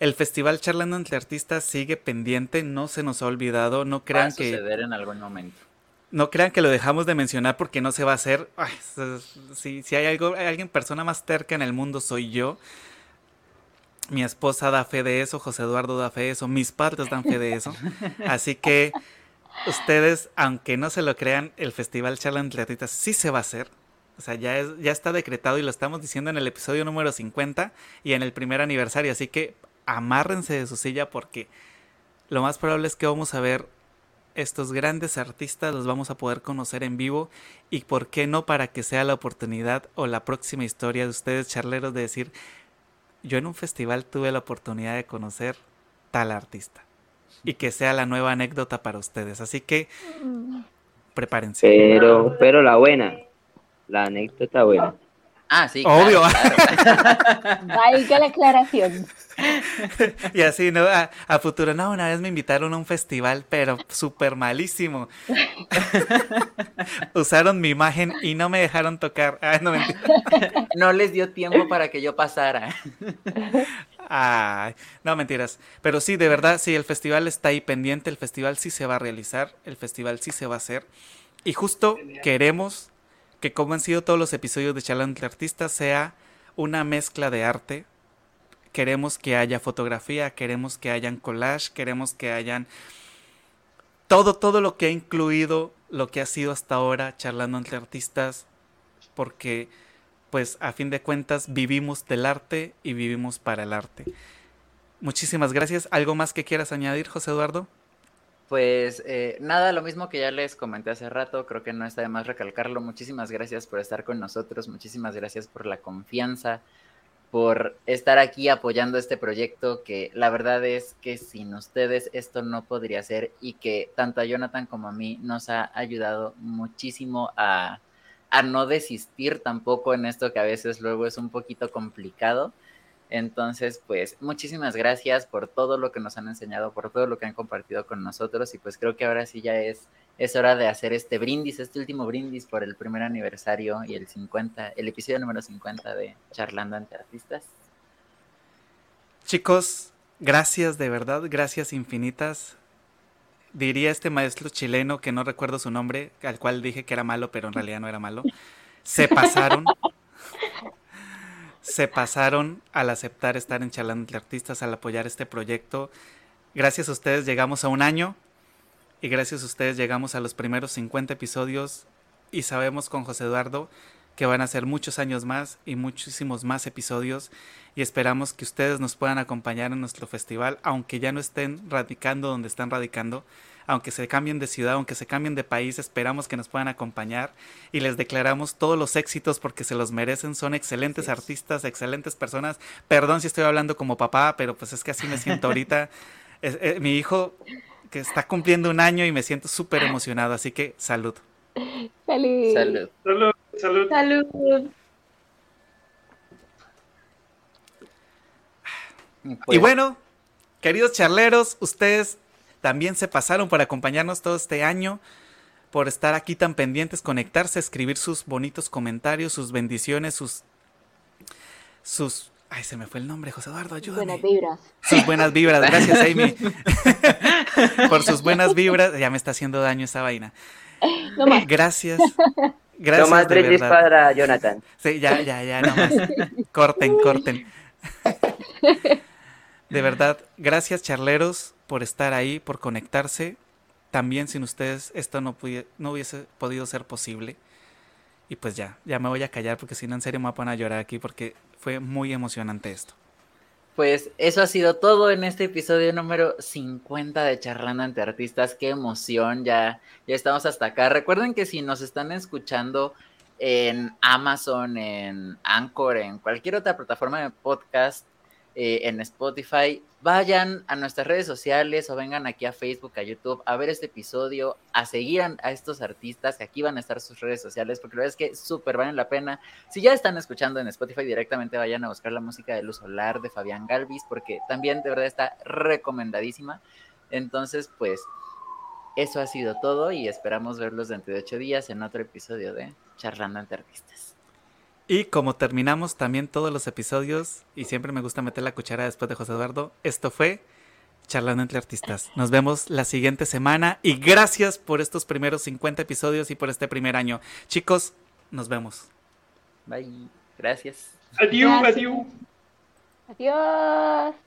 el festival Charlando entre Artistas sigue pendiente, no se nos ha olvidado. No crean Va a suceder en algún momento no crean que lo dejamos de mencionar porque no se va a hacer. Ay, si, si hay algo, hay alguien persona más terca en el mundo soy yo. Mi esposa da fe de eso, José Eduardo da fe de eso, mis padres dan fe de eso. Así que ustedes, aunque no se lo crean, el Festival Challenge Artistas sí se va a hacer. O sea, ya, es, ya está decretado y lo estamos diciendo en el episodio número 50 y en el primer aniversario. Así que amárrense de su silla porque lo más probable es que vamos a ver estos grandes artistas los vamos a poder conocer en vivo y por qué no para que sea la oportunidad o la próxima historia de ustedes charleros de decir, yo en un festival tuve la oportunidad de conocer tal artista y que sea la nueva anécdota para ustedes. Así que prepárense. Pero, pero la buena, la anécdota buena. Ah, sí. Obvio. Valga la aclaración. y así, ¿no? A, futuro, no, una vez me invitaron a un festival, pero súper malísimo. Usaron mi imagen y no me dejaron tocar. no, no les dio tiempo para que yo pasara. Ay, no mentiras. Pero sí, de verdad, sí, el festival está ahí pendiente, el festival sí se va a realizar, el festival sí se va a hacer. Y justo queremos que como han sido todos los episodios de Charlando entre Artistas, sea una mezcla de arte. Queremos que haya fotografía, queremos que hayan collage, queremos que hayan todo, todo lo que ha incluido lo que ha sido hasta ahora charlando entre artistas, porque pues a fin de cuentas vivimos del arte y vivimos para el arte. Muchísimas gracias. ¿Algo más que quieras añadir, José Eduardo? Pues eh, nada, lo mismo que ya les comenté hace rato, creo que no está de más recalcarlo. Muchísimas gracias por estar con nosotros, muchísimas gracias por la confianza, por estar aquí apoyando este proyecto, que la verdad es que sin ustedes esto no podría ser y que tanto a Jonathan como a mí nos ha ayudado muchísimo a, a no desistir tampoco en esto que a veces luego es un poquito complicado entonces, pues muchísimas gracias por todo lo que nos han enseñado, por todo lo que han compartido con nosotros y pues creo que ahora sí ya es, es hora de hacer este brindis, este último brindis por el primer aniversario y el 50, el episodio número 50 de Charlando ante Artistas. Chicos, gracias de verdad, gracias infinitas. Diría este maestro chileno que no recuerdo su nombre, al cual dije que era malo, pero en realidad no era malo. Se pasaron. se pasaron al aceptar estar en Charlando Artistas, al apoyar este proyecto. Gracias a ustedes llegamos a un año y gracias a ustedes llegamos a los primeros 50 episodios y sabemos con José Eduardo que van a ser muchos años más y muchísimos más episodios y esperamos que ustedes nos puedan acompañar en nuestro festival, aunque ya no estén radicando donde están radicando, aunque se cambien de ciudad, aunque se cambien de país, esperamos que nos puedan acompañar y les declaramos todos los éxitos porque se los merecen, son excelentes artistas, excelentes personas. Perdón si estoy hablando como papá, pero pues es que así me siento ahorita. Eh, mi hijo que está cumpliendo un año y me siento súper emocionado, así que salud. Salud. Salud. Salud. Salud. y Pues, bueno, queridos charleros, ustedes también se pasaron por acompañarnos todo este año, por estar aquí tan pendientes, conectarse, escribir sus bonitos comentarios, sus bendiciones, sus... sus ay, se me fue el nombre, José Eduardo, ayúdame. Buenas vibras. Sus buenas vibras, gracias Amy. por sus buenas vibras, ya me está haciendo daño esa vaina. No más. Gracias. Gracias Tomás de Brindis verdad. para Jonathan. Sí, ya, ya, ya, nomás. Corten, corten. De verdad, gracias charleros por estar ahí, por conectarse. También sin ustedes esto no, no hubiese podido ser posible. Y pues ya, ya me voy a callar porque si no en serio me voy a llorar aquí porque fue muy emocionante esto. Pues eso ha sido todo en este episodio número 50 de Charlando ante Artistas. Qué emoción, ya, ya estamos hasta acá. Recuerden que si nos están escuchando en Amazon, en Anchor, en cualquier otra plataforma de podcast, eh, en Spotify, vayan a nuestras redes sociales o vengan aquí a Facebook, a YouTube, a ver este episodio, a seguir a, estos artistas, que aquí van a estar sus redes sociales, porque la verdad es que súper valen la pena. Si ya están escuchando en Spotify directamente, vayan a buscar la música de Luz Solar de Fabián Galvis, porque también de verdad está recomendadísima. Entonces, pues, eso ha sido todo y esperamos verlos dentro de ocho días en otro episodio de Charlando ante Artistas. Y como terminamos también todos los episodios, y siempre me gusta meter la cuchara después de José Eduardo, esto fue Charlando entre Artistas. Nos vemos la siguiente semana y gracias por estos primeros 50 episodios y por este primer año. Chicos, nos vemos. Bye. Gracias. Adiós, Gracias. adiós. Adiós.